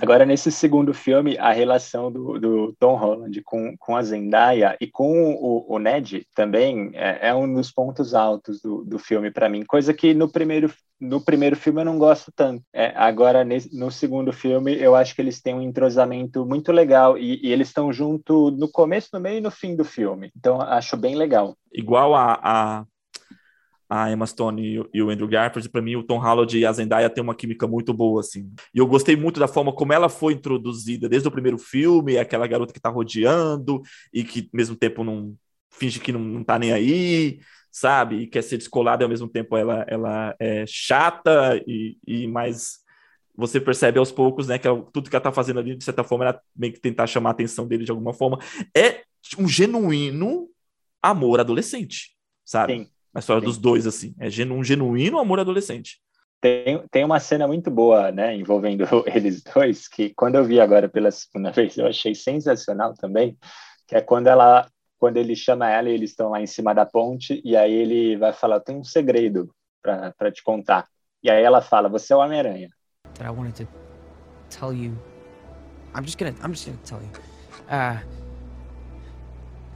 S3: Agora, nesse segundo filme, a relação do, do Tom Holland com, com a Zendaya e com o, o Ned também é, é um dos pontos altos do, do filme para mim, coisa que no primeiro, no primeiro filme eu não gosto tanto. É, agora, nesse, no segundo filme, eu acho que eles têm um entrosamento muito legal e, e eles estão junto no começo, no meio e no fim do filme. Então, acho bem legal.
S1: Igual a, a, a Emma Stone e, o- Andrew Garfield, para mim o Tom Holland e a Zendaya têm uma química muito boa, assim. E eu gostei muito da forma como ela foi introduzida desde o primeiro filme, aquela garota que tá rodeando e que, ao mesmo tempo, não finge que não, não tá nem aí, sabe? E quer ser descolada e, ao mesmo tempo, ela, ela é chata e, e mais... Você percebe aos poucos, né, que ela- tudo que ela tá fazendo ali, de certa forma, ela meio que tentar chamar a atenção dele de alguma forma. É um genuíno amor adolescente, sabe?
S3: Sim.
S1: A história
S3: Sim.
S1: dos dois, assim. É genu- um genuíno amor adolescente.
S3: Tem, tem uma cena muito boa, né, envolvendo *laughs* eles dois, que quando eu vi agora pela segunda *laughs* vez, eu achei sensacional também, que é quando ela, quando ele chama ela e eles estão lá em cima da ponte, e aí ele vai falar, tem um segredo para te contar. E aí ela fala, você é o Homem-Aranha.
S10: that I wanted to tell you. I'm just gonna. I'm just gonna tell you. Uh,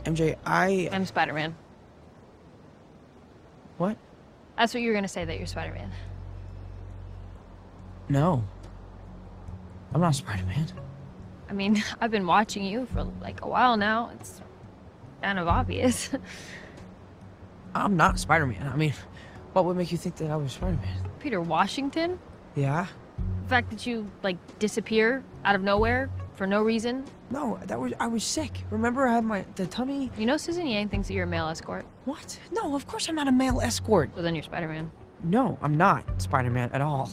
S10: MJ, I.
S12: I'm Spider Man.
S10: What?
S12: That's what you were gonna say that you're Spider Man.
S10: No. I'm not Spider-Man.
S12: I mean, *laughs* I've been watching you for like a while now. It's kind of obvious. *laughs*
S10: I'm not Spider-Man. I mean, what would make you think that I was Spider-Man?
S12: Peter Washington?
S10: Yeah.
S12: The fact that you like disappear out of nowhere for no reason?
S10: No, that was I was sick. Remember, I had my the tummy.
S12: You know Susan Yang thinks that you're a male escort.
S10: What? No, of course I'm not a male escort.
S12: So then you're Spider Man.
S10: No, I'm not Spider-Man at all.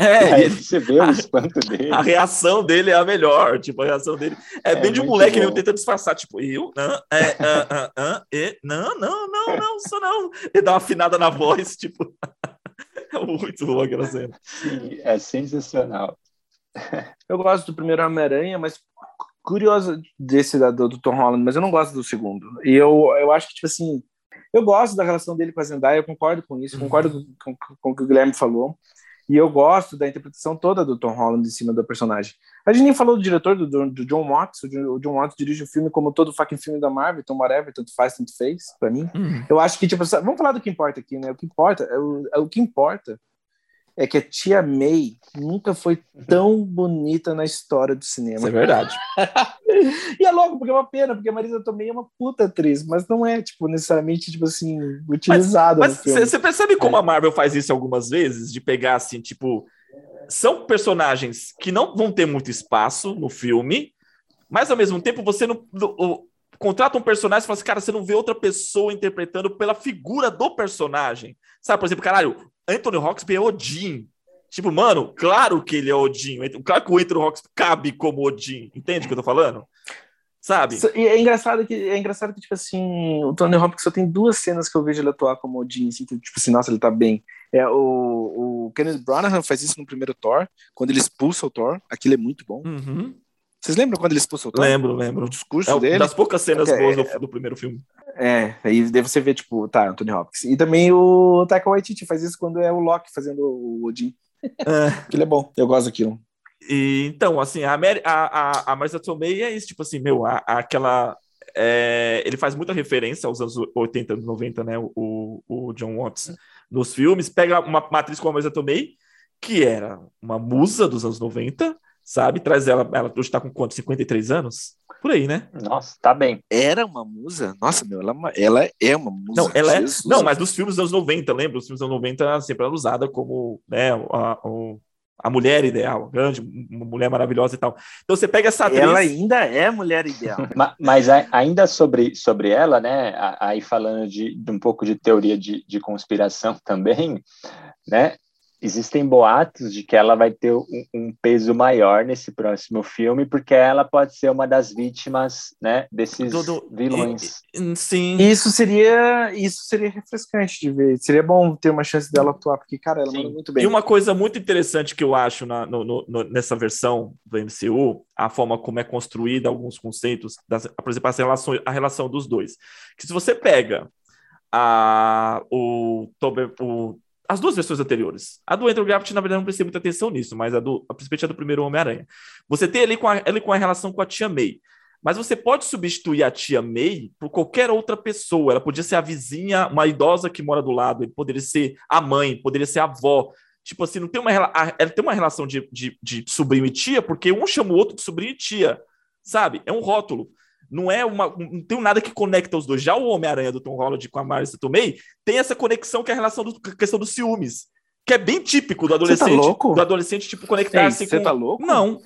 S1: É,
S3: Aí
S1: e
S3: você vê o *laughs* espanto dele.
S1: a reação dele é a melhor. Tipo, a reação dele é,
S3: É
S1: bem de um moleque mesmo tentando disfarçar. Tipo, eu? Não, é, ah, ah, ah, e, não, não, não, não, sou não. Ele dá uma afinada na voz, tipo. *laughs* é muito bom aquela cena.
S3: Sim, é sensacional.
S2: Eu gosto do primeiro Homem-Aranha, mas curioso desse da- do, do Tom Holland, mas eu não gosto do segundo. E eu, eu acho que, tipo assim, eu gosto da relação dele com a Zendaya, eu concordo com isso, concordo com, com- com o que o Guilherme falou. E eu gosto da interpretação toda do Tom Holland em cima do personagem. A gente nem falou do diretor, do, do John Watts. O John- Watts dirige o filme como todo fucking filme da Marvel, então whatever, tanto faz, tanto fez, pra mim. Eu acho que, tipo, vamos falar do que importa aqui, né? O que importa, é o, é o que importa é que a tia May nunca foi tão bonita na história do cinema.
S1: Isso é verdade. *laughs*
S2: e é logo, porque é uma pena, porque a Marisa Tomei é uma puta atriz, mas não é, tipo, necessariamente, tipo assim, utilizada
S1: Mas você percebe como a Marvel faz isso algumas vezes? De pegar, assim, tipo. São personagens que não vão ter muito espaço no filme, mas ao mesmo tempo você não. o- contrata um personagem e fala assim, cara, você não vê outra pessoa interpretando pela figura do personagem. Sabe, por exemplo, caralho, Anthony Hawkins é Odin. Tipo, mano, claro que ele é Odin. Claro que o Anthony Hawkins cabe como Odin. Entende o que eu tô falando? Sabe?
S2: E é engraçado que é engraçado que tipo assim, o Tony Hopkins só tem duas cenas que eu vejo ele atuar como Odin, assim, que, tipo assim, nossa, ele tá bem. É o, o Kenneth Branagh faz isso no primeiro Thor, quando ele expulsa o Thor, aquilo é muito bom.
S1: Uhum.
S2: Vocês lembram quando ele expulsa o?
S1: Lembro, lembro.
S2: O discurso
S1: É
S2: dele.
S1: das poucas cenas
S2: É,
S1: boas do, do primeiro filme.
S2: É, aí daí você vê, tipo, tá, Anthony Hopkins. E também o Taika Waititi faz isso quando é o Loki fazendo o Odin.
S1: É.
S2: Aquilo é bom, eu gosto daquilo.
S1: E, então, assim, a, Mary, a, a, a Marisa Tomei é isso, tipo assim, meu, a, a- aquela... é, ele faz muita referência aos anos 80, 90, né, o, o John Watts, nos filmes, pega uma matriz como a Marisa Tomei, que era uma musa dos anos 90, sabe, traz ela, ela hoje tá com quanto, 53 anos? Por aí, né?
S3: Nossa, tá bem.
S2: Era uma musa? Nossa, meu, ela, é uma- ela é uma musa.
S1: Não, ela é, não, mas dos filmes dos anos 90, lembra? Os filmes dos anos 90 ela sempre era usada como, né, a, a mulher ideal, grande, uma mulher maravilhosa e tal. Então você pega essa atriz...
S2: Ela ainda é mulher ideal. *laughs*
S3: Ma- Mas a- ainda sobre, sobre ela, né? Aí falando de, de um pouco de teoria de, de conspiração também, né? Existem boatos de que ela vai ter um, um, peso maior nesse próximo filme, porque ela pode ser uma das vítimas, né, desses do, do, vilões.
S1: E, sim.
S2: Isso seria, isso seria refrescante de ver. Seria bom ter uma chance dela atuar, porque, cara, ela manda muito bem.
S1: E uma coisa muito interessante que eu acho na, no, no, nessa versão do MCU, a forma como é construída alguns conceitos, das, por exemplo, a relação, a relação dos dois. Que se você pega a, o, o as duas versões anteriores. A do Andrew Garfield, na verdade, não prestei muita atenção nisso, mas a do, principalmente a do primeiro Homem-Aranha. Você tem ali com, a, ali com a relação com a tia May. Mas você pode substituir a tia May por qualquer outra pessoa. Ela podia ser a vizinha, uma idosa que mora do lado, ele poderia ser a mãe, poderia ser a avó. Tipo assim, não tem uma, ela tem uma relação de, de, de sobrinho e tia, porque um chama o outro de sobrinho e tia, sabe? É um rótulo não é uma. Não tem nada que conecta os dois. Já o Homem-Aranha do Tom Holland com a Marissa Tomei tem essa conexão que é a relação do, a questão dos ciúmes. Que é bem típico do adolescente. Você tá louco? Do adolescente, tipo, conectar-se
S2: com. Você tá louco?
S1: Não.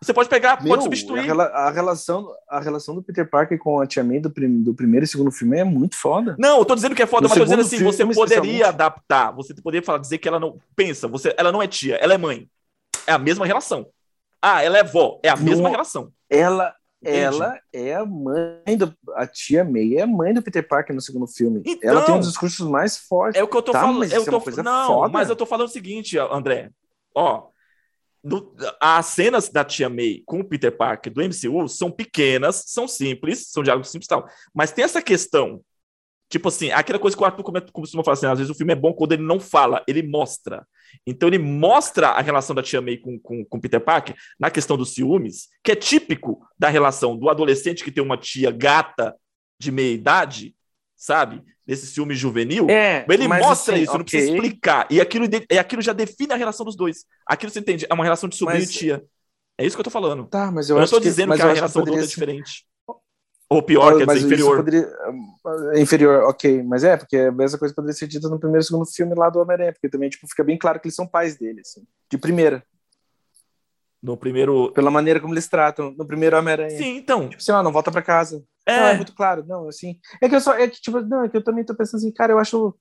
S1: Você pode pegar, Meu, pode substituir.
S2: A, a, relação, a relação do Peter Parker com a Tia May do, prim, do primeiro e segundo filme é muito foda.
S1: Não, eu tô dizendo que é foda, do mas tô dizendo assim, você poderia adaptar, você poderia falar, dizer que ela não. Pensa, você, ela não é tia, ela é mãe. É a mesma relação. Ah, ela é vó, é a mesma não, relação.
S2: Ela, ela é a mãe do. A tia May é a mãe do Peter Parker no segundo filme. Então, ela tem um dos discursos mais fortes.
S1: É o que eu tô tá, falando. Mas eu tô, é não, foda. mas eu tô falando o seguinte, André. Ó, no, as cenas da tia May com o Peter Parker do MCU são pequenas, são simples, são diálogos simples e tal. Mas tem essa questão. Tipo assim, aquela coisa que o Arthur costuma falar assim: às vezes o filme é bom quando ele não fala, ele mostra. Então ele mostra a relação da tia May com, com, com Peter Parker na questão dos ciúmes, que é típico da relação do adolescente que tem uma tia gata de meia idade, sabe? Desse ciúme juvenil. É, ele mostra assim, isso, okay. não precisa explicar. E aquilo, e aquilo já define a relação dos dois. Aquilo você entende? É uma relação de sobrinho mas... e tia. É isso que eu tô falando.
S2: Tá, mas eu,
S1: eu
S2: não tô
S1: dizendo
S2: que,
S1: que a relação do outro é diferente. Ou pior, quer dizer, inferior. Poderia...
S2: É inferior, ok. Mas é, porque a mesma coisa poderia ser dita no primeiro e segundo filme lá do Homem-Aranha, porque também tipo, fica bem claro que eles são pais dele, assim, de primeira.
S1: No primeiro.
S2: Pela maneira como eles tratam. No primeiro Homem-Aranha.
S1: Sim, então.
S2: Tipo assim, ó, não volta pra casa. É. Não, é muito claro. Não, assim. É que eu só. É que, tipo, não, é que eu também tô pensando assim, cara, eu acho.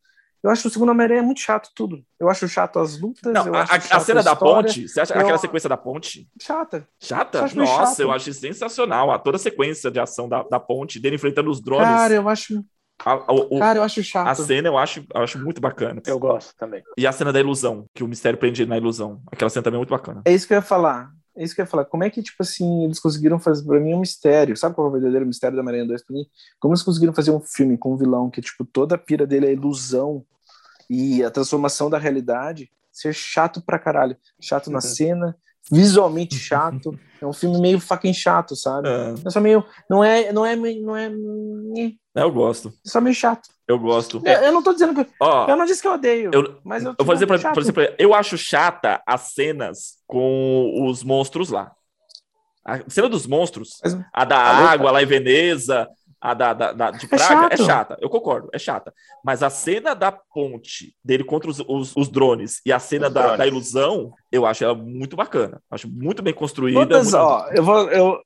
S2: Eu acho o segundo Homem-Aranha muito chato tudo. Eu acho chato as lutas.
S1: Não, a, a, cena da ponte, você acha eu... aquela sequência da ponte?
S2: Chata.
S1: Chata? Eu Nossa, chato. eu acho sensacional. A, toda a sequência de ação da, da ponte, dele enfrentando os drones.
S2: Cara, eu acho.
S1: A, o,
S2: Cara, eu acho chato.
S1: A cena eu acho, eu acho muito bacana.
S3: Eu gosto também.
S1: E a cena da ilusão, que o mistério prende na ilusão. Aquela cena também é muito bacana.
S2: É isso que eu ia falar. É isso que eu ia falar. Como é que, tipo assim, eles conseguiram fazer pra mim um mistério? Sabe qual é o verdadeiro mistério da Maranhão 2 pra mim? Como eles conseguiram fazer um filme com um vilão que, tipo, toda a pira dele é ilusão e a transformação da realidade ser chato pra caralho. Chato na uhum. cena, visualmente chato. *laughs* É um filme meio fucking chato, sabe? É. é só meio. Não é. Não é. Não é.
S1: É, eu gosto.
S2: É só meio chato.
S1: Eu gosto.
S2: Eu, eu não tô dizendo que. Eu não disse que eu odeio.
S1: Eu,
S2: mas eu,
S1: eu vou dizer, pra, exemplo, eu acho chata as cenas com os monstros lá. A cena dos monstros, mas, a da a água lá em Veneza, a da, da, da de é Praga é, é, chata, eu concordo, é chata. Mas a cena da ponte dele contra os, os, os drones e a cena da, da, ilusão, eu acho ela muito bacana. Acho muito bem construída.
S2: Todas,
S1: muito...
S2: ó, eu vou, eu,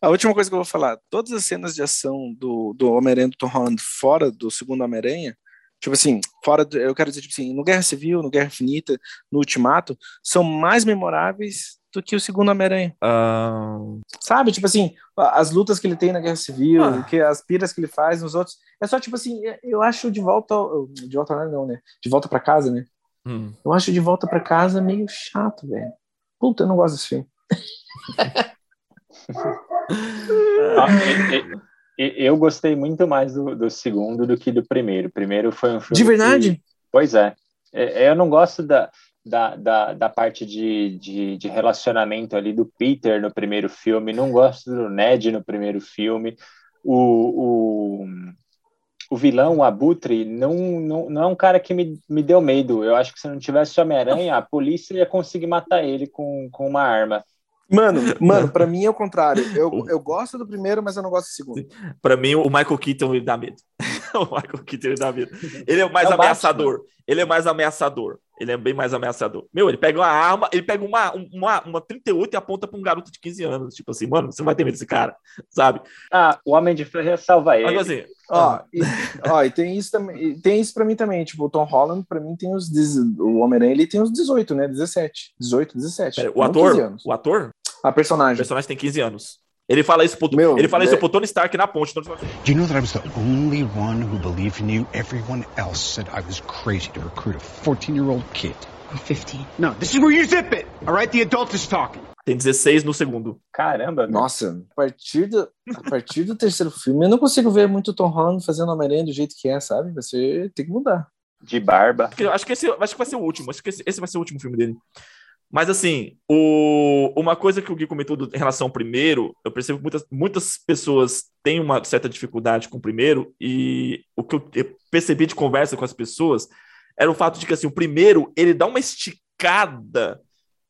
S2: a última coisa que eu vou falar: todas as cenas de ação do, do Homem-Aranha do Tom Holland fora do segundo Homem-Aranha, tipo assim, fora do, eu quero dizer, tipo assim, no Guerra Civil, no Guerra Infinita, no Ultimato, são mais memoráveis do que o segundo Homem-Aranha.
S1: Uh...
S2: Sabe? Tipo assim, as lutas que ele tem na Guerra Civil, ah. que as piras que ele faz nos outros. É só tipo assim, eu acho de volta. De volta não, né? De volta para casa, né?
S1: Hum.
S2: Eu acho de volta para casa meio chato, velho. Puta, eu não gosto desse filme. *laughs*
S3: ah, eu gostei muito mais do, do, segundo do que do primeiro. O primeiro foi um filme.
S2: De verdade? Que,
S3: pois é. é. Eu não gosto da da, da, da parte de, de, de, relacionamento ali do Peter no primeiro filme, não gosto do Ned no primeiro filme. O, o, o vilão, o Abutre, não, não, não é um cara que me, me deu medo. Eu acho que se não tivesse Homem-Aranha, a polícia ia conseguir matar ele com, com uma arma.
S2: Mano, *laughs* mano, para mim é o contrário. Eu, *laughs* eu gosto do primeiro, mas eu não gosto do segundo.
S1: Para mim, o Michael Keaton me dá medo. *laughs* o Michael Keaton da vida. Ele é o mais
S3: É o
S1: ameaçador. Ele é mais ameaçador. Ele é bem mais ameaçador. Meu, ele pega uma arma, ele pega uma, uma, uma 38 e aponta pra um garoto de 15 anos. Tipo assim, mano, você não vai ter medo desse cara, sabe?
S3: Ah, o Homem de Ferro ia salvar ele.
S1: Mas assim,
S2: Ó, e, ó, e tem isso também, tem isso para mim também, tipo, o Tom Holland para mim tem os dez- o Homem-Aranha, ele tem os 18, né? 17, 18, 17.
S1: pera, o
S2: não 15
S1: ator,
S2: anos.
S1: o ator,
S2: A
S1: o
S2: personagem.
S1: personagem tem 15 anos. Ele fala isso pro,
S2: Meu,
S1: ele fala isso
S2: é-
S1: pro Tony Stark na ponte. Tony Stark,
S13: Do you know that I was the only one who believed in you? Everyone else said I was crazy to recruit a 14 year old kid.
S11: I'm 15.
S14: No, this is where you zip it. All right, the adult is talking.
S1: Tem 16 no segundo.
S3: Caramba, meu.
S2: Nossa, a partir, do, a partir do terceiro filme, eu não consigo ver muito o Tom Holland fazendo Homem-Aranha do jeito que é, sabe? Você tem que mudar.
S3: De barba.
S1: Acho que- Acho que esse, acho que vai ser o último. Acho que esse, esse vai ser o último filme dele. Mas assim, o, uma coisa que o Gui comentou do- em relação ao primeiro, eu percebo que muitas, muitas pessoas têm uma certa dificuldade com o primeiro, e o que eu, eu percebi de conversa com as pessoas era o fato de que assim, o primeiro ele dá uma esticada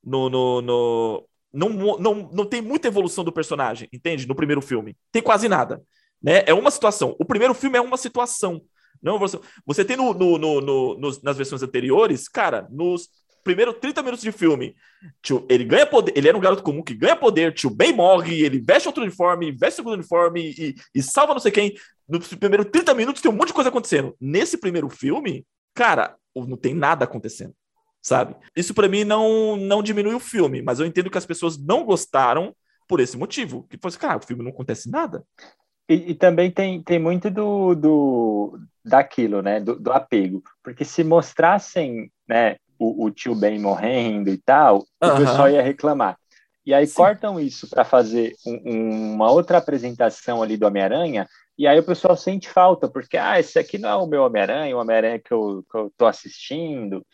S1: no. no, no não, não, não tem muita evolução do personagem, entende? No primeiro filme. Tem quase nada. Né? É uma situação. O primeiro filme é uma situação. Não, você, você tem no, no, no, no- nos- nas versões anteriores, cara, nos primeiros 30 minutos de filme, tio, ele ganha poder, ele era um garoto comum que ganha poder, tio Ben morre, ele veste outro uniforme, veste outro uniforme e, e salva não sei quem. Nos primeiros 30 minutos tem um monte de coisa acontecendo. Nesse primeiro filme, cara, não tem nada acontecendo, sabe? Isso pra mim não, não diminui o filme, mas eu entendo que as pessoas não gostaram por esse motivo. Que fosse, cara, o filme não acontece nada.
S3: E, e também tem, tem muito do, do daquilo, né? Do, do apego. Porque se mostrassem, né, o, o tio Ben morrendo e tal, o pessoal ia reclamar. E aí cortam isso para fazer um- um- uma outra apresentação ali do Homem-Aranha, e aí o pessoal sente falta, porque, ah, esse aqui não é o meu Homem-Aranha, o Homem-Aranha que eu, que eu tô assistindo.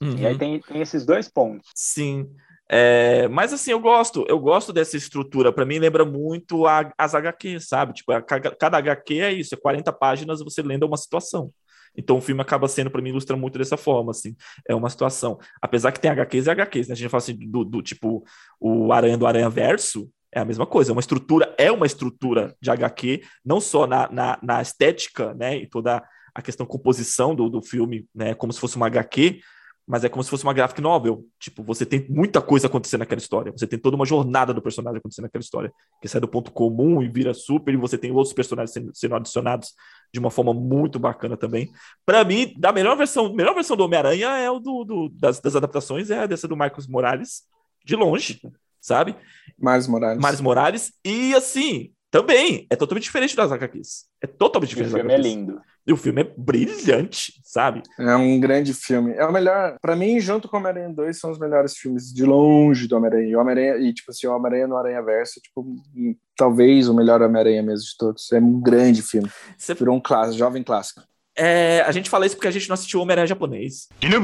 S3: E aí
S1: Uhum.
S3: tem, tem esses dois pontos.
S1: Sim. É, mas assim, eu gosto, eu gosto dessa estrutura. Para mim, lembra muito a- as HQs, sabe? Tipo, a- cada, cada HQ é isso, é 40 páginas você lendo uma situação. Então o filme acaba sendo, para mim, ilustra muito dessa forma, assim. É uma situação. Apesar que tem HQs e HQs, né? A gente fala assim, do, do tipo, o Aranha do Aranha Verso é a mesma coisa. É uma estrutura, é uma estrutura de HQ, não só na, na, na estética, né? E toda a questão composição do, do filme, né? Como se fosse uma HQ, mas é como se fosse uma graphic novel. Tipo, você tem muita coisa acontecendo naquela história. Você tem toda uma jornada do personagem acontecendo naquela história. Que sai do ponto comum e vira super, e você tem outros personagens sendo, sendo adicionados de uma forma muito bacana também. Para mim, da melhor versão, a melhor versão do Homem-Aranha é o do, do- das, das adaptações, é dessa do Marcos Morales, de longe, sabe?
S2: Miles Morales.
S1: Miles Morales. E assim, também é totalmente diferente das HQs. É totalmente
S3: o
S1: diferente das
S3: filme é lindo.
S1: E o filme é brilhante, sabe?
S2: É um grande filme. É o melhor, Pra mim, junto com o Homem-Aranha 2, são os melhores filmes de longe do Homem-Aranha. E Homem-Aranha, e tipo assim, o Homem-Aranha no Aranha Verso, tipo, hum, talvez o melhor Homem-Aranha mesmo de todos. É um grande filme.
S1: Você-
S2: Virou um clássico, jovem clássico.
S1: É, a gente fala isso porque a gente não assistiu o Homem-Aranha japonês.
S7: 犬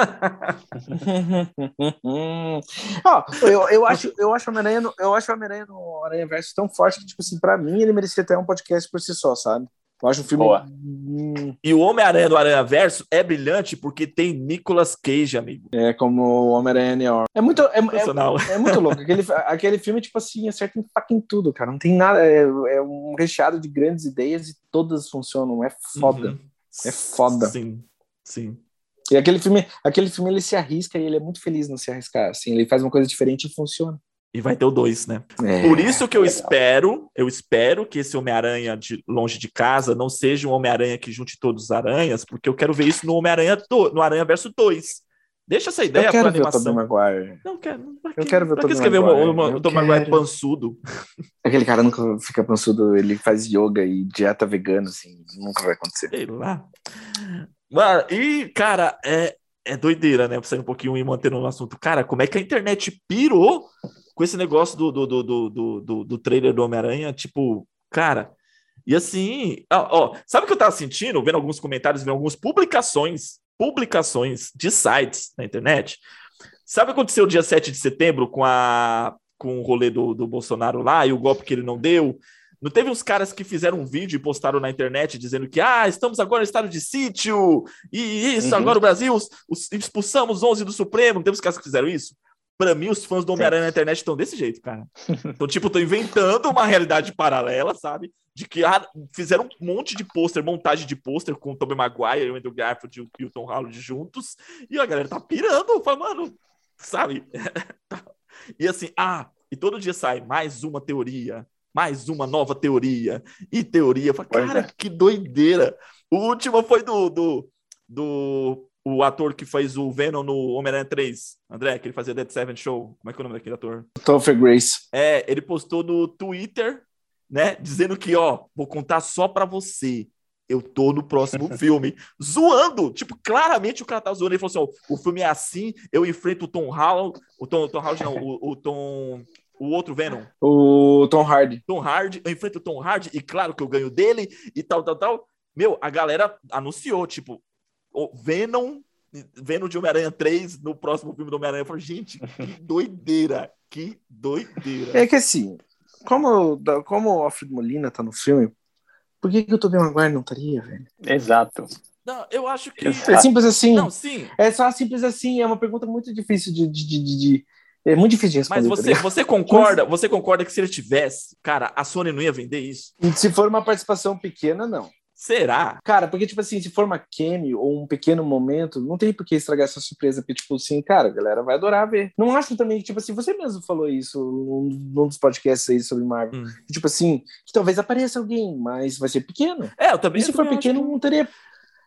S7: *laughs*
S2: ah, eu, eu acho, eu acho o Homem-Aranha no, eu acho Homem-Aranha no Aranha Verso tão forte que, tipo assim, pra mim ele merecia até um podcast por si só, sabe? Eu acho um filme.
S3: Boa.
S2: Hum.
S1: E o Homem-Aranha do Aranha Verso é brilhante porque tem Nicolas Cage, amigo.
S2: É como o Homem-Aranha New É muito. É, é, é, muito louco. Aquele, aquele filme, tipo assim, acerta em fucking tudo, cara. Não tem nada. É, é, um recheado de grandes ideias e todas funcionam. É foda.
S1: Uhum.
S2: É foda.
S1: Sim, sim.
S2: E aquele filme, aquele filme ele se arrisca e ele é muito feliz no se arriscar. Assim, ele faz uma coisa diferente e funciona.
S1: E vai ter o 2, né?
S2: É.
S1: Por isso que eu espero, eu espero que esse Homem-Aranha de longe de casa não seja um Homem-Aranha que junte todos os aranhas, porque eu quero ver isso no Homem-Aranha do- no Aranha Verso 2. Deixa essa ideia pra
S2: quero ver o
S1: animação.
S2: Tobey Maguire.
S1: Não quero. não-
S2: Eu quero ver o
S1: Pra que
S2: Tobey
S1: escrever uma,
S2: Maguire?
S1: uma,
S2: Eu
S1: o Tobey Maguire pançudo?
S2: Aquele cara nunca fica pançudo, ele faz yoga e dieta vegana, assim, nunca vai acontecer.
S1: Sei lá. Mano, e, cara, é, é doideira, né? Pra sair um pouquinho e mantendo no assunto. Cara, como é que a internet pirou com esse negócio do, do, do, do, do, do- do trailer do Homem-Aranha? Tipo, cara. E assim, ó, ó, sabe o que eu tava sentindo? Vendo alguns comentários, vendo algumas publicações, publicações de sites na internet. Sabe o que aconteceu dia 7 de setembro com, a, com o rolê do, do Bolsonaro lá e o golpe que ele não deu? Não teve uns caras que fizeram um vídeo e postaram na internet dizendo que ah, estamos agora em estado de sítio, e isso,
S2: Uhum.
S1: agora o Brasil, os- os- expulsamos 11 do Supremo. Não teve os caras que fizeram isso? Pra mim, os fãs do Homem-Aranha na internet estão desse jeito, cara. *laughs* Então, tipo, tô inventando uma realidade paralela, sabe? De que ah, fizeram um monte de pôster, montagem de pôster com o Tobey Maguire, o Andrew Garfield e o Tom Holland juntos. E a galera tá pirando. Fala, mano, sabe? *laughs* e assim, ah, e todo dia sai mais uma teoria, mais uma nova teoria, e teoria. Cara, que doideira. O último foi do, do, do o ator que fez o Venom no Homem-Aranha 3, André, que ele fazia Dead Seven Show. Como é que é o nome daquele ator?
S2: Topher Grace.
S1: É, ele postou no Twitter, né, dizendo que, ó, vou contar só pra você. Eu tô no próximo *laughs* filme. zoando! Tipo, claramente o cara tá zoando. Ele falou assim: ó, o filme é assim, eu enfrento o Tom Holland. O Tom, Tom Holland, não, o, o Tom. O outro Venom.
S2: O Tom Hardy.
S1: Tom Hardy, eu enfrento o Tom Hardy, e claro que eu ganho dele, e tal, tal, tal. Meu, a galera anunciou, tipo, o Venom, Venom de Homem-Aranha 3 no próximo filme do Homem-Aranha. Eu falei, gente, que *laughs* doideira, que doideira.
S2: É que assim, como, como o Alfred Molina tá no filme, por que, que o Tobey Maguire não estaria, velho?
S3: Exato.
S1: Não, eu acho que.
S2: É simples assim.
S1: Não, sim.
S2: É só simples assim. É uma pergunta muito difícil de. de, de, de é muito difícil de responder.
S1: Mas você,
S2: tá
S1: você concorda? Você concorda que se ele tivesse, cara, a Sony não ia vender isso?
S2: Se for uma participação pequena, não.
S1: Será?
S2: Cara, porque, tipo assim, se for uma cameo ou um pequeno momento, não tem por que estragar essa surpresa, porque, tipo assim, cara, a galera vai adorar ver. Não acho também que, tipo assim, você mesmo falou isso num, num dos podcasts aí sobre Marvel.
S1: Hum.
S2: Que, tipo assim, que talvez apareça alguém, mas vai ser pequeno.
S1: É, eu também.
S2: E se
S1: eu
S2: for pequeno,
S1: que-
S2: não teria.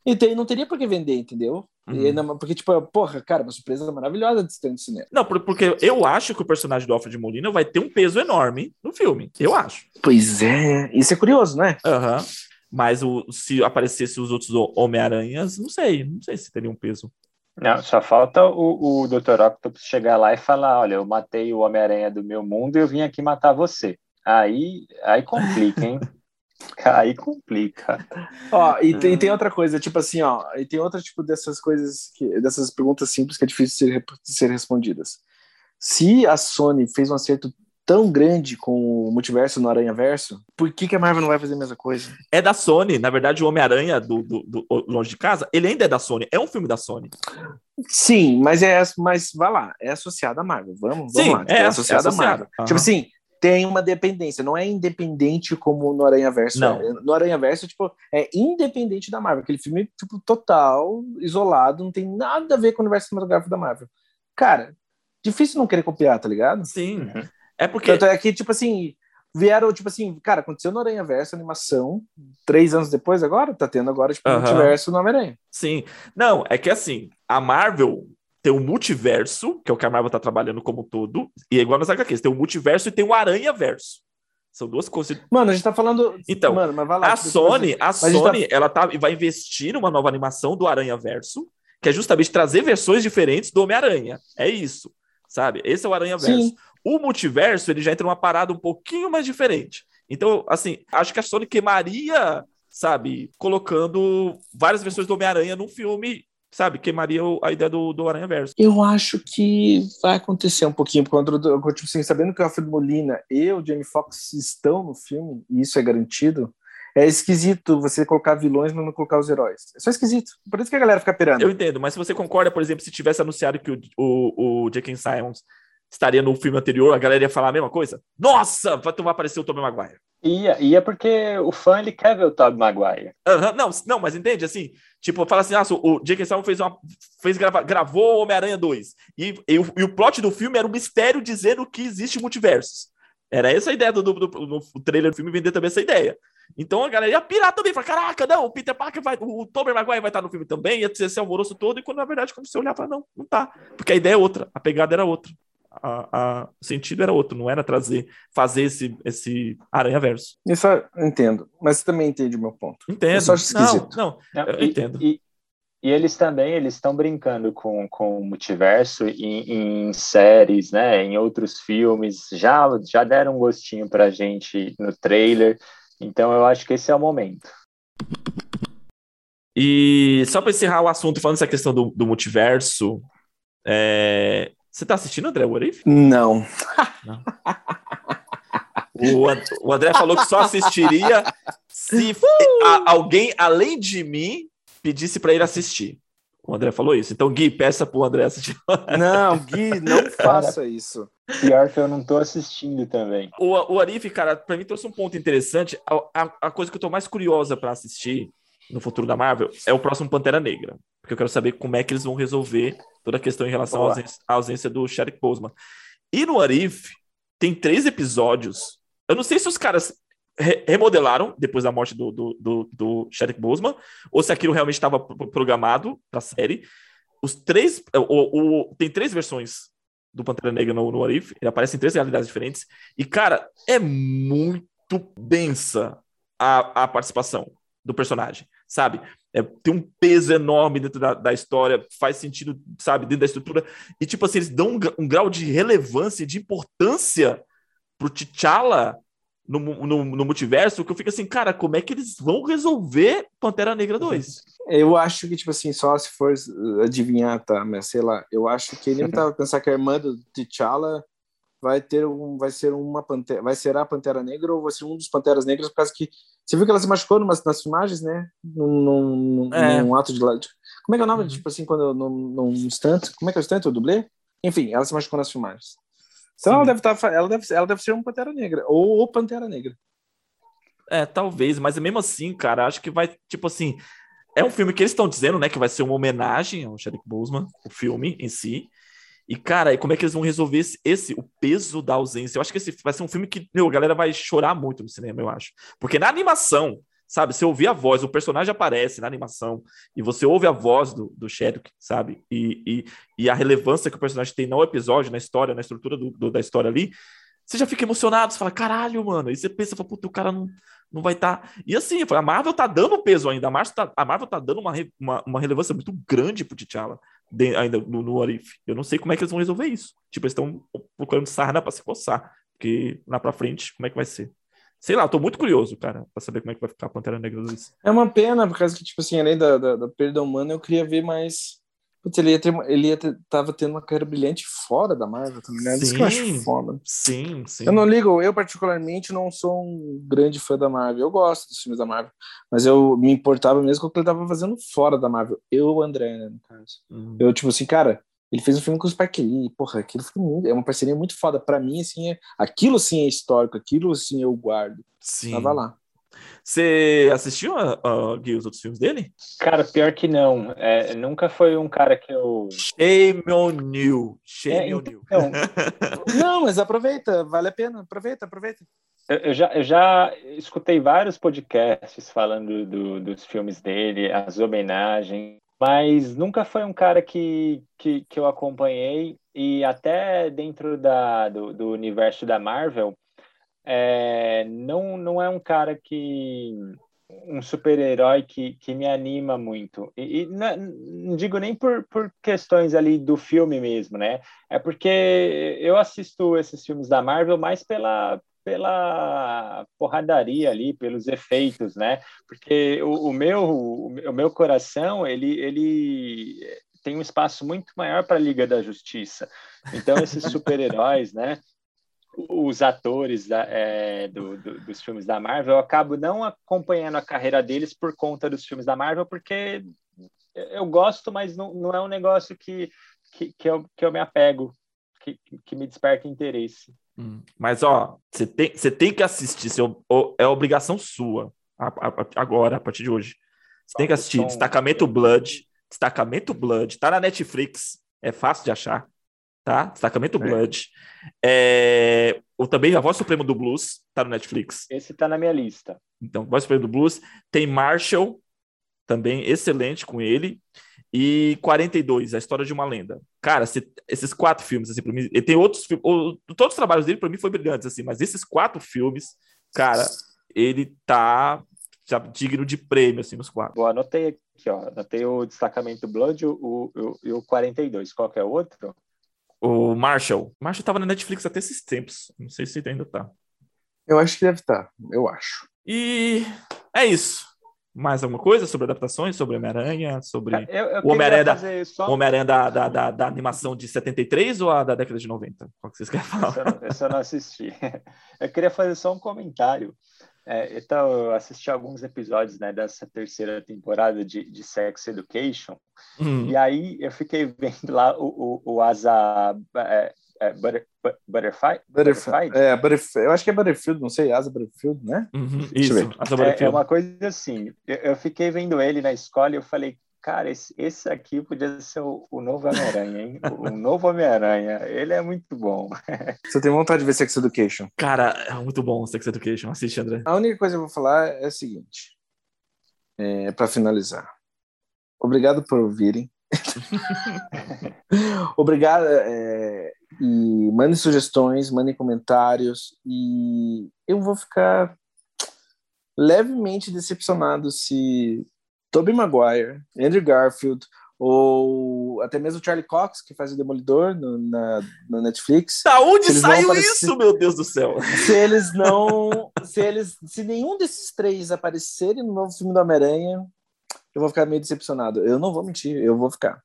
S2: E tem- não teria por que vender, entendeu?
S1: Uhum.
S2: E não- porque, tipo, porra, cara, uma surpresa maravilhosa de estar no cinema.
S1: Não, por- porque eu acho que o personagem do Alfred Molina vai ter um peso enorme no filme. Eu acho.
S2: Pois é, isso é curioso, né?
S1: Aham. Mas o, se aparecesse os outros Homem-Aranhas, não sei. Não sei se teria um peso.
S3: Não, só falta o, o Dr. Octopus chegar lá e falar: olha, eu matei o Homem-Aranha do meu mundo e eu vim aqui matar você. Aí, aí complica, hein? *laughs* *laughs* aí complica.
S2: Ó, e tem, e tem outra coisa, tipo assim, ó, e tem outra tipo dessas coisas, que, dessas perguntas simples que é difícil de ser, de ser respondidas. Se a Sony fez um acerto tão grande com o multiverso no Aranha Verso, por que, que a Marvel não vai fazer a mesma coisa?
S1: É da Sony. Na verdade, o Homem-Aranha do, do, do Longe de Casa, ele ainda é da Sony. É um filme da Sony.
S2: Sim, mas é, mas vai lá, é associado à Marvel. Vamos, vamos
S1: Sim,
S2: lá,
S1: é,
S2: é associado
S1: é
S2: à Marvel.
S1: Aham.
S2: Tipo assim, tem uma dependência, não é independente como no Aranha Verso.
S1: Não.
S2: é. No Aranha Verso, tipo, é independente da Marvel. Aquele filme, tipo, total, isolado, não tem nada a ver com o universo cinematográfico da Marvel. Cara, difícil não querer copiar, tá ligado?
S1: Sim. É porque.
S2: Tanto é que, tipo assim, vieram, tipo assim, cara, aconteceu no Aranha Verso, animação, três anos depois agora, tá tendo agora, tipo,
S1: Aham.
S2: multiverso no Homem-Aranha.
S1: Sim. Não, é que assim, a Marvel tem o multiverso, que é o que a Marvel tá trabalhando como um todo, e é igual nas HQs, tem o multiverso e tem o Aranha-verso. São duas coisas.
S2: Mano, a gente tá falando.
S1: Então,
S2: Mano, mas vai lá,
S1: a Sony, a
S2: gente
S1: Sony, ela tá, vai investir numa nova animação do Aranha-verso, que é justamente trazer versões diferentes do Homem-Aranha. É isso, sabe? Esse é o Aranha-verso.
S2: Sim.
S1: O multiverso, ele já entra numa parada um pouquinho mais diferente. Então, assim, acho que a Sony queimaria, sabe, colocando várias versões do Homem-Aranha num filme, sabe, queimaria a ideia do, do Aranha-verso.
S2: Eu acho que vai acontecer um pouquinho, porque eu, tipo assim, sabendo que o Alfred Molina e o Jamie Foxx estão no filme, e isso é garantido, é esquisito você colocar vilões, mas não colocar os heróis. É só esquisito. Por isso que a galera fica pirando.
S1: Eu entendo, mas se você concorda, por exemplo, se tivesse anunciado que o, o, o J.K. Simons estaria no filme anterior, a galera ia falar a mesma coisa? Nossa, vai, vai aparecer o Tobey Maguire.
S3: Ia, ia porque o fã ele quer ver o Tobey Maguire.
S1: Aham, não, não, mas entende, assim, tipo, fala assim, o J.K. Simons fez uma, fez grava, gravou Homem-Aranha 2, e, e, o, e o plot do filme era um mistério dizendo que existe multiversos. Era essa a ideia do, do, do, do trailer do filme, vender também essa ideia. Então a galera ia pirar também, falar, caraca, não, o Peter Parker vai, o Tobey Maguire vai estar no filme também, ia ter esse alvoroço todo, e quando na verdade, quando você olhar, fala, não, não tá, porque a ideia é outra, a pegada era outra. A, a- o sentido era outro, não era trazer, fazer esse, esse aranha-verso.
S2: Isso eu entendo. Mas você também entende o meu ponto.
S1: Entendo.
S2: Eu só acho esquisito.
S1: Não, não, eu
S3: e,
S1: entendo.
S3: E, e eles também eles estão brincando com, com o multiverso em, em séries, né? Em outros filmes. Já, já deram um gostinho pra gente no trailer. Então eu acho que esse é o momento.
S1: E só para encerrar o assunto, falando dessa questão do, do multiverso, é, você tá assistindo, André What If?
S2: Não.
S1: O, And- o André falou que só assistiria se alguém, além de mim, pedisse para ele assistir. O André falou isso. Então, Gui, peça pro André assistir.
S2: Não, Gui, não *laughs* faça isso.
S3: Pior que eu não tô assistindo também.
S1: O, o Arif, cara, pra mim trouxe um ponto interessante. A, a, a coisa que eu tô mais curiosa para assistir no futuro da Marvel é o próximo Pantera Negra. Porque eu quero saber como é que eles vão resolver toda a questão em relação à ausência, à ausência, do Chadwick Boseman. E no Arif, tem três episódios. Eu não sei se os caras re remodelaram depois da morte do, do, do, do Chadwick Boseman, ou se aquilo realmente estava programado para a série. Os três. O, o, tem três versões do Pantera Negra no, no Arif, ele aparece em três realidades diferentes. E, cara, é muito densa a, a participação do personagem, sabe? É, tem um peso enorme dentro da, da, história, faz sentido, sabe, dentro da estrutura. E, tipo assim, eles dão um, um grau de relevância, de importância pro T'Challa no, no, no, multiverso, que eu fico assim, cara, como é que eles vão resolver Pantera Negra 2?
S2: Eu acho que, tipo assim, só se for adivinhar, tá, mas sei lá, eu acho que ele tava *laughs* pensar que a irmã do T'Challa vai ter um, vai ser uma pantera, vai ser a Pantera Negra ou vai ser um dos Panteras Negras, por causa que você viu que ela se machucou numas, nas filmagens, né? Num, num, é. num ato de como é que é o nome? Uhum. Tipo assim, quando num, num instante, como é que é o instante, o dublê? Enfim, ela se machucou nas filmagens. Então ela deve, estar, tá ela, deve, ela deve ser uma Pantera Negra, ou, ou Pantera Negra.
S1: É, talvez, mas mesmo assim, cara, acho que vai, tipo assim, é um filme que eles estão dizendo, né, que vai ser uma homenagem ao Chadwick Boseman, o filme em si. E, cara, como é que eles vão resolver esse, esse, o peso da ausência? Eu acho que esse vai ser um filme que, meu, a galera vai chorar muito no cinema, eu acho. Porque na animação, sabe? Você ouvir a voz, o personagem aparece na animação e você ouve a voz do, do Chadwick, sabe? E, e, e, a relevância que o personagem tem no episódio, na história, na estrutura do, do, da história ali, você já fica emocionado, você fala, caralho, mano. E você pensa, fala, puta, o cara não, não vai estar. Tá... E assim, a Marvel tá dando peso ainda. A Marvel tá, a Marvel tá dando uma, uma, uma relevância muito grande pro T'Challa ainda no, no Arif. Eu não sei como é que eles vão resolver isso. Tipo, eles estão procurando sarna para se coçar. Porque lá pra frente, como é que vai ser? Sei lá, tô muito curioso, cara, pra saber como é que vai ficar a Pantera Negra 2.
S2: É uma pena, por causa que, tipo assim, além da, da, da perda humana, eu queria ver mais. Putz, ele ia ter, ele ia ter, tava tendo uma carreira brilhante fora da Marvel, tá ligado? Sim, Isso que eu acho foda.
S1: Sim, sim.
S2: Eu não ligo, eu particularmente não sou um grande fã da Marvel. Eu gosto dos filmes da Marvel, mas eu me importava mesmo com o que ele tava fazendo fora da Marvel. Eu, o André, né, no caso. Hum. Eu, tipo assim, cara, ele fez um filme com o Spike Lee, porra, aquilo foi muito, é uma parceria muito foda. Pra mim, assim, é, aquilo sim é histórico, aquilo sim eu guardo.
S1: Sim.
S2: Tava lá.
S1: Você assistiu a, a, Gui, os outros filmes dele?
S3: Cara, pior que não. É, nunca foi um cara que eu.
S1: Shame on you. Shame é, on you.
S2: Então... *laughs* não, mas aproveita, vale a pena. Aproveita, aproveita.
S3: Eu, eu já, eu já escutei vários podcasts falando do, dos filmes dele, as homenagens mas nunca foi um cara que, que, que eu acompanhei e até dentro da, do, do universo da Marvel é, não, não é um cara que um super-herói que, que me anima muito. E, e não, não, digo nem por, por questões ali do filme mesmo, né? É porque eu assisto esses filmes da Marvel mais pela, pela porradaria ali, pelos efeitos, né? Porque o, o meu o meu coração ele ele tem um espaço muito maior para a Liga da Justiça. Então esses super-heróis, né? Os atores da, é, do, do, dos filmes da Marvel, eu acabo não acompanhando a carreira deles por conta dos filmes da Marvel, porque eu gosto, mas não, não é um negócio que, que, que, eu, que eu me apego, que, que me desperta interesse.
S1: Hum. Mas, ó, você tem, tem que assistir, é obrigação sua, a, a, agora, a partir de hoje. Você tem que assistir Destacamento Blood, Destacamento Blood, tá na Netflix, é fácil de achar, tá? Destacamento é. Blood. É, ou também A Voz Suprema do Blues, tá no Netflix.
S3: Esse tá na minha lista.
S1: Então, Voz Suprema do Blues. Tem Marshall, também excelente com ele e 42, a história de uma lenda. Cara, se, esses quatro filmes, assim, para mim, ele tem outros filmes, todos os trabalhos dele para mim foi brilhantes, assim, mas esses quatro filmes, cara, ele tá sabe, digno de prêmio, assim, nos quatro.
S3: Boa, anotei aqui, ó, anotei o Destacamento Blood e o, o, o, o 42, qual que é o outro?
S1: O Marshall. Marshall tava na Netflix até esses tempos, não sei se ainda tá.
S2: Eu acho que deve estar, tá. eu acho.
S1: E é isso mais alguma coisa sobre adaptações, sobre Homem-Aranha, sobre eu, eu o Homem-Aranha da, só... Homem da, da, da, da, animação de 73 ou a da década de 90? Qual que vocês querem falar?
S3: Esse eu, não, esse eu não assisti. *laughs* Eu queria fazer só um comentário É, então, eu assisti alguns episódios né, dessa terceira temporada de, de Sex Education,
S1: Hum.
S3: e aí eu fiquei *laughs* vendo lá o, o, o Asa é, é, Butter, Bu- Butterfly.
S2: Butterfield. É, Butterfield. Eu acho que é Butterfield, não sei, Asa Butterfield, né?
S1: Uhum, isso. Asa
S3: É,
S1: Butterfield.
S3: é uma coisa assim, eu, eu fiquei vendo ele na escola e eu falei, cara, esse, esse aqui podia ser o, o novo Homem-Aranha, hein? O, o novo Homem-Aranha, ele é muito bom. *laughs*
S2: Você tem vontade de ver Sex Education?
S1: Cara, é muito bom o Sex Education. Assiste, André.
S2: A única coisa que eu vou falar é a seguinte, é, para finalizar. Obrigado por ouvirem. *laughs* Obrigado. é, e mandem sugestões, mandem comentários. E eu vou ficar levemente decepcionado se Tobey Maguire, Andrew Garfield ou até mesmo Charlie Cox, que faz o Demolidor no, na, na Netflix.
S1: Da onde saiu
S2: aparecer-
S1: isso, meu Deus do céu?
S2: se eles não. Se eles. Se nenhum desses três aparecerem no novo filme do Homem-Aranha, eu vou ficar meio decepcionado. Eu não vou mentir, eu vou ficar.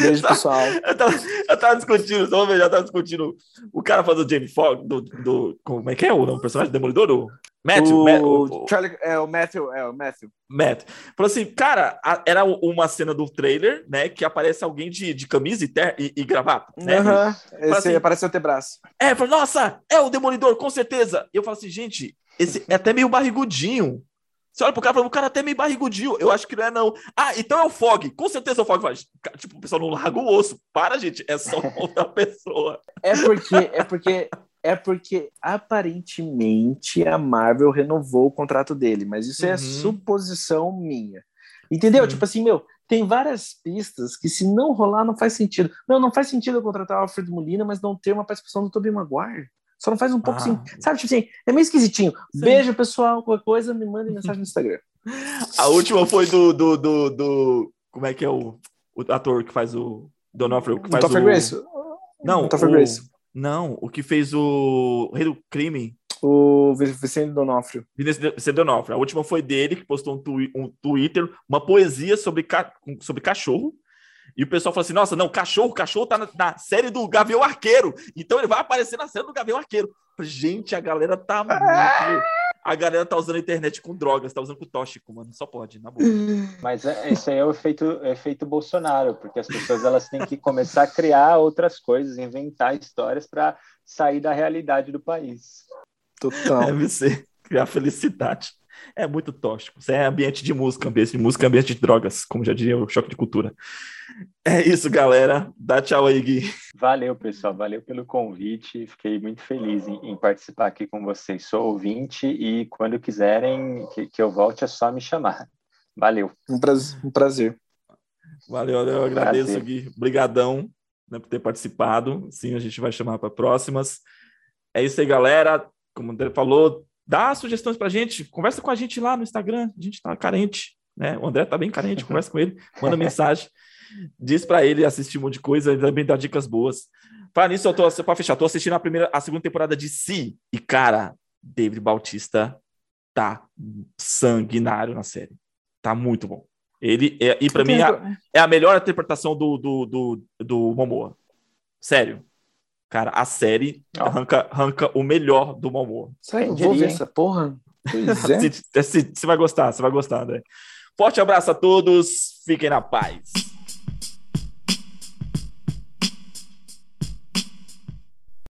S2: Beijo, pessoal.
S1: Eu tava, eu tava discutindo, só ver, já tava discutindo. O cara faz do Jamie Foxx, do, do. Como é que é o do personagem? Demolidor? O Matthew?
S2: o,
S1: Ma- o- o-
S2: Charlie, é o Matthew, é o Matthew.
S1: Matt. Falou assim, cara, a- era uma cena do trailer, né? Que aparece alguém de, de camisa e, ter, e, e gravata, né?
S2: Aham,
S1: Fala
S2: Esse
S1: assim,
S2: aparece o antebraço.
S1: É, falou, nossa, é o Demolidor, com certeza. E eu falo assim, gente, esse é até meio barrigudinho. Você olha pro cara e fala, o cara é até meio barrigudinho. Eu acho que não é, não. Ah, então é o Fog. Com certeza é o Fog. Fala, Tipo, o pessoal não larga o osso. Para, gente. É só *laughs* outra pessoa.
S2: É porque, é porque, é porque aparentemente a Marvel renovou o contrato dele, mas isso é
S1: Uhum.
S2: suposição minha. Entendeu? Tipo assim, meu, tem várias pistas que se não rolar não faz sentido. Não, não faz sentido eu contratar o Alfred Molina, mas não ter uma participação do Tobey Maguire. Só não faz um pouco
S1: Ah.
S2: assim, sabe? Tipo assim, é meio esquisitinho.
S1: Sim.
S2: Beijo, pessoal. Qualquer coisa, me mandem mensagem no Instagram. *laughs*
S1: A última foi do. do, do, do- como é que é o, o ator que faz o. Donofrio, que faz
S2: Topher
S1: o.
S2: Grace.
S1: Não,
S2: O Topher
S1: o-
S2: Grace.
S1: Não, o que fez o Rei do Crime.
S2: O Vicente Donofrio.
S1: Vinícius Donofrio. A última foi dele, que postou um, twi- um Twitter, uma poesia sobre, ca- sobre cachorro. E o pessoal falou assim: nossa, não, cachorro, cachorro tá na, na série do Gavião Arqueiro. Então ele vai aparecer na série do Gavião Arqueiro. Gente, a galera tá *laughs* muito. A galera tá usando a internet com drogas, tá usando com tóxico, mano. Só pode, na boa. *laughs*
S3: Mas é, isso aí é o efeito, é efeito Bolsonaro, porque as pessoas elas têm que começar a criar outras coisas, inventar histórias para sair da realidade do país.
S2: Total.
S1: Deve ser. Criar felicidade. É muito tóxico. Isso é ambiente de música, ambiente de música, ambiente de drogas, como já diria o choque de cultura. É isso, galera. Dá tchau aí, Gui.
S3: Valeu, pessoal. Valeu pelo convite. Fiquei muito feliz em, em participar aqui com vocês. Sou ouvinte e quando quiserem que, que eu volte é só me chamar. Valeu.
S2: Um prazer. Um prazer.
S1: Valeu, eu agradeço,
S3: Prazer.
S1: Gui. Obrigadão né, por ter participado. Sim, a gente vai chamar para próximas. É isso aí, galera. Como o André falou, dá sugestões pra gente. Conversa com a gente lá no Instagram. A gente tá carente, né? O André tá bem carente. *laughs* Conversa com ele, manda mensagem. Diz pra ele assistir um monte de coisa e também dá dicas boas. Fala nisso, eu tô, pra fechar, tô assistindo a primeira, a segunda temporada de Si. E, cara, David Bautista tá sanguinário na série. Tá muito bom. Ele é, e para mim é, a- é a melhor interpretação do, do, do, do Momoa. Sério. Cara, a série arranca, arranca o melhor do.
S2: Sério, eu
S3: Quem
S2: vou ver
S3: hein?
S2: essa porra. Pois é. *laughs*
S1: Você você vai gostar, você vai gostar, André. Forte abraço a todos, fiquem na paz.